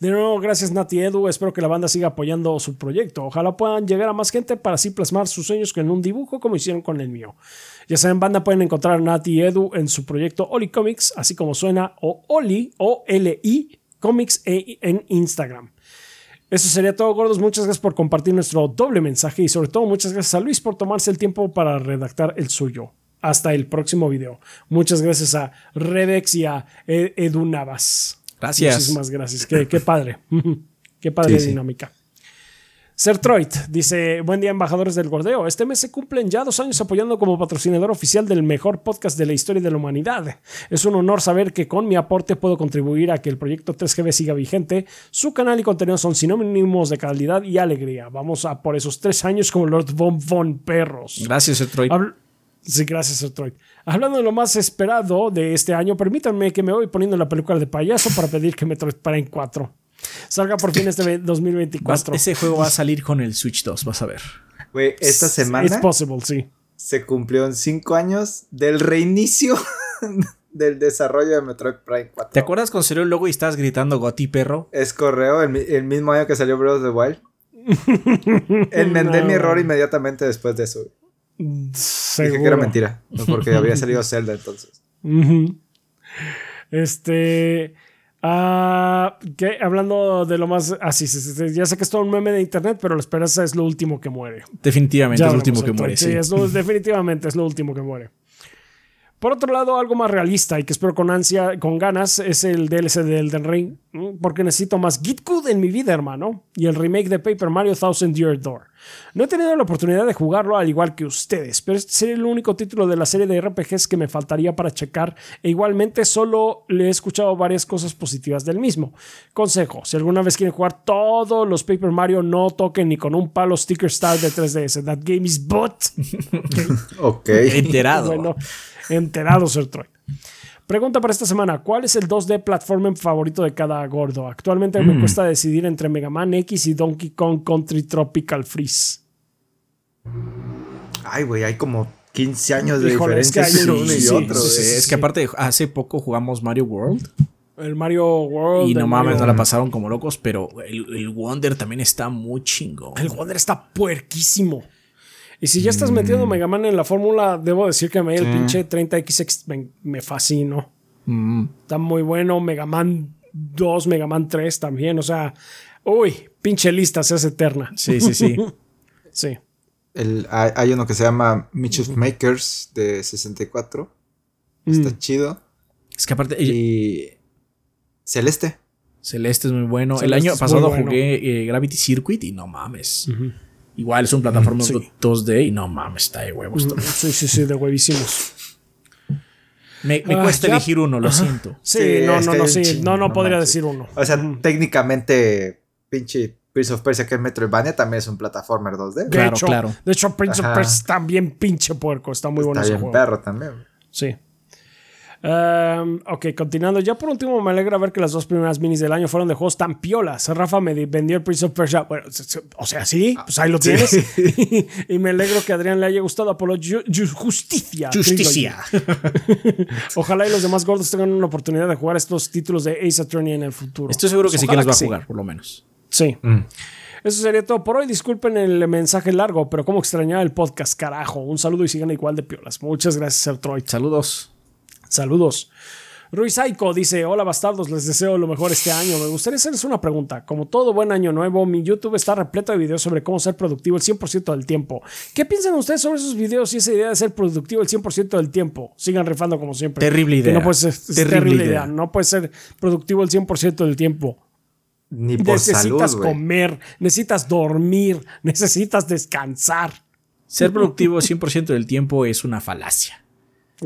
De nuevo, gracias Nati Edu. Espero que la banda siga apoyando su proyecto. Ojalá puedan llegar a más gente para así plasmar sus sueños en un dibujo como hicieron con el mío. Ya saben, banda, pueden encontrar a Nati Edu en su proyecto Oli Comics, así como suena, o Oli, o L-I, Comics e- en Instagram. Eso sería todo, gordos. Muchas gracias por compartir nuestro doble mensaje y sobre todo muchas gracias a Luis por tomarse el tiempo para redactar el suyo. Hasta el próximo video. Muchas gracias a Redex y a E- Edu Navas. Gracias. Muchísimas gracias. Qué, qué padre. qué padre Sí, sí. dinámica. Sertroid dice: Buen día, embajadores del Gordeo. Este mes se cumplen ya dos años apoyando como patrocinador oficial del mejor podcast de la historia de la humanidad. Es un honor saber que con mi aporte puedo contribuir a que el proyecto 3GB siga vigente. Su canal y contenido son sinónimos de calidad y alegría. Vamos a por esos tres años como Lord Von Von Perros. Gracias, Etroid. Habl- Sí, gracias, Sertroid. Hablando de lo más esperado de este año, permítanme que me voy poniendo la peluca de payaso para pedir que Metroid Prime 4 salga por fin este ve- Vas- 2024. ese juego va a salir con el Switch 2, vas a ver. Güey, esta It's semana possible, sí. se cumplió en cinco años del reinicio del desarrollo de Metroid Prime 4. ¿Te acuerdas cuando salió el logo y estabas gritando Goti perro? Es correo, el, mi- el mismo año que salió Breath of the Wild. Enmendé No. mi error inmediatamente después de eso. Güey. Dije que era mentira, porque había salido Zelda entonces. Este. ah, ¿qué? Hablando de lo más. Ah, sí, sí, sí, sí, ya sé que es todo un meme de internet, pero la esperanza es lo último que muere. Definitivamente Ya es hablamos último que muere, sí. es lo- definitivamente es lo último que muere. Por otro lado, algo más realista y que espero con ansia, con ganas, es el DLC de Elden Ring, porque necesito más Git Code en mi vida, hermano, y el remake de Paper Mario Thousand Year Door. No he tenido la oportunidad de jugarlo al igual que ustedes, pero este sería el único título de la serie de RPGs que me faltaría para checar, e igualmente solo le he escuchado varias cosas positivas del mismo. Consejo, si alguna vez quieren jugar todos los Paper Mario, no toquen ni con un palo Sticker Star de 3DS. That game is butt. Ok. Enterado. Bueno, enterado, Sir Troy. Pregunta para esta semana: ¿Cuál es el 2D platformer favorito de cada gordo? Actualmente Mm. me cuesta decidir entre Mega Man X y Donkey Kong Country Tropical Freeze. Ay, güey, hay como 15 años de Híjole, es que diferencia entre un- uno y sí, otro. sí, güey. Sí, sí, es sí. que aparte hace poco jugamos Mario World El Mario World. y no mames, Mario- no la pasaron como locos, pero el, el Wonder también está muy chingón. El Wonder está puerquísimo. Y si ya estás Mm. metiendo Mega Man en la fórmula, debo decir que a mí el pinche 30XX me, me fascinó. Mm. Está muy bueno. Mega Man 2, Mega Man 3 también. O sea, uy, pinche lista se hace eterna. Sí, sí, sí. Sí. El- hay, hay uno que se llama Mischief Makers de 64. Está Mm. chido. Es que aparte, Y. Celeste. Celeste es muy bueno. Celeste el año pasado bueno. jugué eh, Gravity Circuit y no mames. Igual es un plataforma Sí. 2D y no mames, está de huevos. también. Sí, sí, sí, de huevísimos. Me, me Ah, cuesta ya. elegir uno, lo siento. Sí, Sí, no, no, no, sí. chingo, no, no, no podría manches. decir uno. O sea, técnicamente, pinche Prince of Persia, que es Metroidvania, también es un plataformer 2D. De Claro, hecho, claro. De hecho, Prince of. Persia bien pinche puerco. Está muy bueno Está ese bien juego. perro también. Sí. Um, ok, continuando. Ya por último, me alegra ver que las dos primeras minis del año fueron de juegos tan piolas. Rafa me di- vendió el Prince of Persia. Bueno, o sea, sí, pues ahí lo tienes. y me alegro que a Adrián le haya gustado Apolo Ju- Ju- Justicia. Justicia. Ojalá y los demás gordos tengan una oportunidad de jugar estos títulos de Ace Attorney en el futuro. Estoy seguro que sí que Ojalá los va a sí. jugar, por lo menos. Sí. Eso sería todo por hoy. Disculpen el mensaje largo, pero como extrañaba el podcast, carajo. Un saludo y sigan igual de piolas. Muchas gracias, Sertroid. Saludos. Saludos. Ruiz Aiko dice: Hola bastardos, les deseo lo mejor este año. Me gustaría hacerles una pregunta. Como todo buen año nuevo, mi YouTube está repleto de videos sobre cómo ser productivo el 100% del tiempo. ¿Qué piensan ustedes sobre esos videos y esa idea de ser productivo el 100% del tiempo? Sigan rifando como siempre. Terrible Que idea. no puede ser, es Terrible terrible, idea. idea. No puede ser productivo el 100% del tiempo. Ni por necesitas comer, necesitas dormir, necesitas descansar. Ser productivo 100% del tiempo es una falacia.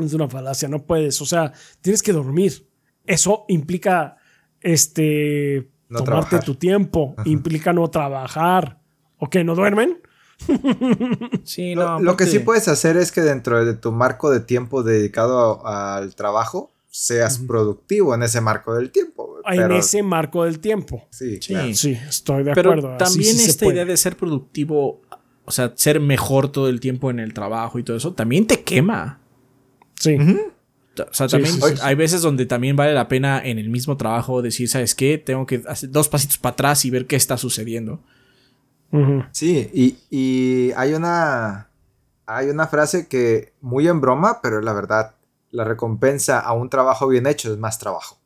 Es una falacia, no puedes. O sea, tienes que dormir. Eso implica este No tomarte trabajar. tu tiempo, implica no trabajar. ¿O qué? ¿No duermen? Sí, Lo, no, lo que sí puedes hacer es que dentro de tu marco de tiempo dedicado a- al trabajo, seas productivo en ese marco del tiempo. En Pero- ese marco del tiempo. Sí, Sí. claro. Sí, estoy de Pero acuerdo. Así también sí esta idea de ser productivo, o sea, ser mejor todo el tiempo en el trabajo y todo eso, también te quema. Sí. O sea, también sí, sí, hay veces donde también vale la pena en el mismo trabajo decir, ¿sabes qué? Tengo que hacer dos pasitos para atrás y ver qué está sucediendo. Sí, y, y hay una hay una frase que muy en broma, pero es la verdad, la recompensa a un trabajo bien hecho es más trabajo.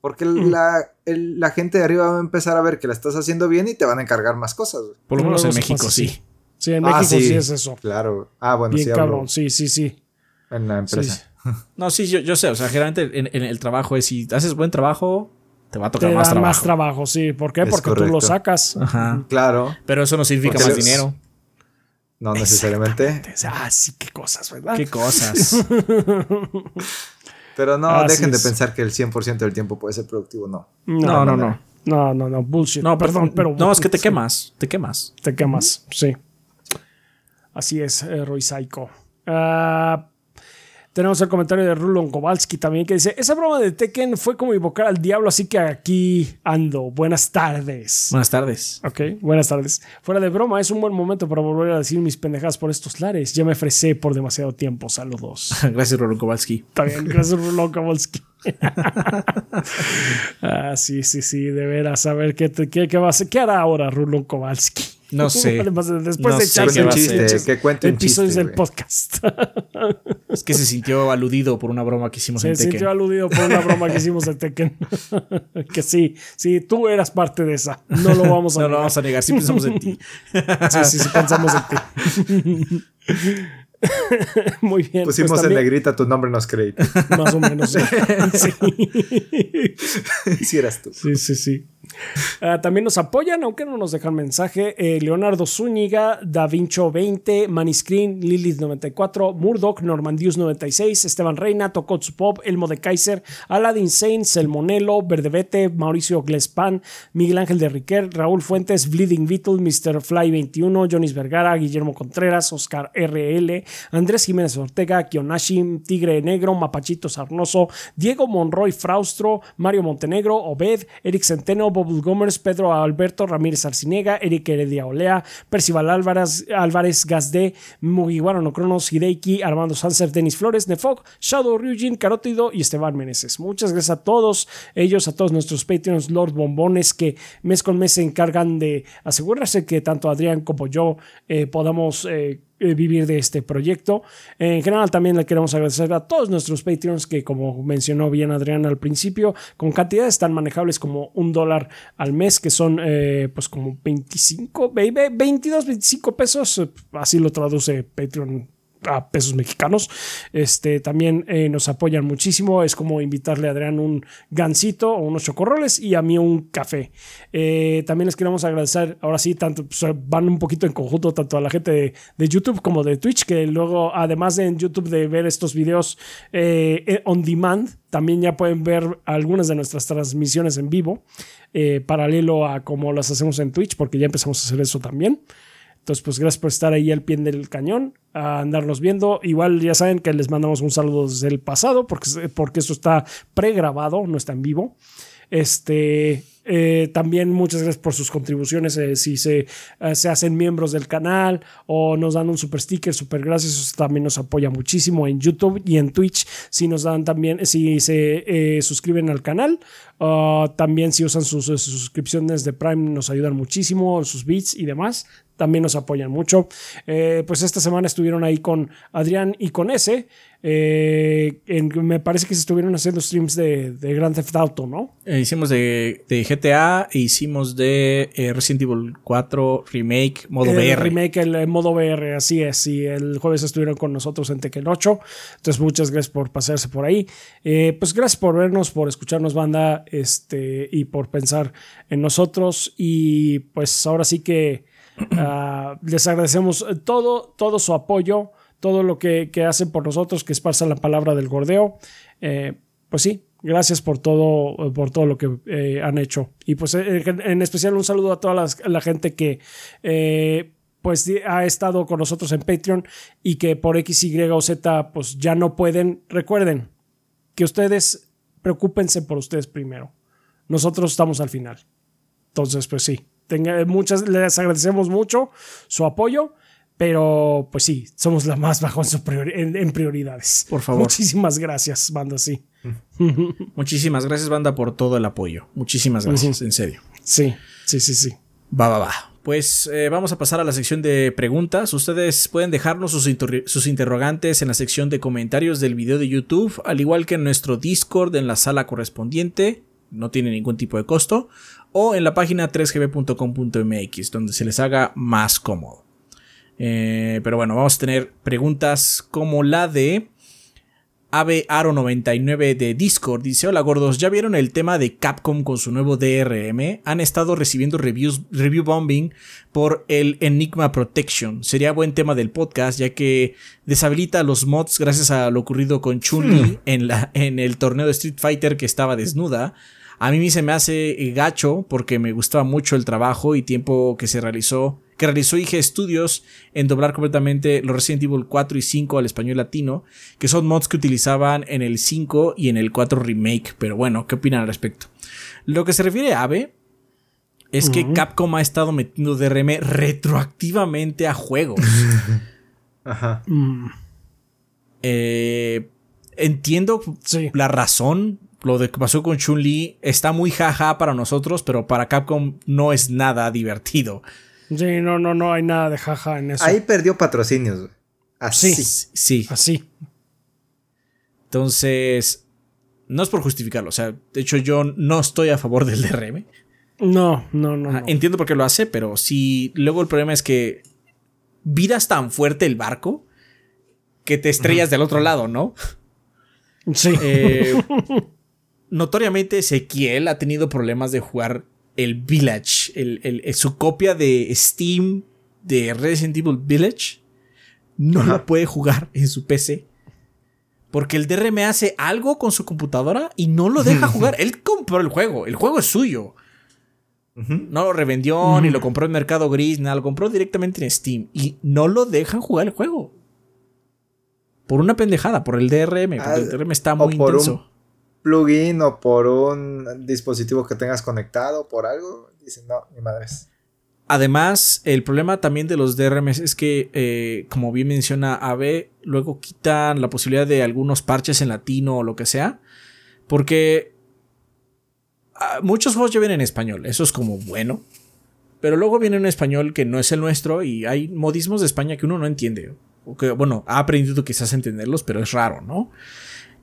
Porque la, el- la gente de arriba va a empezar a ver que la estás haciendo bien y te van a encargar más cosas. Por lo menos en México sí. Sí, en Ah, México sí. sí. es eso. Claro. Ah, bueno, Bien sí hablo cabrón. Sí, sí, sí. En la empresa. Sí. No, sí, yo, yo sé, o sea, generalmente en, en el trabajo es si haces buen trabajo, te va a Te tocar dan más trabajo. más trabajo, sí. ¿Por qué? Es Porque tú lo sacas. Ajá. Claro, Pero eso no significa Porque más los- dinero. no necesariamente. Ah, sí, qué cosas, ¿verdad? Qué cosas. Pero no Así dejen de pensar que el 100% del tiempo puede ser productivo, no. No, no, no. No, no, no, bullshit. No, perdón, pero. No, es que te sí, quemas. Te quemas. Te quemas, sí. Así es, eh, Roy Psycho. Ah, tenemos el comentario de Rulon Kowalski también que dice: Esa broma de Tekken fue como invocar al diablo, así que aquí ando. Buenas tardes. Buenas tardes. Ok, buenas tardes. Fuera de broma, es un buen momento para volver a decir mis pendejadas por estos lares. Ya me fresé por demasiado tiempo. Saludos. Gracias, Rolo Kowalski. Bien, gracias Rulon Kowalski. ah, sí, sí, sí, de veras. A ver, ¿qué, te- qué, qué va a hacer? ¿Qué hará ahora Rulon Kowalski? No sé. Además, Después No de sé echarse los hacer. pinches Que cuente un episodios chiste, del podcast. Es que se sintió aludido por una broma que hicimos Se en Tekken. sintió aludido por una broma que hicimos de Tekken. que sí, sí, tú eras parte de esa. No lo vamos a No negar. lo vamos a negar, sí pensamos en ti. Sí, sí, sí, pensamos en ti. Muy bien. pues Pusimos en negrita tu nombre en los créditos. Más o menos. Sí. si eras tú. Sí, sí, sí. Ah, también nos apoyan, aunque no nos dejan mensaje. eh, Leonardo Zúñiga, Da Vincho 20, Maniscreen, Lilith 94, Murdoch, Normandius 96, Esteban Reina, Tokotsu Pop, Elmo de Kaiser, Aladdin Saint, Selmonelo, Verdebete, Mauricio Glespan, Miguel Ángel de Riquer, Raúl Fuentes, Bleeding Beetle, Mr. Fly 21, Jonis Vergara, Guillermo Contreras, Oscar RL, Andrés Jiménez Ortega, Kionashi, Tigre Negro, Mapachito Sarnoso, Diego Monroy Fraustro, Mario Montenegro, Obed, Eric Centeno, Gomers, Pedro Alberto Ramírez Arcinega, Eric Heredia Olea, Percival Álvarez, Álvarez Gazde, Mugiwara no Cronos, Hideiki, Armando Sanser, Denis Flores, Nefog, Shadow Ryujin, Carótido y Esteban Meneses. Muchas gracias a todos ellos, a todos nuestros Patreons, Lord Bombones, que mes con mes se encargan de asegurarse que tanto Adrián como yo eh, podamos eh, vivir de este proyecto. En general también le queremos agradecer a todos nuestros Patreons que como mencionó bien Adrián al principio, con cantidades tan manejables como un dólar al mes, que son eh, pues como 25, ve- ve- 22, 25 pesos, eh, así lo traduce Patreon a pesos mexicanos. Este también eh, nos apoyan muchísimo. Es como invitarle a Adrián un gansito o unos chocorroles y a mí un café. Eh, también les queremos agradecer. Ahora sí, tanto pues, van un poquito en conjunto, tanto a la gente de, de YouTube como de Twitch, que luego, además de en YouTube de ver estos videos eh, on demand, también ya pueden ver algunas de nuestras transmisiones en vivo, paralelo a como las hacemos en Twitch, porque ya empezamos a hacer eso también. Entonces, pues gracias por estar ahí al pie del cañón, a andarnos viendo. Igual ya saben que les mandamos un saludo desde el pasado, porque, porque esto está pregrabado, no está en vivo. Este, eh, también muchas gracias por sus contribuciones. Eh, si se, eh, se, hacen miembros del canal o nos dan un super sticker, super gracias. Eso también nos apoya muchísimo en YouTube y en Twitch. Si nos dan también, si se suscriben al canal, uh, también si usan sus, sus, suscripciones de Prime, nos ayudan muchísimo, sus bits y demás también nos apoyan mucho. Eh, pues esta semana estuvieron ahí con Adrián y con ese. Eh, me parece que se estuvieron haciendo streams de, de Grand Theft Auto, ¿no? Eh, hicimos de, de, GTA, e hicimos de Resident Evil 4 Remake, modo VR. Remake, el, modo VR, así es. Y el jueves estuvieron con nosotros en Tekken 8. Entonces, muchas gracias por pasarse por ahí. pues gracias por vernos, por escucharnos, banda, este, y por pensar en nosotros. Y pues ahora sí que. Ah, les agradecemos todo, todo su apoyo, todo lo que, hacen por nosotros, que esparza la palabra del gordeo. Eh, pues sí, gracias por todo, por todo lo que eh, han hecho. Y pues eh, en especial un saludo a toda la, gente que pues ha estado con nosotros en Patreon y que por X, Y o Z pues ya no pueden. Recuerden que ustedes preocúpense por ustedes primero. Nosotros estamos al final. Entonces, pues sí, muchas, les agradecemos mucho su apoyo, pero pues sí, somos la más bajo en, prioridades. Por favor. Muchísimas gracias, banda, sí. Muchísimas gracias, banda, por todo el apoyo. Muchísimas gracias, en serio. Sí, sí, sí, sí. Va, va, va. Pues eh, vamos a pasar a la sección de preguntas. Ustedes pueden dejarnos sus, sus, interrogantes en la sección de comentarios del video de YouTube, al igual que en nuestro Discord en la sala correspondiente. No tiene ningún tipo de costo o en la página 3gb.com.mx, donde se les haga más cómodo. Eh, pero bueno, vamos a tener preguntas como la de AveAro99 de Discord. Dice: Hola gordos, ¿ya vieron el tema de Capcom con su nuevo DRM? Han estado recibiendo reviews, review bombing por el Enigma Protection. Sería buen tema del podcast, ya que deshabilita los mods gracias a lo ocurrido con Chun-Li hmm. en, en el torneo de Street Fighter que estaba desnuda. A mí se me hace eh, gacho porque me gustaba mucho el trabajo y tiempo que se realizó, que realizó IG Studios en doblar completamente los Resident Evil 4 y 5 al español latino, que son mods que utilizaban en el 5 y en el 4 remake, pero bueno, ¿qué opinan al respecto? Lo que se refiere a Ave es que Capcom ha estado metiendo DRM retroactivamente a juegos. Ajá. Mm. Eh, entiendo la razón lo de que pasó con Chun-Li está muy jaja para nosotros, pero para Capcom no es nada divertido. Sí, no, no, no hay nada de jaja en eso. Ahí perdió patrocinios. Así. Sí. Así. Entonces, no es por justificarlo. O sea, de hecho, yo no estoy a favor del DRM. No, no, no. Entiendo por qué lo hace, pero si luego el problema es que viras tan fuerte el barco que te estrellas del otro lado, ¿no? Sí. Eh, notoriamente Ezequiel ha tenido problemas de jugar el Village, el, su copia de Steam de Resident Evil Village. No la puede jugar en su PC. Porque el DRM hace algo con su computadora y no lo deja jugar. Él compró el juego. El juego es suyo. No lo revendió, ni lo compró en Mercado Gris, nada. Lo compró directamente en Steam. Y no lo dejan jugar el juego. Por una pendejada, por el DRM. Porque el DRM está muy intenso plugin o por un dispositivo que tengas conectado, por algo, dicen, no, mi madre es. Además, el problema también de los DRMs es que, eh, como bien menciona AB, luego quitan la posibilidad de algunos parches en latino o lo que sea, porque ah, muchos juegos ya vienen en español, eso es como bueno, pero luego viene un español que no es el nuestro y hay modismos de España que uno no entiende, o que, bueno, ha aprendido quizás a entenderlos, pero es raro, ¿no?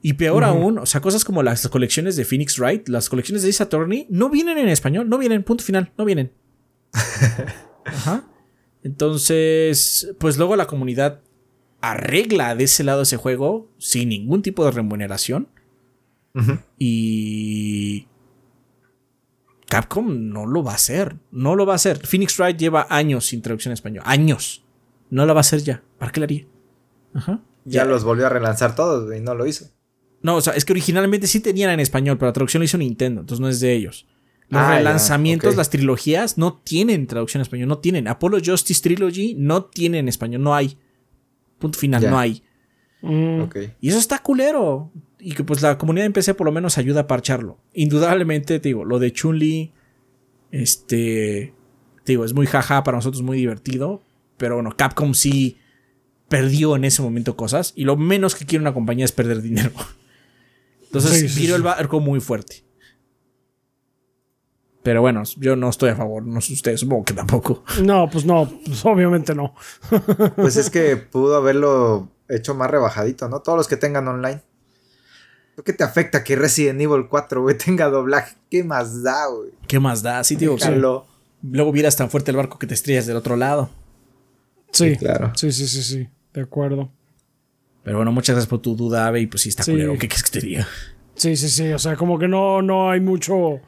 Y peor aún, o sea, cosas como las colecciones de Phoenix Wright, las colecciones de Ace Attorney, no vienen en español, no vienen, punto final, no vienen. Ajá. Entonces, pues luego la comunidad arregla de ese lado ese juego sin ningún tipo de remuneración. Y Capcom no lo va a hacer, no lo va a hacer. Phoenix Wright lleva años sin traducción en español, años. No lo va a hacer ya. ¿Para qué la haría? Ajá. Ya, ya los volvió a relanzar todos y no lo hizo. No, o sea, es que originalmente sí tenían en español, pero la traducción la hizo Nintendo, entonces no es de ellos. Los Ah, relanzamientos, las trilogías, no tienen traducción en español, no tienen. Apollo Justice Trilogy no tiene en español, no hay. Punto final, Ya. no hay. Mm, Ok. Y eso está culero. Y que pues la comunidad en PC por lo menos ayuda a parcharlo. Indudablemente, te digo, lo de Chun-Li, este, te digo, es muy jaja para nosotros, muy divertido. Pero bueno, Capcom sí perdió en ese momento cosas. Y lo menos que quiere una compañía es perder dinero. Entonces, Sí, sí, viró sí. el barco muy fuerte. Pero bueno, yo no estoy a favor, no sé ustedes, supongo que tampoco. No, pues no, pues obviamente no. Pues es que pudo haberlo hecho más rebajadito, ¿no? Todos los que tengan online. ¿Lo que te afecta que Resident Evil 4, güey, tenga doblaje? ¿Qué más da, güey? ¿Qué más da? Sí. Déjalo. luego vieras tan fuerte el barco que te estrellas del otro lado. Sí, Claro. sí, sí, sí, sí, de acuerdo. Pero bueno, muchas gracias por tu duda, Ave, y pues sí está Sí. culero. ¿Qué quieres que te diga? Sí, sí, sí, o sea, como que no, no hay mucho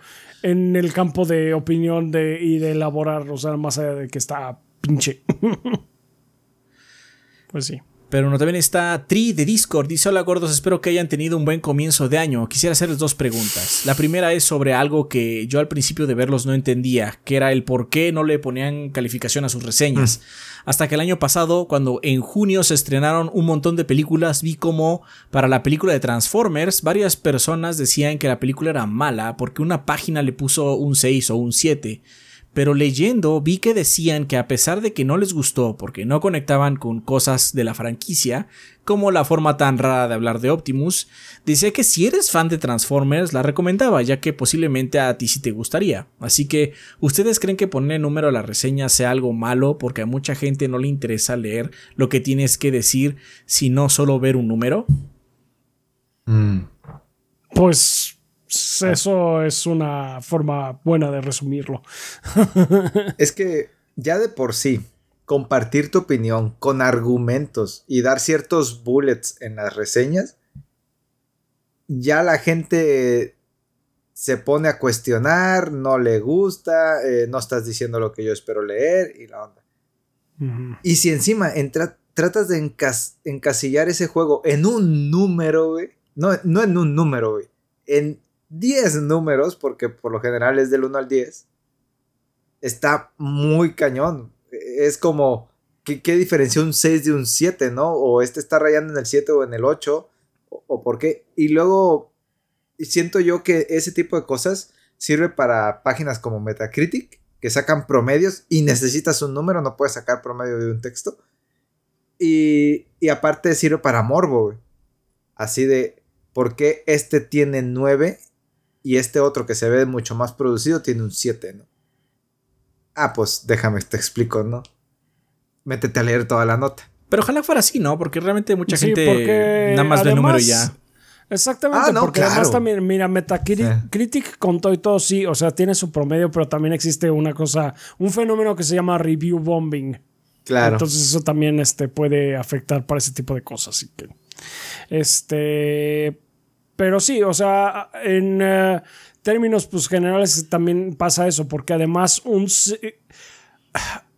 en el campo de opinión de, y de elaborar, o sea, más allá de que está pinche. pues sí. Pero bueno, también está Tri de Discord. Dice: Hola gordos, espero que hayan tenido un buen comienzo de año. Quisiera hacerles dos preguntas. La primera es sobre algo que yo al principio de verlos no entendía, que era el por qué no le ponían calificación a sus reseñas. Hasta que el año pasado, cuando en junio se estrenaron un montón de películas, vi como para la película de Transformers, varias personas decían que la película era mala porque una página le puso un 6 o un 7. Pero leyendo vi que decían que a pesar de que no les gustó porque no conectaban con cosas de la franquicia, como la forma tan rara de hablar de Optimus, decía que si eres fan de Transformers la recomendaba ya que posiblemente a ti sí te gustaría. Así que, ¿ustedes creen que poner número a la reseña sea algo malo porque a mucha gente no le interesa leer lo que tienes que decir sino solo ver un número? Mm. Pues eso es una forma buena de resumirlo. Es que ya de por sí, compartir tu opinión con argumentos y dar ciertos bullets en las reseñas, ya la gente se pone a cuestionar, no le gusta, eh, no estás diciendo lo que yo espero leer y la onda. Y si encima entra- tratas de encas- encasillar ese juego en un número, güey, no, no en un número, güey, en 10 números, porque por lo general es del 1 al 10, está muy cañón. Es como, ¿qué, qué diferencia un 6 de un 7, no? O este está rayando en el 7 o en el 8, o, por qué. Y luego, siento yo que ese tipo de cosas sirve para páginas como Metacritic, que sacan promedios y necesitas un número, no puedes sacar promedio de un texto. Y, y aparte sirve para morbo. Así de, ¿por qué este tiene 9 y este otro que se ve mucho más producido tiene un 7, ¿no? Ah, pues déjame, te explico, ¿no? Métete a leer toda la nota. Pero ojalá fuera así, ¿no? Porque realmente mucha Sí, gente porque nada más ve el número y además- ya. Exactamente, Ah, no, porque además claro. también, mira, Sí. Metacritic con todo y todo, sí, o sea, tiene su promedio, pero también existe una cosa, un fenómeno que se llama review bombing. Claro. Entonces eso también este, puede afectar para ese tipo de cosas. Así que, este, pero sí, o sea, en eh, términos pues, generales también pasa eso, porque además un, se-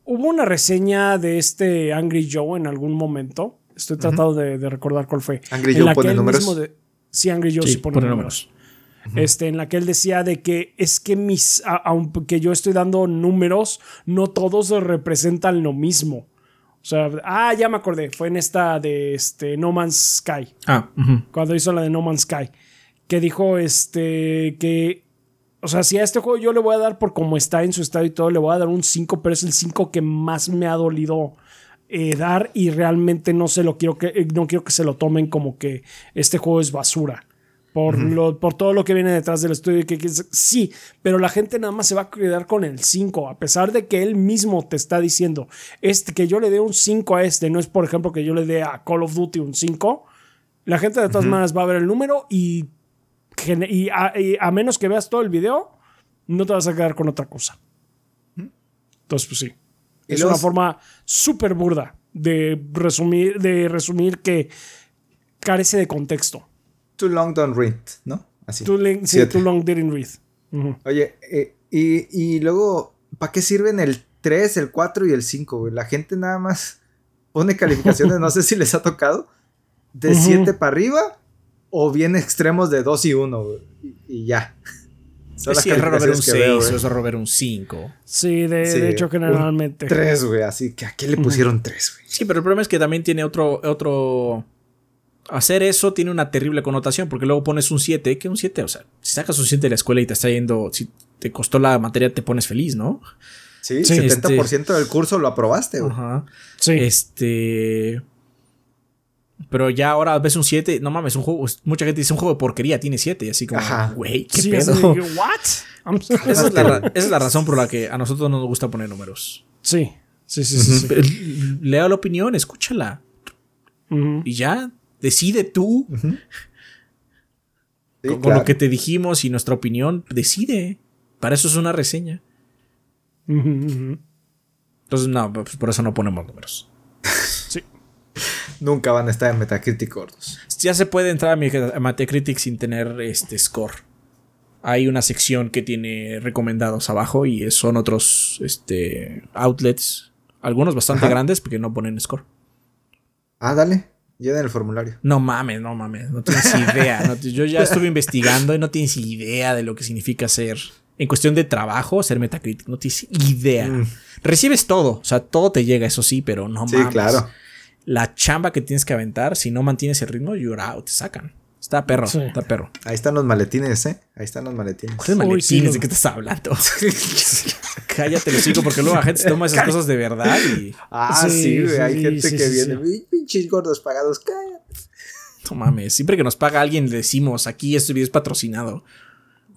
hubo una reseña de este Angry Joe en algún momento. Estoy tratando de, de recordar cuál fue. Angry En Joe la que pone él números. mismo de- sí, Angry Joe Sí, sí, pone, pone números. Este, en la que él decía de que es que mis, a- aunque yo estoy dando números, no todos representan lo mismo. O sea, ah, ya me acordé, fue en esta de este, No Man's Sky, Ah, cuando hizo la de No Man's Sky, que dijo este, que, o sea, si a este juego yo le voy a dar por cómo está en su estado y todo, le voy a dar un 5, pero es el 5 que más me ha dolido eh, dar y realmente no se lo quiero que, eh, no quiero que se lo tomen como que este juego es basura. Por, lo, por todo lo que viene detrás del estudio. Que, que sí, pero la gente nada más se va a quedar con el 5. A pesar de que él mismo te está diciendo este, que yo le dé un 5 a este. No es, por ejemplo, que yo le dé a Call of Duty un 5. La gente de todas maneras va a ver el número y, a, y a menos que veas todo el video, no te vas a quedar con otra cosa. Entonces, pues sí. Es una forma súper burda de resumir, de resumir que carece de contexto. Too long don't read, ¿no? Así. Too, long- sí, too long didn't read. Ujú. Oye, eh, y, y luego, ¿para qué sirven el 3, el 4 y el 5, güey? La gente nada más pone calificaciones, no sé si les ha tocado, de Ujú. 7 para arriba o bien extremos de 2 y 1, güey. Y, y ya. Son Sí, es raro ver un calificaciones que veo, 6 güey. o es raro ver un 5. Sí, de, Sí, de hecho, generalmente. 3, güey. Así que a quién le pusieron 3, güey. Sí, pero el problema es que también tiene otro, otro... Hacer eso tiene una terrible connotación porque luego pones un 7, que un 7, o sea, si sacas un 7 de la escuela y te está yendo, si te costó la materia te pones feliz, ¿no? Sí, Sí, 70% del curso lo aprobaste, güey. Ajá. Sí. Este... Pero ya ahora ves un 7, no mames, un juego, mucha gente dice un juego de porquería, tiene 7 y así como, güey, qué Sí, pedo. ¿What? Esa es, la, ra- esa es la razón por la que a nosotros no nos gusta poner números. Sí, sí, sí, sí. sí. Lea la opinión, escúchala. Ujú. Y ya, decide tú Sí, con, lo que te dijimos y nuestra opinión, decide. Para eso es una reseña. Entonces, no, pues por eso no ponemos números. Sí. Nunca van a estar en Metacritic gordos. Ya se puede entrar a Metacritic sin tener este score. Hay una sección que tiene recomendados abajo y son otros este, outlets, algunos bastante Ajá. grandes porque no ponen score. Ah, dale. Llena el formulario. No mames, no mames, no tienes idea. no te- yo ya estuve investigando y no tienes idea de lo que significa ser, en cuestión de trabajo, ser Metacritic. No tienes idea. Mm. Recibes todo, o sea, todo te llega, eso sí, pero no Sí, mames. claro. La chamba que tienes que aventar, si no mantienes el ritmo, you're out, te sacan. Está perro, Sí. está perro. Ahí están los maletines, ¿eh? Ahí están los maletines. ¿Cuáles Uy, maletines? sí, ¿De qué estás hablando? Cállate, lo sigo, porque luego la gente se toma esas cosas de verdad y. Ah, Sí, sí, güey. Hay sí, gente sí, que sí, viene. sí. "Uy, Pinches gordos pagados. Cállate. No mames. Siempre que nos paga alguien le decimos, aquí este video es patrocinado.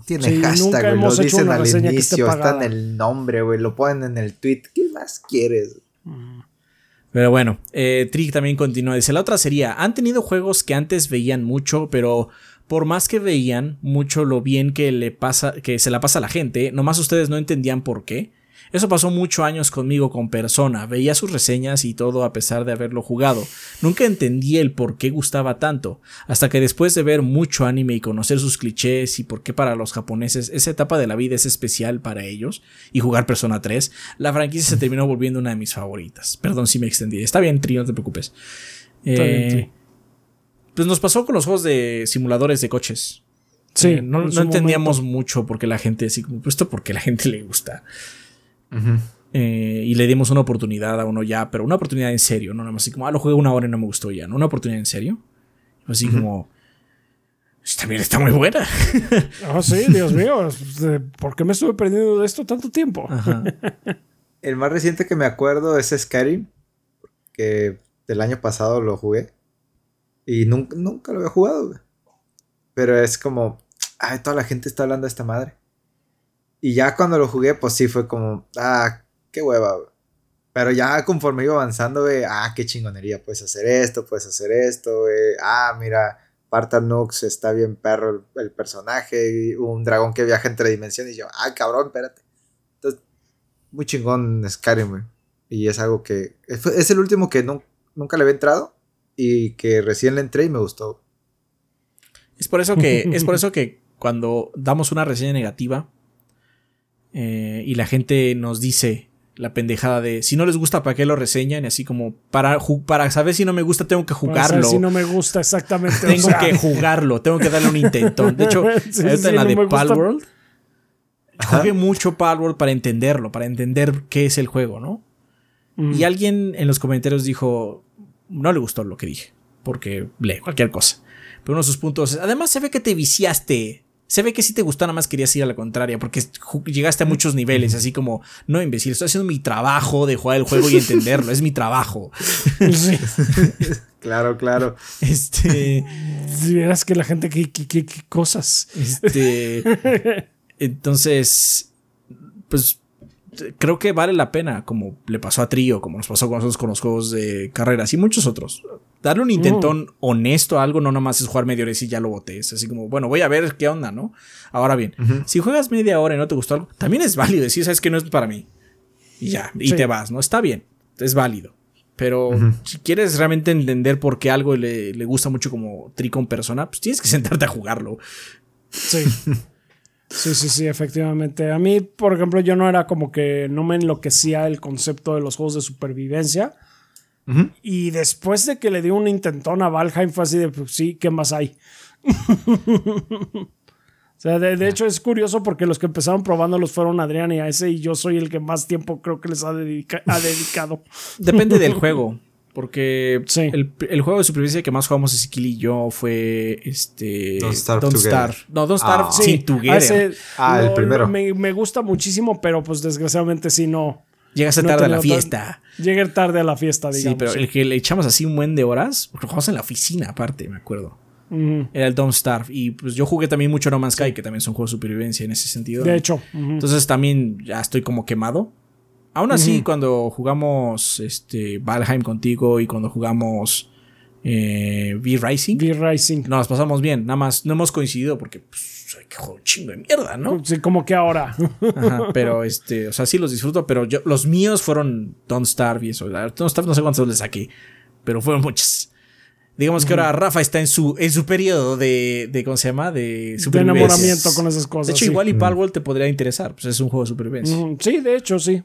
Tiene Sí, hashtag, güey. Lo dicen al inicio. Está en el nombre, güey. Lo ponen en el tweet. ¿Qué más quieres? Pero bueno, eh, Trick también continúa. Dice, la otra sería, han tenido juegos que antes veían mucho, pero por más que veían mucho lo bien que le pasa, que se la pasa a la gente, nomás ustedes no entendían por qué. Eso pasó muchos años conmigo con Persona. Veía sus reseñas y todo a pesar de haberlo jugado. Nunca entendí el por qué gustaba tanto. Hasta que después de ver mucho anime y conocer sus clichés y por qué para los japoneses esa etapa de la vida es especial para ellos y jugar Persona 3, la franquicia se terminó volviendo una de mis favoritas. Perdón si me extendí. Está bien, Tri, no te preocupes. Está bien, Eh, sí. Pues nos pasó con los juegos de simuladores de coches. Sí, Eh, no, en no su entendíamos mucho porque la gente, así como, pues esto porque la gente le gusta. Eh, y le dimos una oportunidad a uno ya, pero una oportunidad en serio, no nada más así como, ah, lo jugué una hora y no me gustó ya, ¿no? Una oportunidad en serio. Y fue así como, "Pues, también está muy buena. Ah, sí, Dios mío. eh, ¿Por qué me estuve perdiendo de esto tanto tiempo? Ajá. El más reciente que me acuerdo es Skyrim. Que del año pasado lo jugué. Y nunca, nunca lo había jugado. Pero es como, ay, toda la gente está hablando de esta madre. Y ya cuando lo jugué, pues sí fue como, ah, qué hueva, güey. Pero ya conforme iba avanzando, güey, ah, qué chingonería, puedes hacer esto, puedes hacer esto, güey. Ah, mira, Spartan Nux está bien perro el, el personaje. Y un dragón que viaja entre dimensiones. Y yo, ay, cabrón, espérate. Entonces, muy chingón Skyrim, güey. Y es algo que. Es, es el último que nu- nunca le había entrado. Y que recién le entré y me gustó. Es por eso que, es por eso que cuando damos una reseña negativa eh, y la gente nos dice la pendejada de si no les gusta, ¿para qué lo reseñan? Y así como, para, para saber si no me gusta, tengo que Para saber jugarlo. Si no me gusta exactamente. o Tengo sea, que jugarlo, tengo que darle un intentón. De hecho, Sí, ahorita sí, en la no de. Palworld, jugué mucho Palworld para entenderlo, para entender qué es el juego, ¿no? Mm. Y alguien en los comentarios dijo, no le gustó lo que dije, porque lee cualquier cosa. Pero uno de sus puntos es, además se ve que te viciaste. Se ve que sí te gustó, nada más querías ir a la contraria, porque llegaste a muchos niveles, así como, no imbécil, estoy haciendo mi trabajo de jugar el juego y entenderlo, es mi trabajo. Sí. Claro, claro. Este, Si vieras que la gente, qué, qué- qué- qué cosas. este, entonces, pues creo que vale la pena, como le pasó a Trio, como nos pasó con nosotros con los juegos de carreras y muchos otros. Darle un intentón honesto a algo, no nomás es jugar media hora y ya lo boté. Es así como, bueno, voy a ver qué onda, ¿no? Ahora bien, si juegas media hora y no te gustó algo, también es válido decir, sabes que no es para mí. Y ya, y Sí. te vas, ¿no? Está bien, es válido. Pero si quieres realmente entender por qué algo le, le gusta mucho como Tricon persona, pues tienes que sentarte a jugarlo. Sí. Sí, sí, sí, efectivamente. A mí, por ejemplo, yo no era como que no me enloquecía el concepto de los juegos de supervivencia. Y después de que le di un intentón a Valheim fue así de, pues sí, ¿qué más hay? sea, de, hecho es curioso porque los que empezaron probándolos fueron Adrián y a ese y yo soy el que más tiempo creo que les ha, dedicado. Depende del juego. Porque el, juego de supervivencia que más jugamos Ezequiel y yo fue este Don't Starve. No, Don't Starve ah. sí, Together. ah, el primero. Me, gusta muchísimo, pero pues desgraciadamente sí no. Llegaste tarde a la fiesta. Llegué tarde a la fiesta, digamos. Sí, pero el que le echamos así un buen de horas, porque jugamos en la oficina aparte, me acuerdo. Era el Don't Starve. Y pues yo jugué también mucho No Man's Sky, que también es un juego de supervivencia en ese sentido. De hecho. Entonces también ya estoy como quemado. Aún así, cuando jugamos este, Valheim contigo y cuando jugamos eh, V-Rising. V-Rising. Nos pasamos bien. Nada más no hemos coincidido porque pues, hay que jugar un chingo de mierda, ¿no? Sí, como que ahora. Ajá, pero este, o sea, sí los disfruto, pero yo, los míos fueron Don't Starve y eso. Don't Starve no sé cuántos les saqué, pero fueron muchos. Digamos que ahora Rafa está en su, en su periodo de, de, ¿cómo se llama? De supervivencia. De enamoramiento con esas cosas. De hecho, igual y Palworld te podría interesar, pues es un juego de supervivencia. Sí, de hecho, sí.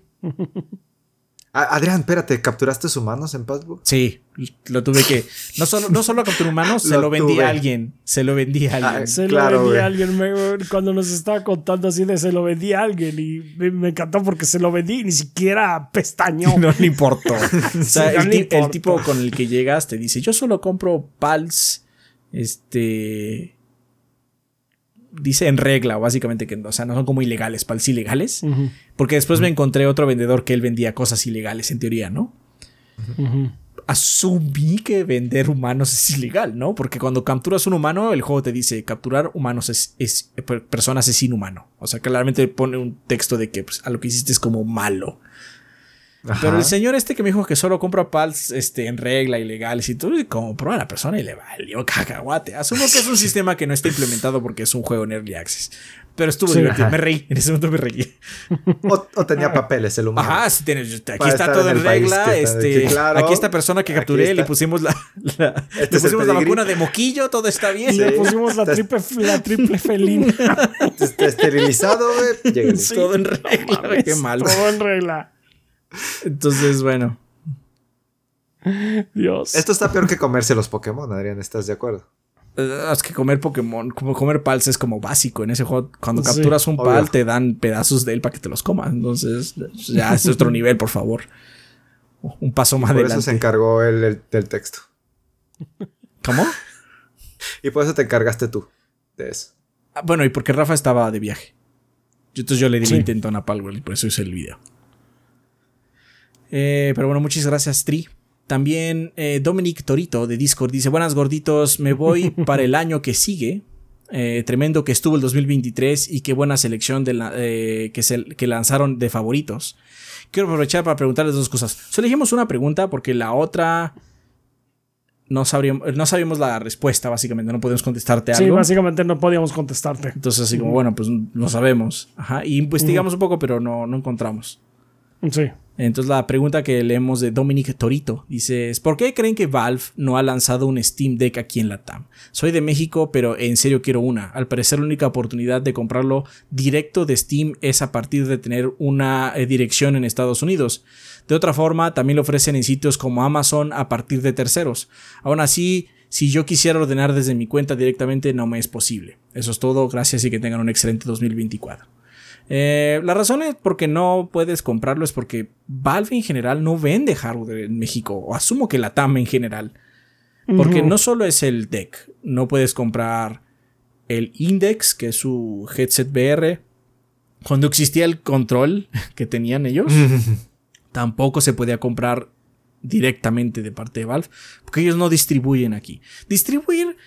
Adrián, espérate, ¿capturaste humanos en Passbook? Sí, lo tuve que. No solo, no solo capturé humanos, se lo, vendí a alguien. Se lo vendí a alguien. se lo vendí a alguien. cuando nos estaba contando así de se lo vendí a alguien y me, encantó porque se lo vendí y ni siquiera pestañó. No le importó. o sea, el, tipo con el que llegas te dice: Yo solo compro pals. Este dice en regla, básicamente que o sea, no son como ilegales, pals ilegales. Porque después me encontré otro vendedor que él vendía cosas ilegales, en teoría, ¿no? Asumí que vender humanos es ilegal, ¿no? Porque cuando capturas un humano, el juego te dice capturar humanos es, es personas es inhumano. O sea, claramente pone un texto de que pues, a lo que hiciste es como malo. Pero el señor este que me dijo que solo compra pals este, en regla, ilegales y todo, compró a la persona y le valió cacahuate. Asumo que es un sistema que no está implementado porque es un juego en Early Access. Pero estuvo divertido. Me reí. En ese momento me reí. O, tenía papeles el humano. Ajá, sí, aquí está todo en, regla. Este, Aquí esta persona que capturé, le pusimos la, este le pusimos la vacuna de moquillo, todo está bien. Le pusimos la triple, la triple felina. Está esterilizado, güey. Todo en regla. qué mal. Todo en regla. Entonces, bueno. Dios. Esto está peor que comerse los Pokémon, Adrián, ¿estás de acuerdo? Eh, es que comer Pokémon, como comer pals es como básico en ese juego. Cuando capturas un pal, te dan pedazos de él para que te los comas. Entonces, ya es otro nivel, por favor. Un paso más adelante. Por eso se encargó él del texto. ¿Cómo? Y por eso te encargaste tú de eso. Ah, bueno, y porque Rafa estaba de viaje. Entonces yo le di sí. intento a Palwell y por eso hice el video. Eh, pero bueno, muchas gracias, Tri. También eh, Dominic Torito de Discord dice: Buenas gorditos, me voy para el año que sigue. Eh, tremendo que estuvo el 2023 y qué buena selección de que, se, que lanzaron de favoritos. Quiero aprovechar para preguntarles dos cosas. Solo elegimos una pregunta porque la otra no sabríamos, no sabíamos la respuesta, básicamente. No podemos contestarte algo. Sí, básicamente no podíamos contestarte. Entonces, así como, bueno, pues no sabemos. Ajá. Y investigamos un poco, pero no, no encontramos. Sí. Entonces la pregunta que leemos de Dominic Torito dice, ¿por qué creen que Valve no ha lanzado un Steam Deck aquí en la TAM? Soy de México, pero en serio quiero una. Al parecer la única oportunidad de comprarlo directo de Steam es a partir de tener una eh, dirección en Estados Unidos. De otra forma, también lo ofrecen en sitios como Amazon a partir de terceros. Aún así, si yo quisiera ordenar desde mi cuenta directamente, no me es posible. Eso es todo, gracias y que tengan un excelente 2024. Eh, la razón es porque no puedes comprarlo es porque Valve en general no vende hardware en México, o asumo que la TAM en general. Porque no solo es el deck, no puedes comprar el Index, que es su headset VR. Cuando existía el control que tenían ellos, tampoco se podía comprar directamente de parte de Valve, porque ellos no distribuyen aquí. Distribuir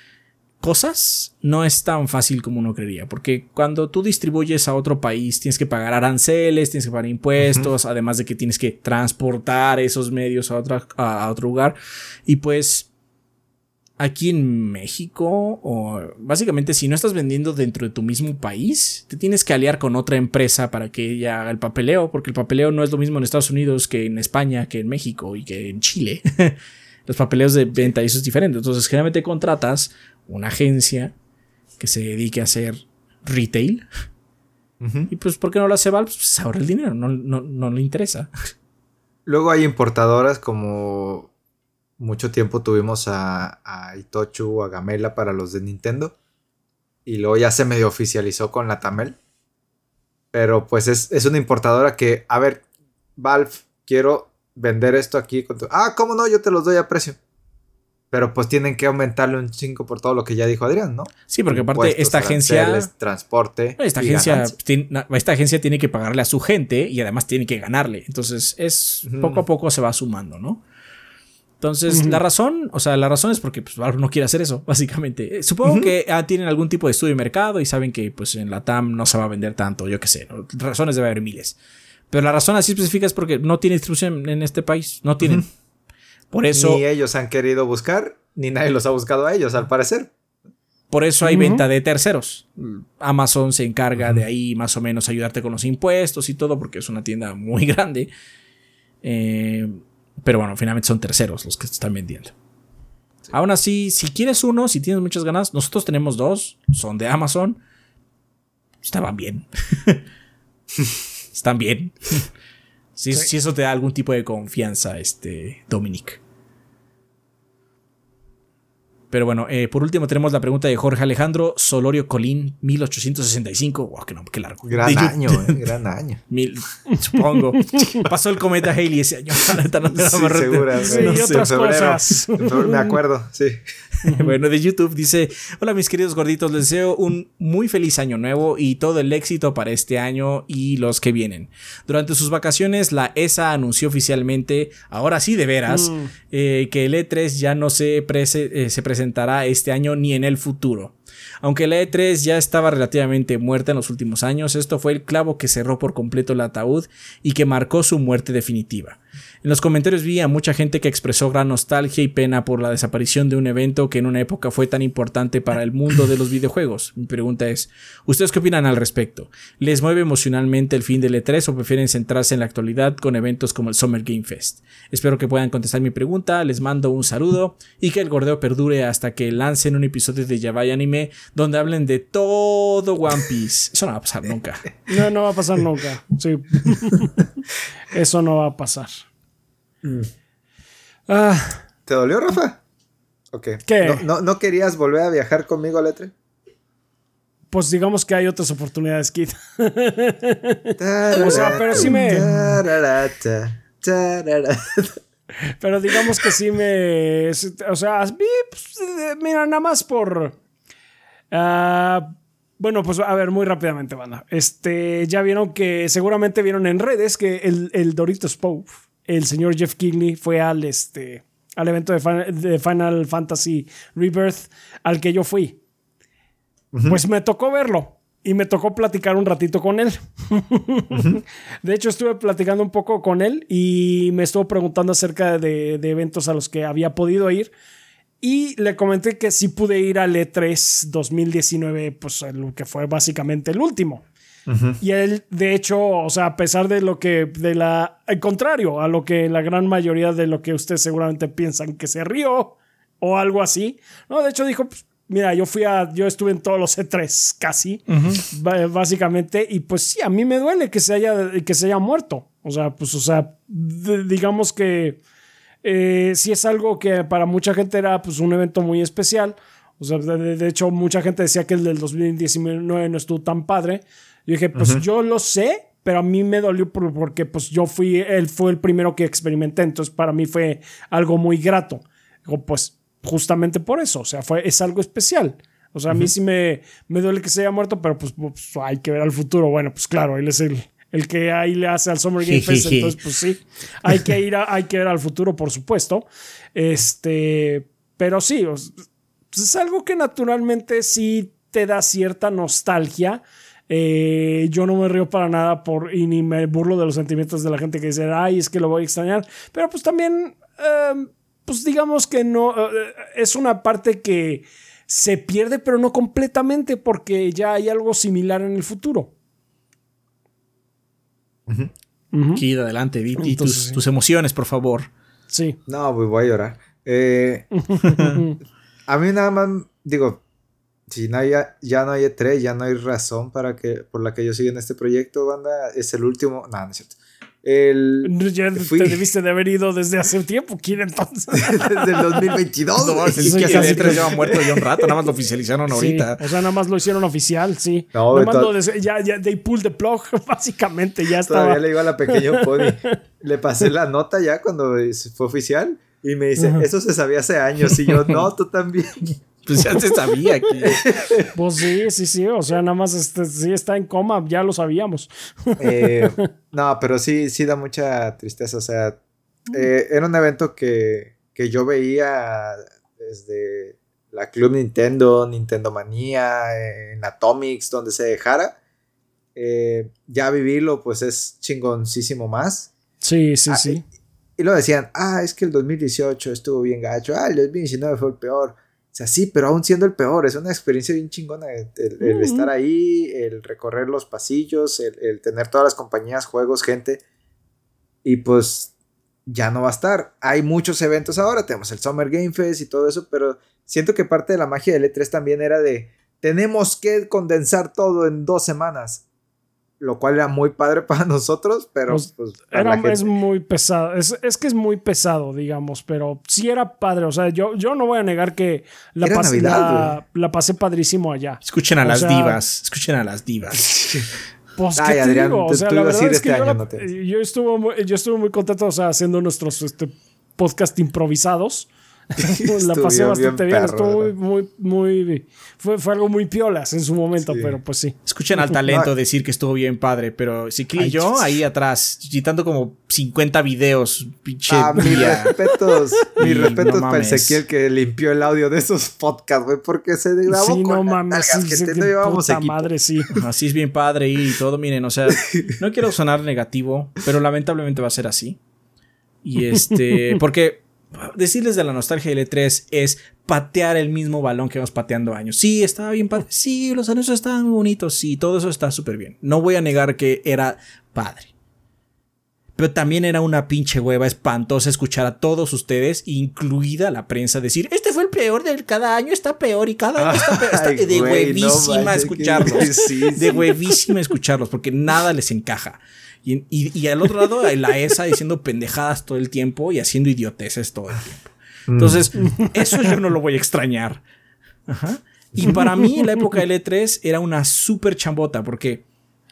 cosas no es tan fácil como uno creería, porque cuando tú distribuyes a otro país tienes que pagar aranceles, tienes que pagar impuestos, además de que tienes que transportar esos medios a, otra, a otro lugar. Y pues aquí en México, o básicamente si no estás vendiendo dentro de tu mismo país, te tienes que aliar con otra empresa para que ella haga el papeleo, porque el papeleo no es lo mismo en Estados Unidos que en España, que en México y que en Chile. Los papeleos de venta y eso es diferente. Entonces, generalmente contratas una agencia que se dedique a hacer retail. Y pues, ¿por qué no lo hace Valve? Pues ahorra el dinero, no, no, le interesa. Luego hay importadoras como mucho tiempo tuvimos a, a Itochu, a Gamela para los de Nintendo. y luego ya se medio oficializó con la Tamel. Pero pues es, es una importadora que, a ver, Valve, quiero vender esto aquí con tu... Ah, ¿cómo no? Yo te los doy a precio. Pero pues tienen que aumentarle un 5 por todo lo que ya dijo Adrián, ¿no? Sí, porque aparte Impuestos, esta agencia... transporte. Esta y agencia, ganancia. tiene- na- esta agencia tiene que pagarle a su gente y además tiene que ganarle. Entonces, es poco a poco se va sumando, ¿no? Entonces, la razón, o sea, la razón es porque pues, Valve no quiere hacer eso, básicamente. Eh, Supongo que ah, tienen algún tipo de estudio de mercado y saben que pues en la TAM no se va a vender tanto, yo qué sé, ¿no? razones debe haber miles. Pero la razón así específica es porque no tiene distribución en este país, no tienen. Por eso, Ni ellos han querido buscar, ni nadie los ha buscado a ellos, al parecer. Por eso hay venta de terceros. Amazon se encarga de ahí más o menos ayudarte con los impuestos y todo porque es una tienda muy grande. Eh, pero bueno, finalmente son terceros los que te están vendiendo. Aún así, si quieres uno, si tienes muchas ganas, nosotros tenemos dos, son de Amazon. Estaban bien. Están bien. Si, Sí. si eso te da algún tipo de confianza, este, Dominic. Pero bueno, eh, por último tenemos la pregunta de Jorge Alejandro Solorio Colín, 1865. Wow, qué, nombre, qué largo. Gran De año, eh, gran año. Mil, supongo. Pasó el cometa Haley ese año. No me Sí, acuerdo. segura, Sí, no y sé, otras en febrero. cosas. En febrero, Me acuerdo, sí. Bueno, de YouTube dice: Hola, mis queridos gorditos, les deseo un muy feliz año nuevo y todo el éxito para este año y los que vienen. Durante sus vacaciones, la ESA anunció oficialmente, ahora sí de veras, Mm. eh, que el E3 ya no se, prese- eh, se presentará este año ni en el futuro. Aunque la E3 ya estaba relativamente muerta en los últimos años, esto fue el clavo que cerró por completo el ataúd y que marcó su muerte definitiva. En los comentarios vi a mucha gente que expresó gran nostalgia y pena por la desaparición de un evento que en una época fue tan importante para el mundo de los videojuegos. Mi pregunta es, ¿ustedes qué opinan al respecto? ¿Les mueve emocionalmente el fin del E3 o prefieren centrarse en la actualidad con eventos como el Summer Game Fest? Espero que puedan contestar mi pregunta, les mando un saludo y que el gordeo perdure hasta que lancen un episodio de Yabai Anime donde hablen de todo One Piece. Eso no va a pasar nunca. No, no va a pasar nunca. Sí. Eso no va a pasar. Ah, ¿Te dolió, Rafa? Ok. ¿Qué? ¿No, no, no querías volver a viajar conmigo a Letre? pues digamos que hay otras oportunidades, Kid. O sea, pero sí me- Pero digamos que sí me. O sea, pues, mira, nada más por. ah, bueno, pues a ver, muy rápidamente, banda. Este, ya vieron que, seguramente vieron en redes que el, el Doritos Pope, el señor Jeff Keighley, fue al, este, al evento de Final, de Final Fantasy Rebirth al que yo fui. Pues me tocó verlo y me tocó platicar un ratito con él. De hecho, estuve platicando un poco con él y me estuvo preguntando acerca de, de eventos a los que había podido ir. Y le comenté que sí pude ir al E3 2019, pues el que fue básicamente el último. Y él, de hecho, o sea, a pesar de lo que, de la, al contrario, a lo que la gran mayoría de lo que ustedes seguramente piensan que se rió o algo así, no, de hecho dijo, pues, mira, yo fui a, yo estuve en todos los E3 casi, ba- básicamente, y pues sí, a mí me duele que se haya, que se haya muerto. O sea, pues, o sea, digamos que eh, sí es algo que para mucha gente era pues un evento muy especial. O sea, de, de- de hecho, mucha gente decía que el del 2019 no estuvo tan padre. Yo dije, pues yo lo sé, pero a mí me dolió por- porque pues yo fui, él fue el primero que experimenté, entonces para mí fue algo muy grato. Digo, pues justamente por eso, o sea, fue, es algo especial. O sea, a mí sí me, me duele que se haya muerto, pero pues, pues, hay que ver al futuro. Bueno, pues claro, él es el, el que ahí le hace al Summer Game Fest, entonces pues sí, hay que ir, a- hay que ver al futuro, por supuesto. Este, pero sí, pues es algo que naturalmente sí te da cierta nostalgia. Eh, yo no me río para nada por, y ni me burlo de los sentimientos de la gente que dice, ay, es que lo voy a extrañar. Pero pues también, eh, pues digamos que no, eh, es una parte que se pierde, pero no completamente porque ya hay algo similar en el futuro. Ujú. Kid, adelante, di Entonces, tus, sí. tus emociones, por favor. Sí. No, pues voy a llorar. Eh, a mí nada más, digo, si no hay, ya no hay E3, ya no hay razón para que, por la que yo siga en este proyecto, banda. Es el último. No, no es cierto. El, Ya fui- te debiste de haber ido desde hace tiempo, Kid, entonces. desde el 2022. No, es Sí, que casi el E3 tres. lleva muerto ya un rato, nada más lo oficializaron Sí, ahorita. o sea, nada más lo hicieron oficial, sí. No, nada más lo des- ya, ya, they pulled the plug, básicamente, ya estaba. Todavía le digo a la pequeño Pony. Le pasé la nota ya cuando fue oficial. Y me dice, eso se sabía hace años. Y yo, no, tú también. Pues ya se sabía que. Pues sí, sí, sí, o sea, nada más este, sí está en coma, ya lo sabíamos. Eh, no, pero sí, sí da mucha tristeza. O sea, eh, era un evento que, que yo veía desde la Club Nintendo, Nintendo Manía, en Atomics, donde se dejara. Eh, ya vivirlo, pues es chingoncísimo más. Sí, sí, Ah, sí. Y lo decían, ah, es que el 2018 estuvo bien gacho, ah, el 2019 fue el peor. O sea, sí, pero aún siendo el peor, es una experiencia bien chingona el, el- el Ujú. estar ahí, el recorrer los pasillos, el, el tener todas las compañías, juegos, gente. Y pues ya no va a estar. Hay muchos eventos ahora, tenemos el Summer Game Fest y todo eso, pero siento que parte de la magia del E3 también era de, tenemos que condensar todo en dos semanas. Lo cual era muy padre para nosotros, pero Pues, pues, para Era, la gente- es muy pesado, es, es que es muy pesado, digamos, pero sí era padre, o sea, yo, yo no voy a negar que la, pasé, Navidad, la, la pasé padrísimo allá. Escuchen a O las sea- divas. Escuchen a las divas. Pues, Ay, ¿qué te Adrián, digo? tú- O sea, la verdad es que este yo, año, la- no te- yo estuve muy, yo estuve muy contento, o sea, haciendo nuestros este, podcast improvisados. la pasé bastante bien bien, estuvo muy, muy, muy, fue, fue algo muy piolas en su momento, Sí. pero pues sí. Escuchen al talento decir que estuvo bien padre, pero si y yo Dios. ahí atrás, quitando como 50 videos, pinche Ah, mis respetos, mis respetos no para mames. Ezequiel que limpió el audio de esos podcasts, güey, porque se grabó Sí, con no mames, sí, que sí, te- llevábamos puta madre, sí. Así es bien padre y todo, miren, o sea, no quiero sonar negativo, pero lamentablemente va a ser así. Y este, porque decirles de la nostalgia del E3 es patear el mismo balón que vamos pateando años. Sí, estaba bien padre. Sí, los anuncios estaban muy bonitos. Sí, todo eso está súper bien. No voy a negar que era padre. Pero también era una pinche hueva espantosa escuchar a todos ustedes, incluida la prensa, decir, este fue el peor del cada año, está peor y cada año está peor. Está Ay, de güey, huevísima escucharlos. sí, De huevísima escucharlos, porque nada les encaja. Y, y- y al otro lado, la ESA diciendo pendejadas todo el tiempo y haciendo idioteces todo el tiempo. Entonces, eso yo no lo voy a extrañar. Ajá. Y para mí, en la época del E3 era una súper chambota, porque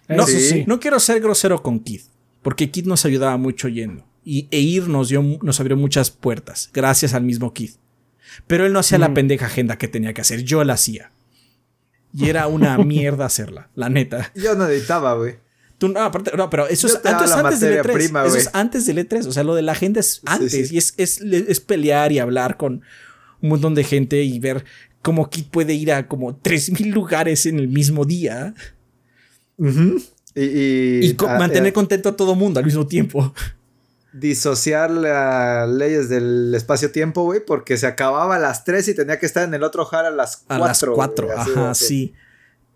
no, Eso sí. no quiero ser grosero con Kid, porque Kid nos ayudaba mucho yendo. Y, e ir nos, dio, nos abrió muchas puertas, gracias al mismo Kid. Pero él no hacía la pendeja agenda que tenía que hacer, yo la hacía. Y era una mierda hacerla, la neta. Yo no editaba, güey. Tú, no, aparte, no, pero eso Yo es antes, antes del materia E3. prima, eso es antes del E3. O sea, lo de la agenda es antes. sí. Y es, es, es pelear y hablar con un montón de gente y ver cómo Kid puede ir a como 3000 lugares en el mismo día Y, y- y co- ah, mantener eh, contento a todo mundo al mismo tiempo. disociar las leyes del espacio-tiempo, güey, porque se acababa a las 3 y tenía que estar en el otro jar a las 4. A las 4. Ajá, sí.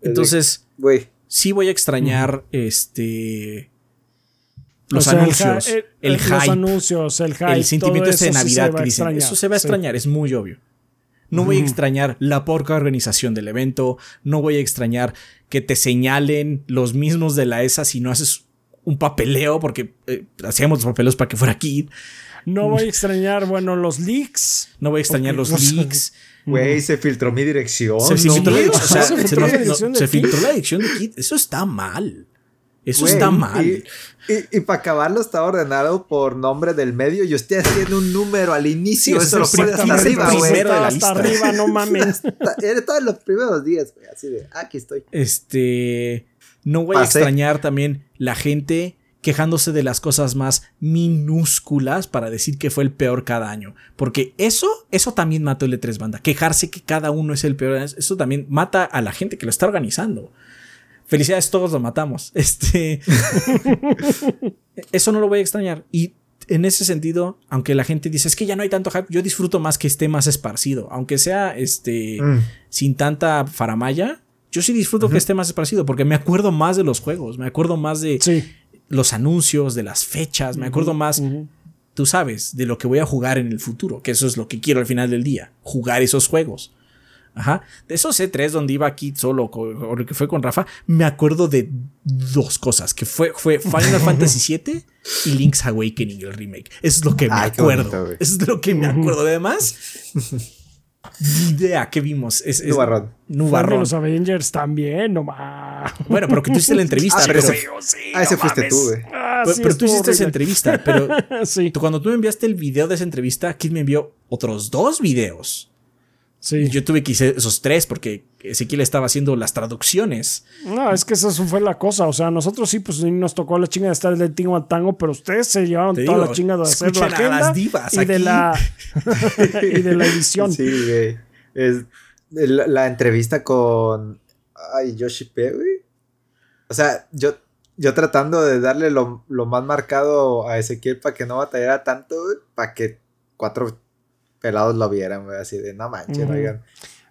Entonces, Güey, sí voy a extrañar este. Los O sea, el anuncios, el, el- Los hype, anuncios, el hype. el sentimiento ese de sí Navidad que dicen. extrañar, Eso se va a sí. extrañar, es muy obvio. No voy a extrañar la porca organización del evento. No voy a extrañar que te señalen los mismos de la ESA si no haces un papeleo, porque eh, hacíamos los papeleos para que fuera Kid. No voy a extrañar, bueno, los leaks. No voy a extrañar los leaks. güey, se filtró mi dirección. Se, se no filtró la dirección, o sea, se filtró se nos- la dirección no, de se Kid. filtró la dirección de Kid. Eso está mal. Eso está mal. Y, y, para acabarlo está ordenado por nombre del medio y usted haciendo un número al inicio. Sí, eso lo pone hasta arriba, güey. hasta lista. arriba, no mames. Era todos los primeros días, güey. Así de, "Ah, aquí estoy. Este. No voy a extrañar también la gente quejándose de las cosas más minúsculas para decir que fue el peor cada año. Porque eso, eso también mató el E3 banda. Quejarse que cada uno es el peor. Eso también mata a la gente que lo está organizando. Felicidades, todos lo matamos. Este. eso no lo voy a extrañar. Y en ese sentido, aunque la gente dice es que ya no hay tanto hype, yo disfruto más que esté más esparcido. Aunque sea este. Mm. sin tanta faramaya. Yo sí disfruto que esté más esparcido porque me acuerdo más de los juegos, me acuerdo más de Sí. Los anuncios, de las fechas, me acuerdo más, tú sabes, de lo que voy a jugar en el futuro, que eso es lo que quiero al final del día, jugar esos juegos. Ajá. De esos E3 donde iba aquí solo, o que fue con Rafa, me acuerdo de dos cosas, que fue, fue Final Fantasy VII y Link's Awakening, el remake. Eso es lo que me acuerdo. Eso es lo que me acuerdo. Además, idea qué vimos. Es, es Nubarrón. Nubarrón. los Avengers también, nomás. Bueno, pero que tú hiciste la entrevista. Ah, pero, ese, ah, ese fuiste tú, güey. Ah, pero, sí, pero tú hiciste esa entrevista. Pero sí, tú, cuando tú me enviaste el video de esa entrevista, Kid me envió otros dos videos. Sí. Yo tuve que hacer esos tres porque Ezequiel estaba haciendo las traducciones. No, es que eso fue la cosa. O sea, nosotros sí, pues nos tocó la chinga de estar del tingo al tango, pero ustedes se llevaron Te toda digo, la chinga de hacer la agenda las divas y de la y de la edición. Sí, güey. Es la, la entrevista con. Ay, Yoshi P, güey. O sea, yo, yo tratando de darle lo, lo más marcado a Ezequiel para que no batallara tanto, güey, para que cuatro pelados lo vieran, güey, así de no manches, oigan.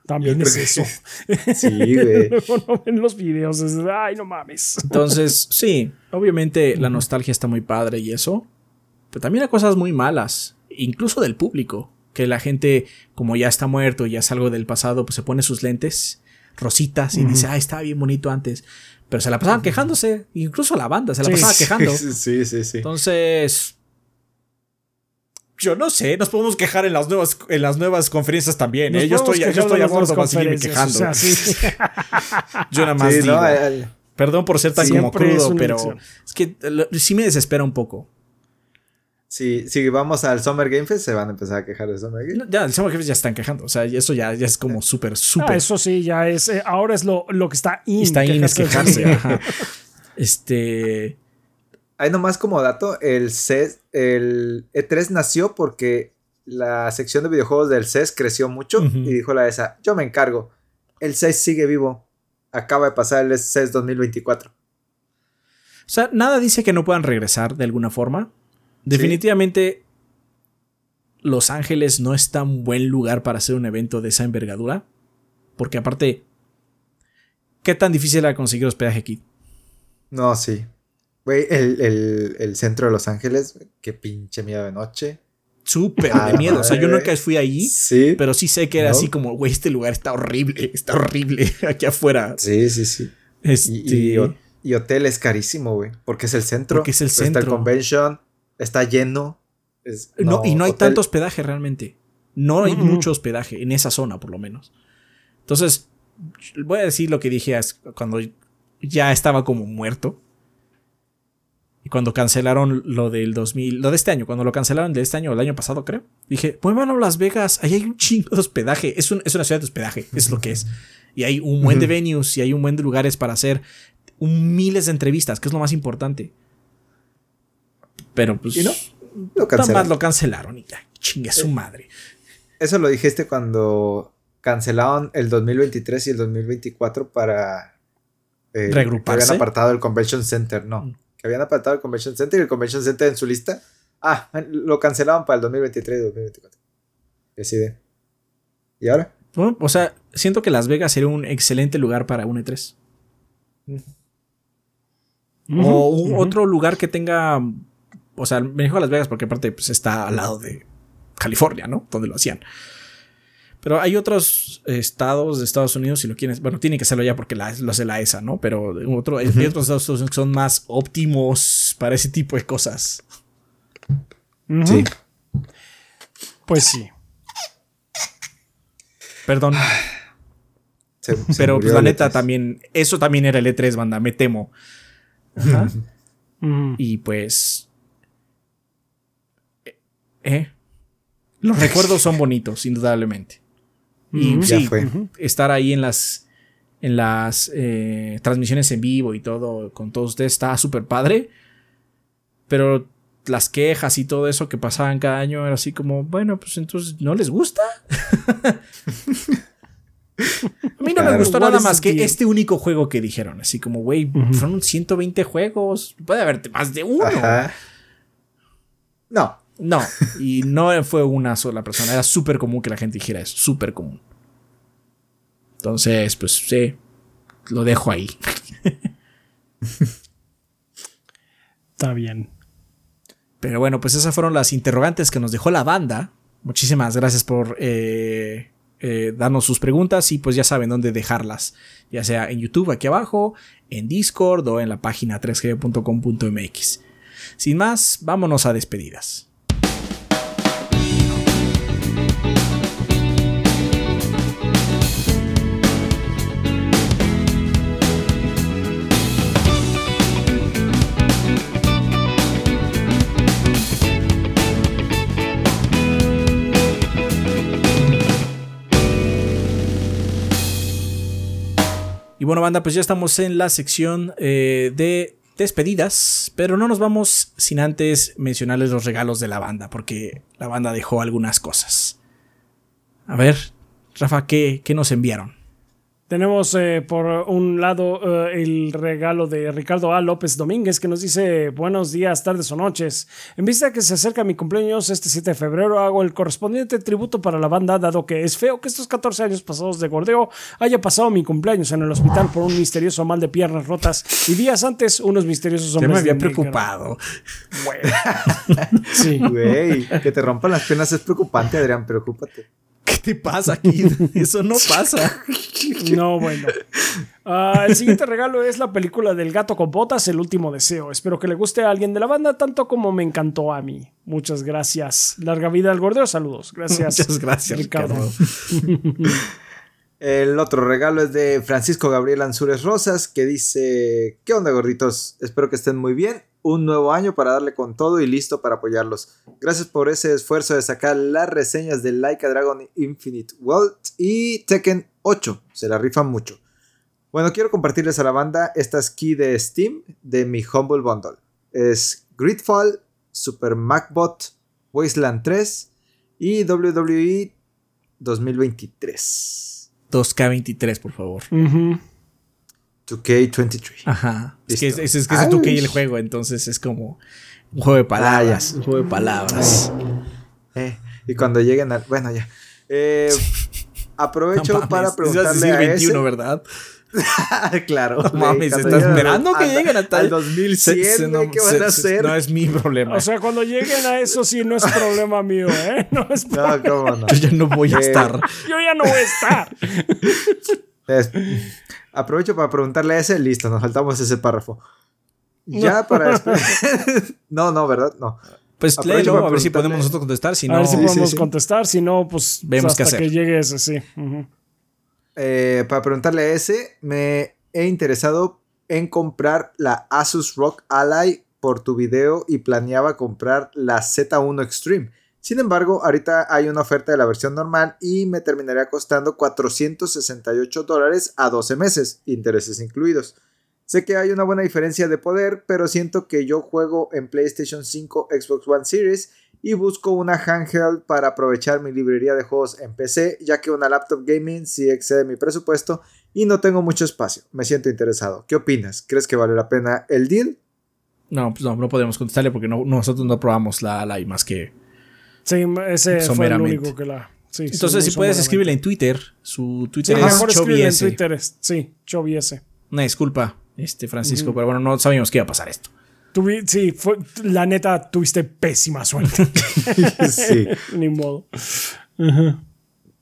También es eso. que- Sí, güey. Luego no ven los videos. es de, ay, no mames. Entonces, sí, obviamente la nostalgia está muy padre y eso. Pero también hay cosas muy malas, incluso del público. Que la gente, como ya está muerto, ya es algo del pasado, pues se pone sus lentes rositas y dice, ah, estaba bien bonito antes. Pero se la pasaban quejándose, incluso la banda se la Sí. pasaba quejando. Sí, sí, sí. Entonces, yo no sé, nos podemos quejar en las nuevas, en las nuevas conferencias también. ¿eh? Yo estoy, yo estoy a bordo para seguirme quejando. o sea, sí. Yo nada más Sí, digo. no, el- Perdón por ser tan como crudo, pero es que lo- sí me desespera un poco. si, si vamos al Summer Game Fest, se van a empezar a quejar de Summer Game. No, Ya, el Summer Games ya están quejando. O sea, eso ya, ya es como súper, súper. Ah, eso sí, ya es. eh, ahora es lo, lo que está in. está in es quejarse. quejarse. ajá. Este. Ahí nomás como dato, el CES, el E3 nació porque la sección de videojuegos del CES creció mucho y dijo la ESA, yo me encargo. El CES sigue vivo. Acaba de pasar el CES 2024. O sea, nada dice que no puedan regresar de alguna forma. Definitivamente, Los Ángeles no es tan buen lugar para hacer un evento de esa envergadura. Porque aparte, ¿qué tan difícil era conseguir hospedaje aquí? No, sí. Güey, el, el- el centro de Los Ángeles, qué pinche miedo de noche. Súper Ah, de miedo. O sea, yo nunca fui ahí. Sí. Pero sí sé que era ¿No? así como, güey, este lugar está horrible, está horrible aquí afuera. Sí, sí, sí. Este, Y, y ho- y hotel es carísimo, güey. Porque es el centro. Porque es el Está centro. el convention. Está lleno. es- no, y no hay tanto hospedaje realmente. No hay mucho hospedaje en esa zona, por lo menos. Entonces, voy a decir lo que dije cuando ya estaba como muerto. Y cuando cancelaron lo del 2000, lo de este año, cuando lo cancelaron de este año o el año pasado, creo. Dije, muevan a Las Vegas, ahí hay un chingo de hospedaje. Es, un- es una ciudad de hospedaje, es lo que es. Y hay un buen de venues y hay un buen de lugares para hacer un miles de entrevistas, que es lo más importante. Pero pues. ¿Y no? Lo cancelaron. más lo cancelaron y ya. Chingue su Eh, madre. Eso lo dijiste cuando cancelaron el 2023 y el 2024 para eh, ¿Reagruparse? Que habían apartado el Convention Center, no. Que habían apartado el Convention Center y el Convention Center en su lista. Ah, lo cancelaron para el 2023 y 2024. Decide. ¿Y ahora? Bueno, o sea, siento que Las Vegas sería un excelente lugar para un E3. Ujú, o un- otro lugar que tenga. O sea, me dijo Las Vegas porque aparte pues, está al lado de California, ¿no? Donde lo hacían. Pero hay otros estados de Estados Unidos, si lo quieren. Bueno, tiene que hacerlo ya porque la, lo hace la ESA, ¿no? Pero otro, hay otros estados Unidos que son más óptimos para ese tipo de cosas. Ujú. Pues sí. Perdón. Se- se pero pues la neta E3. también. Eso también era el E3, banda, me temo. Ajá. Y pues. ¿Eh? Los recuerdos son bonitos, indudablemente. Y sí, fue. Ujú. estar ahí en las. En las eh, transmisiones en vivo y todo con todos ustedes está súper padre. Pero las quejas y todo eso que pasaban cada año era así como, bueno, pues entonces, ¿no les gusta? A mí no me Claro. gustó What nada is más que este único juego que dijeron. Así como, güey, Ujú. fueron 120 juegos. Puede haber más de uno. Ajá. No. No, y no fue una sola persona. Era súper común que la gente dijera eso. Súper común. Entonces, pues sí, lo dejo ahí. Está bien. Pero bueno, pues esas fueron las interrogantes que nos dejó la banda. Muchísimas gracias por eh, eh, darnos sus preguntas y pues ya saben dónde dejarlas, ya sea en YouTube aquí abajo, en Discord o en la página 3g.com.mx. Sin más, vámonos a despedidas. Y bueno, banda, pues ya estamos en la sección eh, de despedidas, pero no nos vamos sin antes mencionarles los regalos de la banda, porque la banda dejó algunas cosas. A ver, Rafa, ¿qué, qué nos enviaron? Tenemos eh, por un lado eh, el regalo de Ricardo A. López Domínguez que nos dice buenos días, tardes o noches. En vista de que se acerca mi cumpleaños este 7 de febrero, hago el correspondiente tributo para la banda, dado que es feo que estos 14 años pasados de gordeo haya pasado mi cumpleaños en el hospital por un misterioso mal de piernas rotas y días antes unos misteriosos hombres. me había de preocupado. Sí. Güey, que te rompan las piernas es preocupante, Adrián, preocúpate. ¿Qué te pasa aquí? Eso no pasa. No, bueno. Ah, el siguiente regalo es la película del gato con botas, El último deseo. Espero que le guste a alguien de la banda tanto como me encantó a mí. Muchas gracias. Larga vida al gordeo. Saludos. Gracias. Muchas gracias, Ricardo. El otro regalo es de Francisco Gabriel Ansures Rosas, que dice: ¿Qué onda, gorditos? Espero que estén muy bien. Un nuevo año para darle con todo y listo para apoyarlos. Gracias por ese esfuerzo de sacar las reseñas de Like a Dragon Infinite World y Tekken 8. Se la rifan mucho. Bueno, quiero compartirles a la banda esta ski de Steam de mi Humble Bundle. Es Gridfall, Super MacBot, Wasteland 3 y WWE 2023. 2K23, por favor. Ujú. 2K23. Ajá. Es que es, es, es que es Ay. tu que el juego, entonces es como un juego de palabras. Ah, un juego de palabras. Eh, y cuando lleguen al. Bueno, ya. Eh, aprovecho No para es preguntarle a 21, ese. ¿verdad? claro. No mames, al- esperando que lleguen hasta al el- 2100, Se- se- güey, ¿qué van a se- hacer? No es mi problema. O sea, cuando lleguen a eso sí no es problema mío, ¿eh? No es No, cómo no. Yo ya no voy a Eh, estar. Yo ya no voy a estar. Es- aprovecho para preguntarle a ese. Listo, nos saltamos ese párrafo. Ya para. despe- no, no, ¿verdad? No. Pues léelo, para a ver si podemos nosotros contestar. Si a no, ver si sí, podemos sí. contestar. Si no, pues Vemos hasta qué hacer. que llegue ese, sí. Ujú. Eh, para preguntarle a ese, me he interesado en comprar la Asus Rock Ally por tu video y planeaba comprar la Z1 Extreme. Sin embargo, ahorita hay una oferta de la versión normal y me terminaría costando 468 dólares a 12 meses, intereses incluidos. Sé que hay una buena diferencia de poder, pero siento que yo juego en PlayStation 5, Xbox One Series y busco una handheld para aprovechar mi librería de juegos en PC, ya que una laptop gaming sí excede mi presupuesto y no tengo mucho espacio. Me siento interesado. ¿Qué opinas? ¿Crees que vale la pena el deal? no, pues no, no podemos contestarle porque no, nosotros no probamos la Live más que. Sí, ese fue el Someramente. único que la. sí, sí, Entonces, si puedes escribirle en Twitter, su Sí, Twitter mejor es en choviese. Twitter. es- Sí, choviese. Una disculpa, este Francisco, pero bueno, no sabíamos que iba a pasar esto. Tuvi- sí, fue, la neta, tuviste pésima suerte. sí. Ni modo.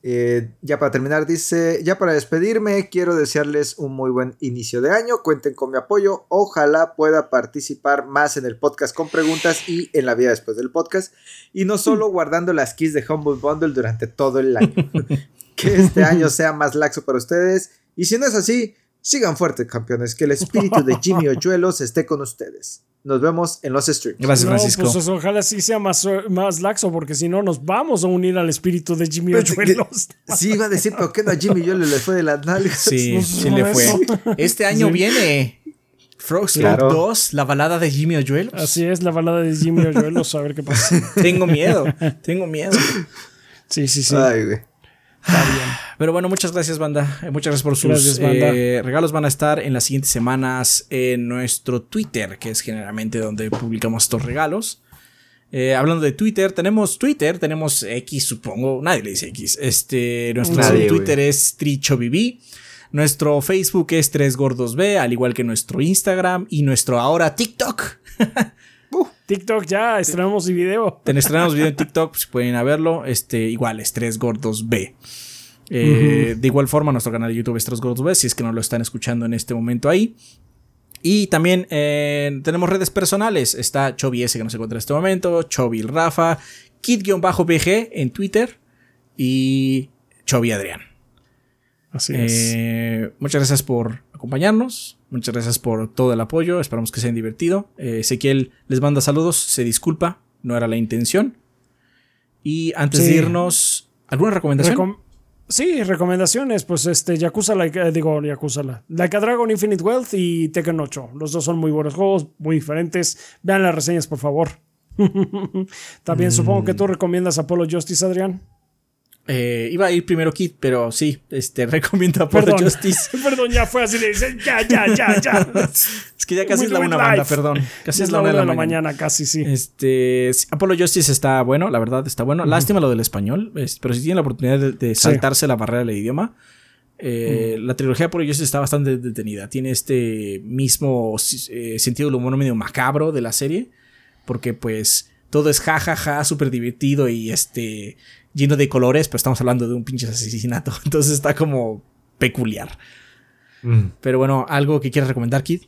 Eh, ya para terminar, dice, ya para despedirme, quiero desearles un muy buen inicio de año, cuenten con mi apoyo, ojalá pueda participar más en el podcast con preguntas y en la vida después del podcast, y no solo guardando las keys de Humble Bundle durante todo el año. que este año sea más laxo para ustedes, y si no es así, sigan fuertes campeones, que el espíritu de Jimmy Oyuelos esté con ustedes. Nos vemos en los streams. Gracias, No, Francisco. pues ojalá sí sea más, más laxo, porque si no nos vamos a unir al espíritu de Jimmy que- Oyuelos. Sí, iba a decir, pero que no a Jimmy Oyuelos le fue de las nalgas. Sí, Pues, sí le fue. eso. Este año Sí. viene Frog's Claro. 2, la balada de Jimmy Oyuelos. Así es, la balada de Jimmy Oyuelos, a ver qué pasa. Tengo miedo, tengo miedo. Sí, sí, sí. Ay, güey. Está bien. Pero bueno, muchas gracias, banda. Eh, Muchas gracias por sus Gracias, banda. eh, regalos. Van a estar en las siguientes semanas en nuestro Twitter, que es generalmente donde publicamos estos regalos. Eh, hablando de Twitter, tenemos Twitter, tenemos X, supongo. Nadie le dice X. Este, nuestro Nadie, Twitter es TrichoBB. Nuestro Facebook es 3GordosB, al igual que nuestro Instagram y nuestro ahora TikTok. TikTok ya, estrenamos el video. Ten- Estrenamos video en TikTok, si pueden ir a verlo. Este, igual es 3 Eh, De igual forma, nuestro canal de YouTube es Gordos si es que no lo están escuchando en este momento ahí. Y también eh, tenemos redes personales. Está Chovy S que nos encuentra en este momento, Chovy Rafa, Kid-BG en Twitter y Chovy Adrián. Así es. Eh, muchas gracias por acompañarnos. Muchas gracias por todo el apoyo. Esperamos que se hayan divertido. Eh, Ezequiel les manda saludos. Se disculpa. No era la intención. Y antes Sí. de irnos, ¿alguna recomendación? Recom- sí, recomendaciones. Pues este, Yakuza, like, eh, digo, Yakuza, la- Like a Dragon Infinite Wealth y Tekken 8. Los dos son muy buenos juegos, muy diferentes. Vean las reseñas, por favor. También supongo que tú recomiendas Apollo Justice, Adrián. Eh, iba a ir primero Kid, pero sí, este, recomiendo a Port Perdón. Justice. Perdón, ya fue así de decir, ya, ya, ya, ya. Es que ya casi es la una live. banda, perdón. Casi es la una de la mañana, casi sí. Este, Apollo Justice está bueno, la verdad está bueno. Lástima lo del español, es- pero si tienen la oportunidad de, de saltarse la barrera del idioma, eh, la trilogía de Apollo Justice está bastante detenida. Tiene este mismo eh, sentido del humor medio macabro de la serie, porque pues todo es jajaja, súper divertido y este lleno de colores, pero estamos hablando de un pinche asesinato, entonces está como peculiar. Mm. Pero bueno, algo que quieras recomendar, Kid.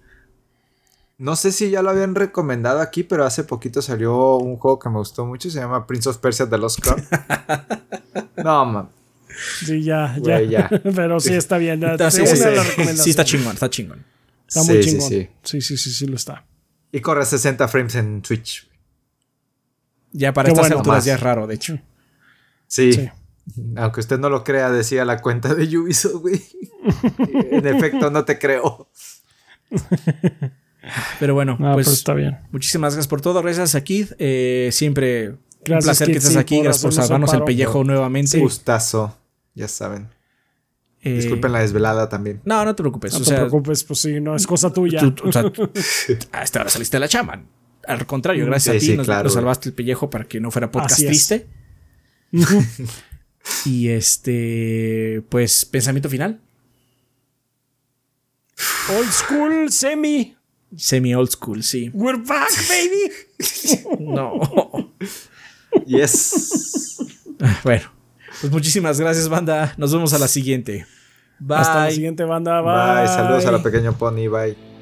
No sé si ya lo habían recomendado aquí, pero hace poquito salió un juego que me gustó mucho. Se llama Prince of Persia The Lost Crown. no, man. Sí, ya, ya. Güey, ya. Pero sí está bien. ya. Sí, de sí, sí, está chingón, está chingón. Está muy Sí, sí, chingón. sí. Sí, sí, sí, sí, lo está. Y corre 60 frames en Twitch. Ya para Qué estas bueno. alturas Más. ya es raro, de hecho. Sí. Sí. Aunque usted no lo crea, decía la cuenta de Ubisoft, güey. en efecto, no te creo. Pero bueno, Ah, pues pero está bien. muchísimas gracias por todo. Gracias a Kid. Eh, siempre un Gracias, placer Kid, que estés sí, aquí. Gracias por salvarnos el pellejo nuevamente. Gustazo. Ya saben. Eh, Disculpen la desvelada también. No, no te preocupes. No o te sea, preocupes, pues sí, no es cosa tuya. tú- o sea, hasta ahora saliste de la chamba. Al contrario, gracias Sí, a ti sí, nos, claro, nos salvaste el pellejo para que no fuera podcast Así es. triste. y este, pues, pensamiento final. Old school, semi. Semi old school, sí. We're back, baby. No. Yes. bueno, pues muchísimas gracias, banda. Nos vemos a la siguiente. Bye. Hasta la siguiente banda. Bye. Bye. Saludos a la pequeña Pony. Bye.